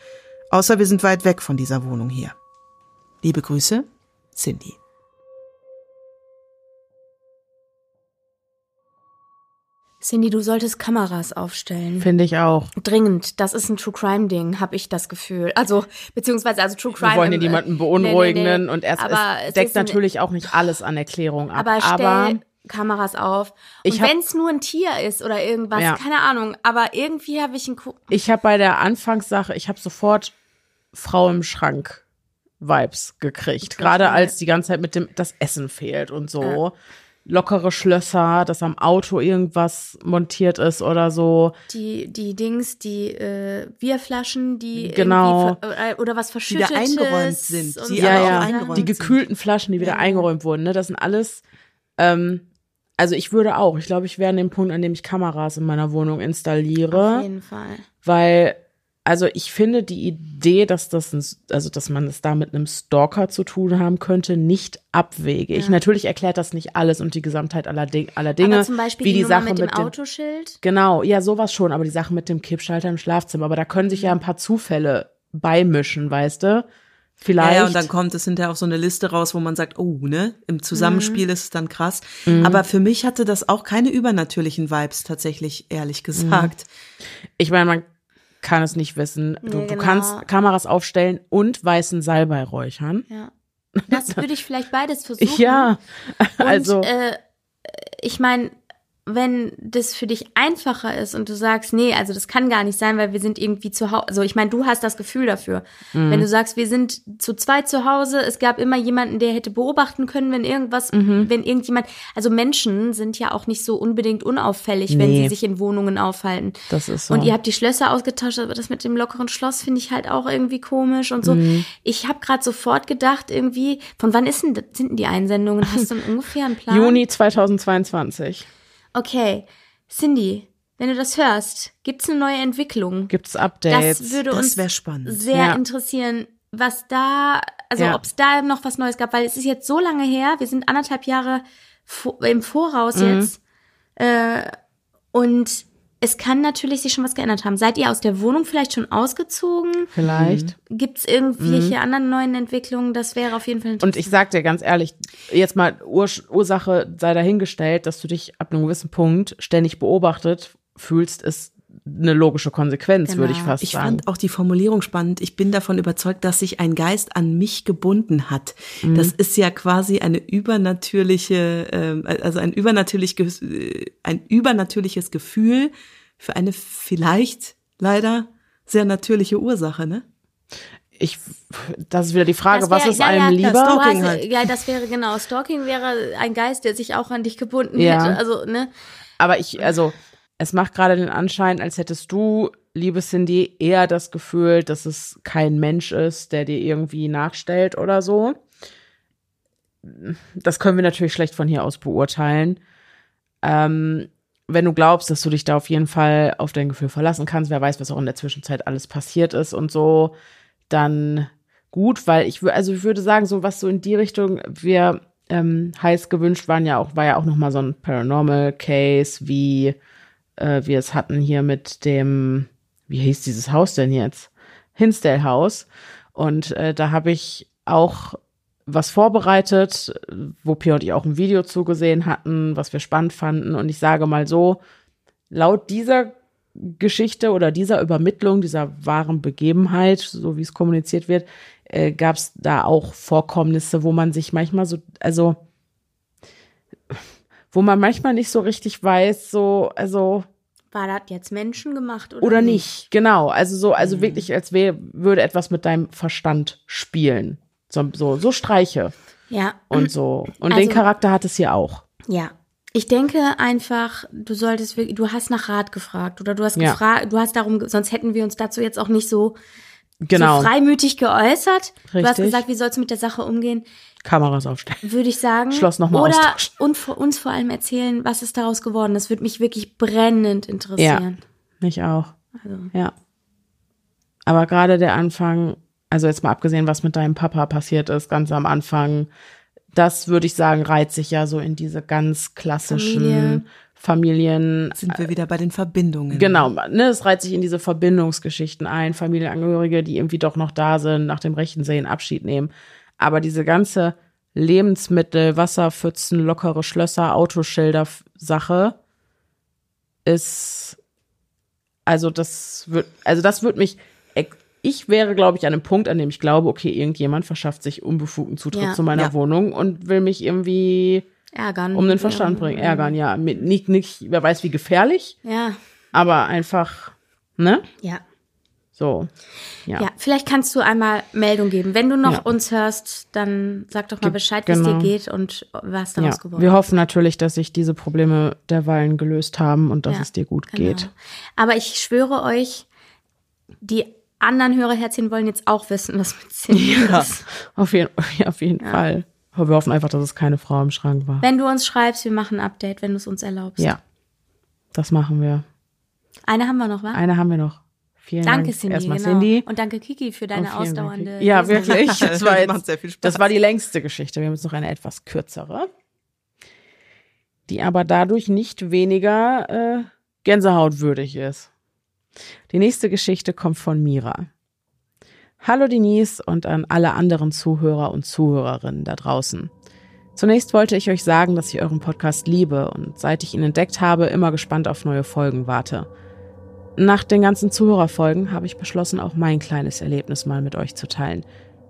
außer wir sind weit weg von dieser Wohnung hier. Liebe Grüße, Cindy. Cindy, du solltest Kameras aufstellen. Finde ich auch. Dringend. Das ist ein True Crime Ding, habe ich das Gefühl. Also beziehungsweise also True Crime. Wir wollen hier im, niemanden beunruhigen nee, nee, nee. und erst aber es deckt natürlich auch nicht alles an Erklärung ab. Aber, stell aber Kameras auf. Und wenn es nur ein Tier ist oder irgendwas, ja. keine Ahnung. Aber irgendwie habe ich ein. Ko ich habe bei der Anfangssache, ich habe sofort Frau im Schrank Vibes gekriegt. Gerade als die ganze Zeit mit dem das Essen fehlt und so. Ja lockere Schlösser, dass am Auto irgendwas montiert ist oder so. Die, die Dings, die äh, Bierflaschen, die genau. Äh, oder was verschüttet die wieder eingeräumt sind. Die ja, ja. Eingeräumt die gekühlten Flaschen, die wieder ja. eingeräumt wurden. Ne? Das sind alles. Ähm, also ich würde auch. Ich glaube, ich wäre an dem Punkt, an dem ich Kameras in meiner Wohnung installiere. Auf jeden Fall. Weil also ich finde die Idee, dass das, ein, also dass man es da mit einem Stalker zu tun haben könnte, nicht abwegig. Ja. Natürlich erklärt das nicht alles und die Gesamtheit aller, Ding, aller Dinge. Aber zum Beispiel wie die, die Sache mit dem mit Autoschild. Genau, ja, sowas schon, aber die Sache mit dem Kippschalter im Schlafzimmer. Aber da können sich ja ein paar Zufälle beimischen, weißt du? Vielleicht. Ja, ja, und dann kommt es hinterher auf so eine Liste raus, wo man sagt, oh, ne, im Zusammenspiel mhm. ist es dann krass. Mhm. Aber für mich hatte das auch keine übernatürlichen Vibes tatsächlich, ehrlich gesagt. Mhm. Ich meine, man kann es nicht wissen. Du, Nee, du genau. kannst Kameras aufstellen und weißen Salbei räuchern. Ja. Das würde ich vielleicht beides versuchen. Ja, also. Und, äh, ich meine, wenn das für dich einfacher ist und du sagst, nee, also das kann gar nicht sein, weil wir sind irgendwie zu Hause. Also ich meine, du hast das Gefühl dafür. Mhm. Wenn du sagst, wir sind zu zweit zu Hause, es gab immer jemanden, der hätte beobachten können, wenn irgendwas, Mhm. wenn irgendjemand, also Menschen sind ja auch nicht so unbedingt unauffällig, wenn Nee. sie sich in Wohnungen aufhalten. Das ist so. Und ihr habt die Schlösser ausgetauscht, aber das mit dem lockeren Schloss finde ich halt auch irgendwie komisch und so. Mhm. Ich habe gerade sofort gedacht, irgendwie, von wann ist denn, sind denn die Einsendungen? Hast du ungefähr einen Plan? Juni 2022 Okay, Cindy, wenn du das hörst, gibt's eine neue Entwicklung? gibt's Updates. Das würde Das uns spannend. sehr Ja. interessieren, was da, also Ja. ob es da noch was Neues gab, weil es ist jetzt so lange her, wir sind anderthalb Jahre im Voraus Mhm. jetzt äh, und es kann natürlich sich schon was geändert haben. Seid ihr aus der Wohnung vielleicht schon ausgezogen? Vielleicht. Gibt's irgendwelche anderen neuen Entwicklungen? Das wäre auf jeden Fall interessant. Und ich sag dir ganz ehrlich, jetzt mal Ur Ursache sei dahingestellt, dass du dich ab einem gewissen Punkt ständig beobachtet fühlst, ist eine logische Konsequenz, Genau. würde ich fast Ich sagen. fand auch die Formulierung spannend. Ich bin davon überzeugt, dass sich ein Geist an mich gebunden hat. Mhm. Das ist ja quasi eine übernatürliche, ähm, also ein, übernatürlich, äh, ein übernatürliches Gefühl für eine vielleicht leider sehr natürliche Ursache, ne? ich, das ist wieder die Frage, Das was wär- ist ja, einem ja, lieber? Du Stalking hast, halt. Ja, das wäre genau. Stalking wäre ein Geist, der sich auch an dich gebunden Ja. hätte. Also, ne? Aber ich, also, es macht gerade den Anschein, als hättest du, liebe Cindy, eher das Gefühl, dass es kein Mensch ist, der dir irgendwie nachstellt oder so. Das können wir natürlich schlecht von hier aus beurteilen. Ähm, wenn du glaubst, dass du dich da auf jeden Fall auf dein Gefühl verlassen kannst, wer weiß, was auch in der Zwischenzeit alles passiert ist und so, dann gut, weil ich würde, also ich würde sagen, so was so in die Richtung, wir ähm, heiß gewünscht waren ja auch, war ja auch noch mal so ein Paranormal Case, wie äh, wir es hatten hier mit dem, wie hieß dieses Haus denn jetzt? Hinsdale Haus. Und äh, da habe ich auch was vorbereitet, wo Pia und ich auch ein Video zugesehen hatten, was wir spannend fanden. Und ich sage mal so, laut dieser Geschichte oder dieser Übermittlung, dieser wahren Begebenheit, so wie es kommuniziert wird, äh, gab es da auch Vorkommnisse, wo man sich manchmal so, also wo man manchmal nicht so richtig weiß, so, also War das jetzt menschengemacht oder, oder nicht. Genau, also so, also wirklich, als wär, würde etwas mit deinem Verstand spielen. So, so, so Streiche Ja. und so. Und Also- den Charakter hat es hier auch. Ja. Ich denke einfach, du solltest wirklich, du hast nach Rat gefragt oder du hast Ja. gefragt, du hast darum, sonst hätten wir uns dazu jetzt auch nicht so, Genau. so freimütig geäußert. Du hast Richtig. gesagt, wie sollst du mit der Sache umgehen? Kameras aufstellen. Würde ich sagen. Schloss noch mal Oder und vor, uns vor allem erzählen, was ist daraus geworden. Das würde mich wirklich brennend interessieren. Mich auch. Also, Ja. Aber gerade der Anfang, also jetzt mal abgesehen, was mit deinem Papa passiert ist, ganz am Anfang, das würde ich sagen, reiht sich ja so in diese ganz klassischen Familie. Familien. Sind wir wieder bei den Verbindungen. Genau, ne, es reiht sich in diese Verbindungsgeschichten ein, Familienangehörige, die irgendwie doch noch da sind, nach dem rechten Sehen Abschied nehmen. Aber diese ganze Lebensmittel, Wasserpfützen, lockere Schlösser, Autoschilder Sache ist, also das wird, also das wird mich, ich wäre, glaube ich, an einem Punkt, an dem ich glaube, okay, irgendjemand verschafft sich unbefugten Zutritt Ja. zu meiner Ja. Wohnung und will mich irgendwie ärgern. um den Verstand bringen, ärgern, ja. Mit, nicht, nicht, wer weiß wie gefährlich, Ja, aber einfach, ne? ja. So. Ja. Ja, vielleicht kannst du einmal Meldung geben. Wenn du noch Ja. uns hörst, dann sag doch mal Bescheid, wie es dir genau. geht und was ja. daraus geworden Wir hoffen natürlich, dass sich diese Probleme derweilen gelöst haben und dass Ja, es dir gut Genau. geht. Aber ich schwöre euch, die anderen Hörerherzchen wollen jetzt auch wissen, was mit Cindy Ja, ist. auf jeden, ja, auf jeden Fall. Aber wir hoffen einfach, dass es keine Frau im Schrank war. Wenn du uns schreibst, wir machen ein Update, wenn du es uns erlaubst. Ja. Das machen wir. Eine haben wir noch, wa? Eine haben wir noch. Vielen Danke, Dank. Cindy. Erstmal genau. Cindy. Und danke, Kiki, für deine Dank, ausdauernde. Kiki. Ja, Lesung. wirklich. Das war, Das macht jetzt, sehr viel Spaß. das war die längste Geschichte. Wir haben jetzt noch eine etwas kürzere, die aber dadurch nicht weniger äh, Gänsehautwürdig ist. Die nächste Geschichte kommt von Mira. Hallo Denise und an alle anderen Zuhörer und Zuhörerinnen da draußen. Zunächst wollte ich euch sagen, dass ich euren Podcast liebe und seit ich ihn entdeckt habe, immer gespannt auf neue Folgen warte. Nach den ganzen Zuhörerfolgen habe ich beschlossen, auch mein kleines Erlebnis mal mit euch zu teilen.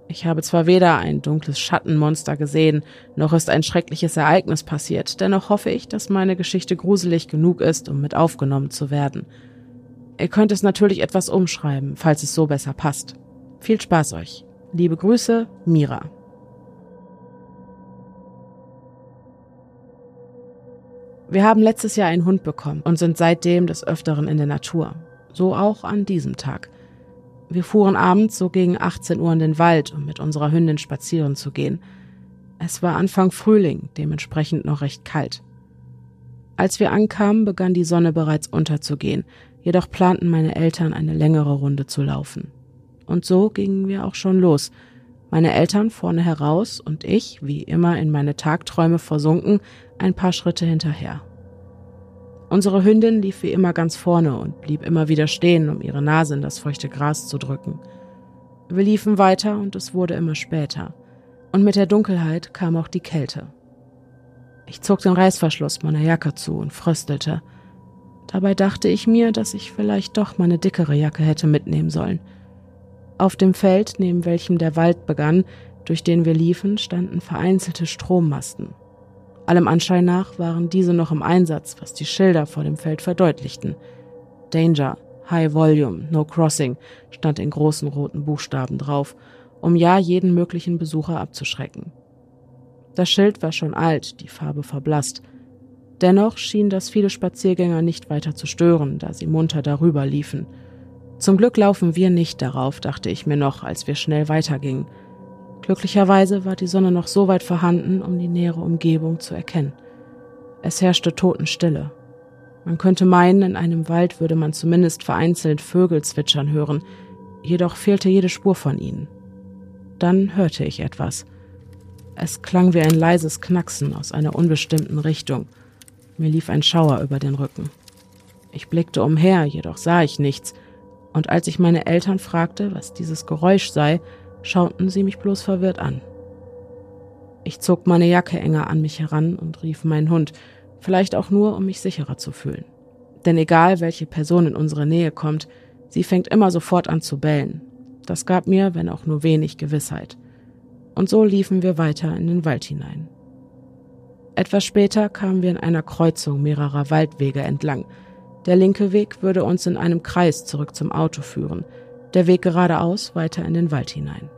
Ich habe zwar weder ein dunkles Schattenmonster gesehen, noch ist ein schreckliches Ereignis passiert, dennoch hoffe ich, dass meine Geschichte gruselig genug ist, um mit aufgenommen zu werden. Ihr könnt es natürlich etwas umschreiben, falls es so besser passt. Viel Spaß euch. Liebe Grüße, Mira. Wir haben letztes Jahr einen Hund bekommen und sind seitdem des Öfteren in der Natur. So auch an diesem Tag. Wir fuhren abends so gegen 18 Uhr in den Wald, um mit unserer Hündin spazieren zu gehen. Es war Anfang Frühling, dementsprechend noch recht kalt. Als wir ankamen, begann die Sonne bereits unterzugehen, jedoch planten meine Eltern eine längere Runde zu laufen. Und so gingen wir auch schon los. Meine Eltern vorne heraus und ich, wie immer in meine Tagträume versunken, ein paar Schritte hinterher. Unsere Hündin lief wie immer ganz vorne und blieb immer wieder stehen, um ihre Nase in das feuchte Gras zu drücken. Wir liefen weiter und es wurde immer später. Und mit der Dunkelheit kam auch die Kälte. Ich zog den Reißverschluss meiner Jacke zu und fröstelte. Dabei dachte ich mir, dass ich vielleicht doch meine dickere Jacke hätte mitnehmen sollen. Auf dem Feld, neben welchem der Wald begann, durch den wir liefen, standen vereinzelte Strommasten. Allem Anschein nach waren diese noch im Einsatz, was die Schilder vor dem Feld verdeutlichten. Danger, High Volume, No Crossing stand in großen roten Buchstaben drauf, um ja jeden möglichen Besucher abzuschrecken. Das Schild war schon alt, die Farbe verblasst. Dennoch schien das viele Spaziergänger nicht weiter zu stören, da sie munter darüber liefen. Zum Glück laufen wir nicht darauf, dachte ich mir noch, als wir schnell weitergingen. Glücklicherweise war die Sonne noch so weit vorhanden, um die nähere Umgebung zu erkennen. Es herrschte Totenstille. Man könnte meinen, in einem Wald würde man zumindest vereinzelt Vögel zwitschern hören, jedoch fehlte jede Spur von ihnen. Dann hörte ich etwas. Es klang wie ein leises Knacksen aus einer unbestimmten Richtung. Mir lief ein Schauer über den Rücken. Ich blickte umher, jedoch sah ich nichts, und als ich meine Eltern fragte, was dieses Geräusch sei, schauten sie mich bloß verwirrt an. Ich zog meine Jacke enger an mich heran und rief meinen Hund, vielleicht auch nur, um mich sicherer zu fühlen. Denn egal, welche Person in unsere Nähe kommt, sie fängt immer sofort an zu bellen. Das gab mir, wenn auch nur wenig, Gewissheit. Und so liefen wir weiter in den Wald hinein. Etwas später kamen wir in einer Kreuzung mehrerer Waldwege entlang. Der linke Weg würde uns in einem Kreis zurück zum Auto führen, der Weg geradeaus weiter in den Wald hinein.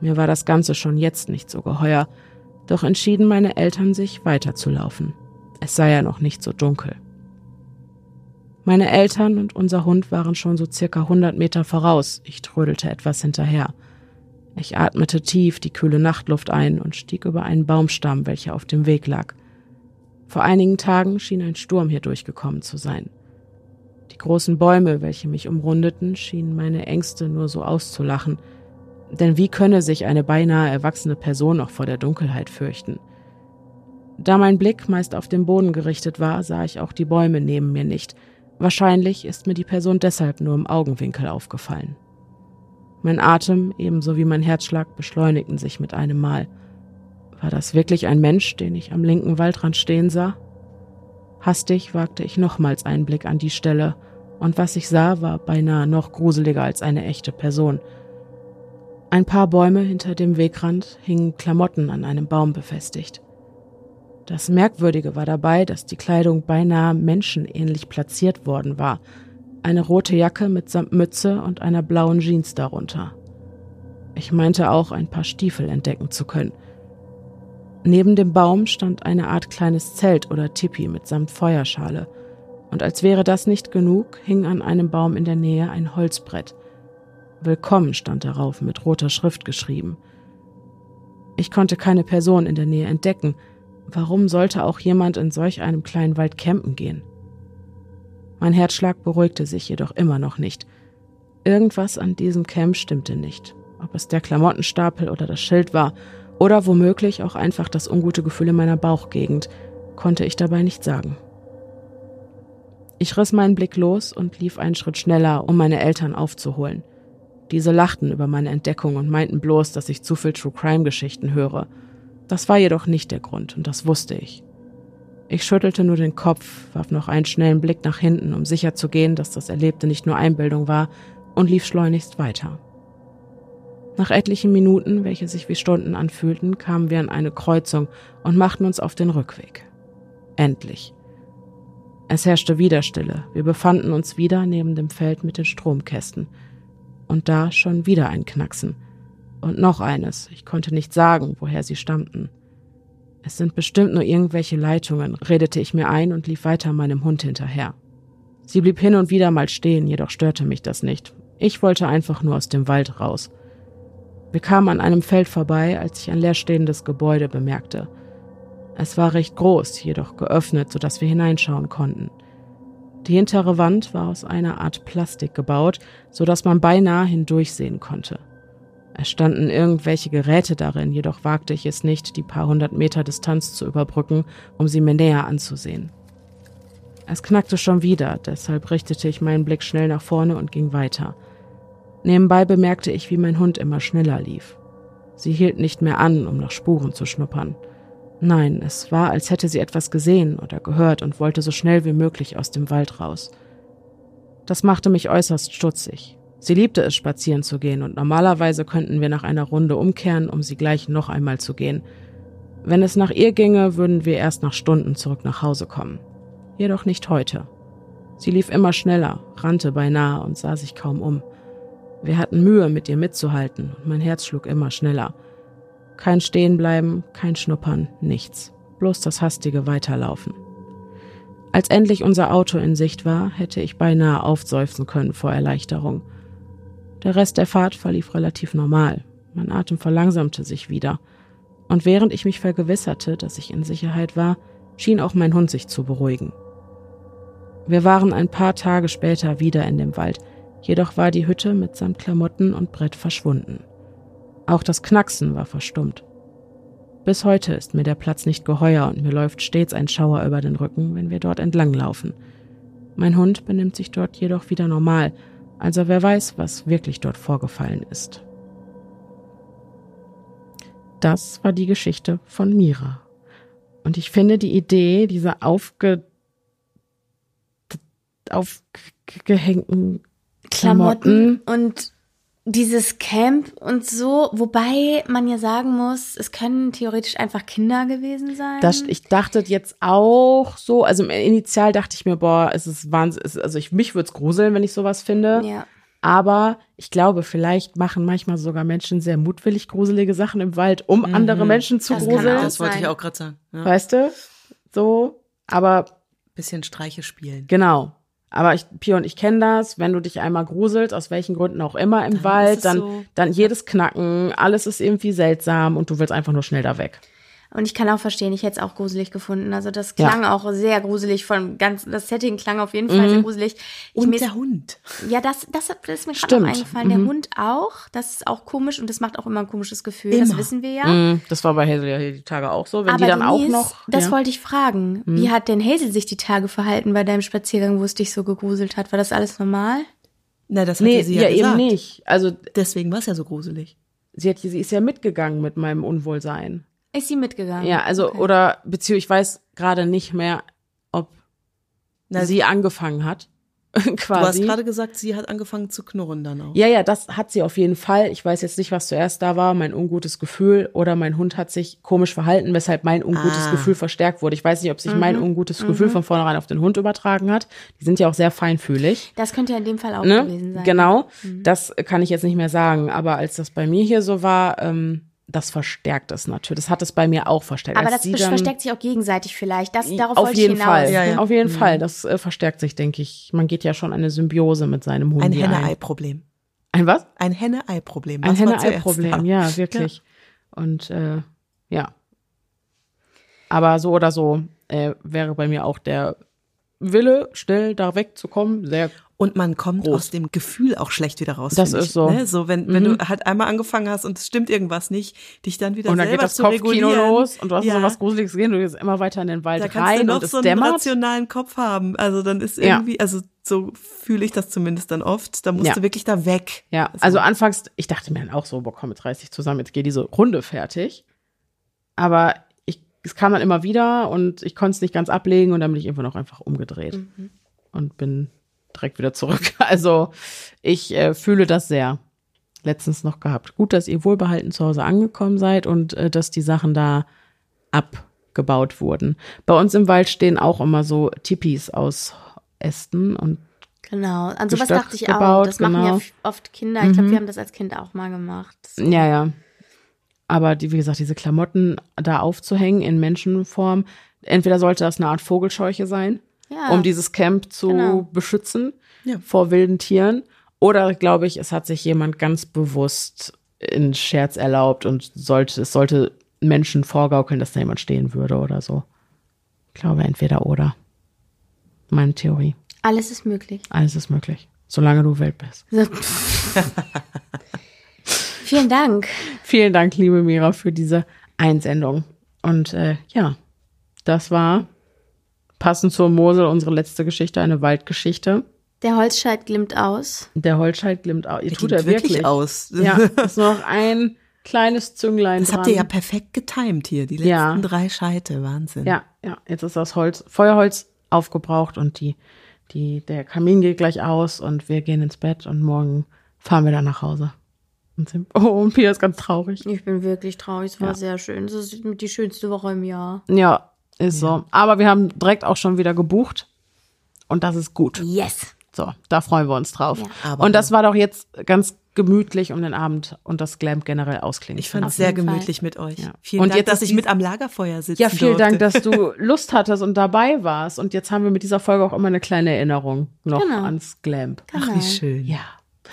Mir war das Ganze schon jetzt nicht so geheuer, doch entschieden meine Eltern sich weiterzulaufen. Es sei ja noch nicht so dunkel. Meine Eltern und unser Hund waren schon so circa 100 Meter voraus. Ich trödelte etwas hinterher. Ich atmete tief die kühle Nachtluft ein und stieg über einen Baumstamm, welcher auf dem Weg lag. Vor einigen Tagen schien ein Sturm hier durchgekommen zu sein. Die großen Bäume, welche mich umrundeten, schienen meine Ängste nur so auszulachen. Denn wie könne sich eine beinahe erwachsene Person noch vor der Dunkelheit fürchten? Da mein Blick meist auf den Boden gerichtet war, sah ich auch die Bäume neben mir nicht. Wahrscheinlich ist mir die Person deshalb nur im Augenwinkel aufgefallen. Mein Atem ebenso wie mein Herzschlag beschleunigten sich mit einem Mal. War das wirklich ein Mensch, den ich am linken Waldrand stehen sah? Hastig wagte ich nochmals einen Blick an die Stelle, und was ich sah, war beinahe noch gruseliger als eine echte Person. Ein paar Bäume hinter dem Wegrand hingen Klamotten an einem Baum befestigt. Das Merkwürdige war dabei, dass die Kleidung beinahe menschenähnlich platziert worden war, eine rote Jacke mitsamt Mütze und einer blauen Jeans darunter. Ich meinte auch ein paar Stiefel entdecken zu können. Neben dem Baum stand eine Art kleines Zelt oder Tipi mitsamt Feuerschale – und als wäre das nicht genug, hing an einem Baum in der Nähe ein Holzbrett. Willkommen stand darauf mit roter Schrift geschrieben. Ich konnte keine Person in der Nähe entdecken. Warum sollte auch jemand in solch einem kleinen Wald campen gehen? Mein Herzschlag beruhigte sich jedoch immer noch nicht. Irgendwas an diesem Camp stimmte nicht. Ob es der Klamottenstapel oder das Schild war, oder womöglich auch einfach das ungute Gefühl in meiner Bauchgegend, konnte ich dabei nicht sagen. Ich riss meinen Blick los und lief einen Schritt schneller, um meine Eltern aufzuholen. Diese lachten über meine Entdeckung und meinten bloß, dass ich zu viel True Crime Geschichten höre. Das war jedoch nicht der Grund, und das wusste ich. Ich schüttelte nur den Kopf, warf noch einen schnellen Blick nach hinten, um sicher zu gehen, dass das Erlebte nicht nur Einbildung war, und lief schleunigst weiter. Nach etlichen Minuten, welche sich wie Stunden anfühlten, kamen wir an eine Kreuzung und machten uns auf den Rückweg. Endlich. Es herrschte wieder Stille. Wir befanden uns wieder neben dem Feld mit den Stromkästen. Und da schon wieder ein Knacksen. Und noch eines. Ich konnte nicht sagen, woher sie stammten. Es sind bestimmt nur irgendwelche Leitungen, redete ich mir ein und lief weiter meinem Hund hinterher. Sie blieb hin und wieder mal stehen, jedoch störte mich das nicht. Ich wollte einfach nur aus dem Wald raus. Wir kamen an einem Feld vorbei, als ich ein leerstehendes Gebäude bemerkte. Es war recht groß, jedoch geöffnet, sodass wir hineinschauen konnten. Die hintere Wand war aus einer Art Plastik gebaut, so dass man beinahe hindurchsehen konnte. Es standen irgendwelche Geräte darin, jedoch wagte ich es nicht, die paar hundert Meter Distanz zu überbrücken, um sie mir näher anzusehen. Es knackte schon wieder, deshalb richtete ich meinen Blick schnell nach vorne und ging weiter. Nebenbei bemerkte ich, wie mein Hund immer schneller lief. Sie hielt nicht mehr an, um nach Spuren zu schnuppern. Nein, es war, als hätte sie etwas gesehen oder gehört und wollte so schnell wie möglich aus dem Wald raus. Das machte mich äußerst stutzig. Sie liebte es, spazieren zu gehen, und normalerweise könnten wir nach einer Runde umkehren, um sie gleich noch einmal zu gehen. Wenn es nach ihr ginge, würden wir erst nach Stunden zurück nach Hause kommen. Jedoch nicht heute. Sie lief immer schneller, rannte beinahe und sah sich kaum um. Wir hatten Mühe, mit ihr mitzuhalten, und mein Herz schlug immer schneller. Kein Stehenbleiben, kein Schnuppern, nichts. Bloß das hastige Weiterlaufen. Als endlich unser Auto in Sicht war, hätte ich beinahe aufseufzen können vor Erleichterung. Der Rest der Fahrt verlief relativ normal. Mein Atem verlangsamte sich wieder. Und während ich mich vergewisserte, dass ich in Sicherheit war, schien auch mein Hund sich zu beruhigen. Wir waren ein paar Tage später wieder in dem Wald, jedoch war die Hütte mitsamt Klamotten und Brett verschwunden. Auch das Knacksen war verstummt. Bis heute ist mir der Platz nicht geheuer und mir läuft stets ein Schauer über den Rücken, wenn wir dort entlanglaufen. Mein Hund benimmt sich dort jedoch wieder normal, also wer weiß, was wirklich dort vorgefallen ist. Das war die Geschichte von Mira. Und ich finde die Idee dieser aufge aufgehängten Klamotten, Klamotten und dieses Camp und so, wobei man ja sagen muss, es können theoretisch einfach Kinder gewesen sein. Das, ich dachte jetzt auch so, also initial dachte ich mir, boah, es ist Wahnsinn, es, also ich, mich würde es gruseln, wenn ich sowas finde. ja. Aber ich glaube, vielleicht machen manchmal sogar Menschen sehr mutwillig gruselige Sachen im Wald, um andere Menschen zu Das gruseln. Das wollte ich auch gerade sagen. Ja. Weißt du? So. Aber Bisschen Streiche spielen. genau. Aber ich, Pio und ich kennen das, wenn du dich einmal gruselst, aus welchen Gründen auch immer im Dann Wald, dann, so. dann jedes Knacken, alles ist irgendwie seltsam und du willst einfach nur schnell da weg. Und ich kann auch verstehen, ich hätte es auch gruselig gefunden. Also das Ja. klang auch sehr gruselig von ganz, das Setting klang auf jeden Fall sehr gruselig. Ich Und der Hund. ja, das, das, das ist mir gerade eingefallen. Der Hund auch. Das ist auch komisch und das macht auch immer ein komisches Gefühl. Das Immer. wissen wir ja. Mm, Das war bei Hazel ja die Tage auch so. Wenn Aber die dann Denise, auch noch. das ja. wollte ich fragen. Wie hat denn Hazel sich die Tage verhalten bei deinem Spaziergang, wo es dich so gegruselt hat? War das alles normal? Na, das hat Nee, ja sie ja, ja, eben gesagt. nicht. Also Deswegen war es ja so gruselig. sie, hat, sie ist ja mitgegangen mit meinem Unwohlsein. Ist sie mitgegangen? Ja, also, Okay. oder, beziehungsweise ich weiß gerade nicht mehr, ob Na, sie angefangen hat. du hast quasi. gerade gesagt, sie hat angefangen zu knurren dann auch. Ja, ja, das hat sie auf jeden Fall. Ich weiß jetzt nicht, was zuerst da war, mein ungutes Gefühl oder mein Hund hat sich komisch verhalten, weshalb mein ungutes Ah. Gefühl verstärkt wurde. Ich weiß nicht, ob sich Mhm. mein ungutes Gefühl von vornherein auf den Hund übertragen hat. Die sind ja auch sehr feinfühlig. Das könnte ja in dem Fall auch Ne? gewesen sein. Genau, das kann ich jetzt nicht mehr sagen. Aber als das bei mir hier so war, ähm, das verstärkt es natürlich. Das hat es bei mir auch verstärkt. Aber Als das dann- versteckt sich auch gegenseitig vielleicht. Das, darauf auf wollte jeden ich hinaus. Fall. Ja, ja. Auf jeden Fall. Das äh, verstärkt sich, denke ich. Man geht ja schon eine Symbiose mit seinem Hund Ein ein. Henne-Ei-Problem. Ein was? Ein Henne-Ei-Problem. Ein Henne-Ei-Problem, ja, wirklich. Und äh, ja. Aber so oder so äh, wäre bei mir auch der Wille, schnell da wegzukommen, sehr Und man kommt Groß. aus dem Gefühl auch schlecht wieder raus. Das ist ich, so. Ne? So, wenn, wenn Mhm. du halt einmal angefangen hast und es stimmt irgendwas nicht, dich dann wieder und dann selber geht das zu Kopfkino regulieren. los und du hast ja. so was Gruseliges gesehen, du gehst immer weiter in den Wald Da kannst rein du noch und es so einen dämmert. rationalen Kopf haben. Also dann ist Ja. irgendwie, also so fühle ich das zumindest dann oft. Da musst Ja. du wirklich da weg. Ja, also anfangs, ich dachte mir dann auch so, boah, komm, jetzt reiß dich zusammen, jetzt geht diese Runde fertig. Aber es kam dann immer wieder und ich konnte es nicht ganz ablegen und dann bin ich irgendwann auch einfach umgedreht und bin direkt wieder zurück. Also ich äh, fühle das sehr. letztens noch gehabt. Gut, dass ihr wohlbehalten zu Hause angekommen seid und äh, dass die Sachen da abgebaut wurden. Bei uns im Wald stehen auch immer so Tipis aus Ästen und Genau, an sowas Gestöckt dachte ich gebaut, auch. Das machen genau. ja f- oft Kinder. Ich glaube, wir haben das als Kind auch mal gemacht. Ja, ja. Aber die, wie gesagt, diese Klamotten da aufzuhängen in Menschenform, entweder sollte das eine Art Vogelscheuche sein, Ja. um dieses Camp zu Genau. beschützen Ja. vor wilden Tieren. Oder glaube ich, es hat sich jemand ganz bewusst in Scherz erlaubt und sollte, es sollte Menschen vorgaukeln, dass da jemand stehen würde oder so. Ich glaube, entweder oder. Meine Theorie. Alles ist möglich. Alles ist möglich. Solange du wild bist. Vielen Dank. Vielen Dank, liebe Mira, für diese Einsendung. Und äh, ja, das war passend zur Mosel unsere letzte Geschichte, eine Waldgeschichte. Der Holzscheit glimmt aus. Der Holzscheit glimmt aus. Ihr Der tut er wirklich. aus. Ja, ist noch ein kleines Zünglein Das dran. habt ihr ja perfekt getimt hier, die letzten Ja. drei Scheite, Wahnsinn. Ja, ja, jetzt ist das Holz, Feuerholz aufgebraucht und die, die, der Kamin geht gleich aus und wir gehen ins Bett und morgen fahren wir dann nach Hause. Oh, und Pia ist ganz traurig. Ich bin wirklich traurig. Es war Ja. sehr schön. Das ist die schönste Woche im Jahr. Ja, ist so. Aber wir haben direkt auch schon wieder gebucht und das ist gut. Yes. So, da freuen wir uns drauf. Ja. Aber- und das war doch jetzt ganz gemütlich, um den Abend und das Glam generell ausklingen Ich fand es sehr jeden Fall. gemütlich mit euch. Ja. Vielen Und Dank, jetzt dass ich mit am Lagerfeuer sitzen Ja, vielen durfte. Dank, dass du Lust hattest und dabei warst. Und jetzt haben wir mit dieser Folge auch immer eine kleine Erinnerung noch Genau. ans Glamp. Ach, wie schön. Ja.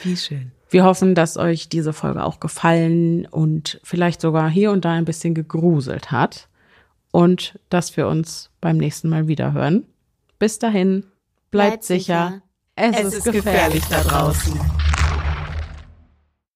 Wie schön. Wir hoffen, dass euch diese Folge auch gefallen und vielleicht sogar hier und da ein bisschen gegruselt hat. Und dass wir uns beim nächsten Mal wieder hören. Bis dahin, bleibt, Bleibt sicher. sicher. Es, Es ist gefährlich da draußen.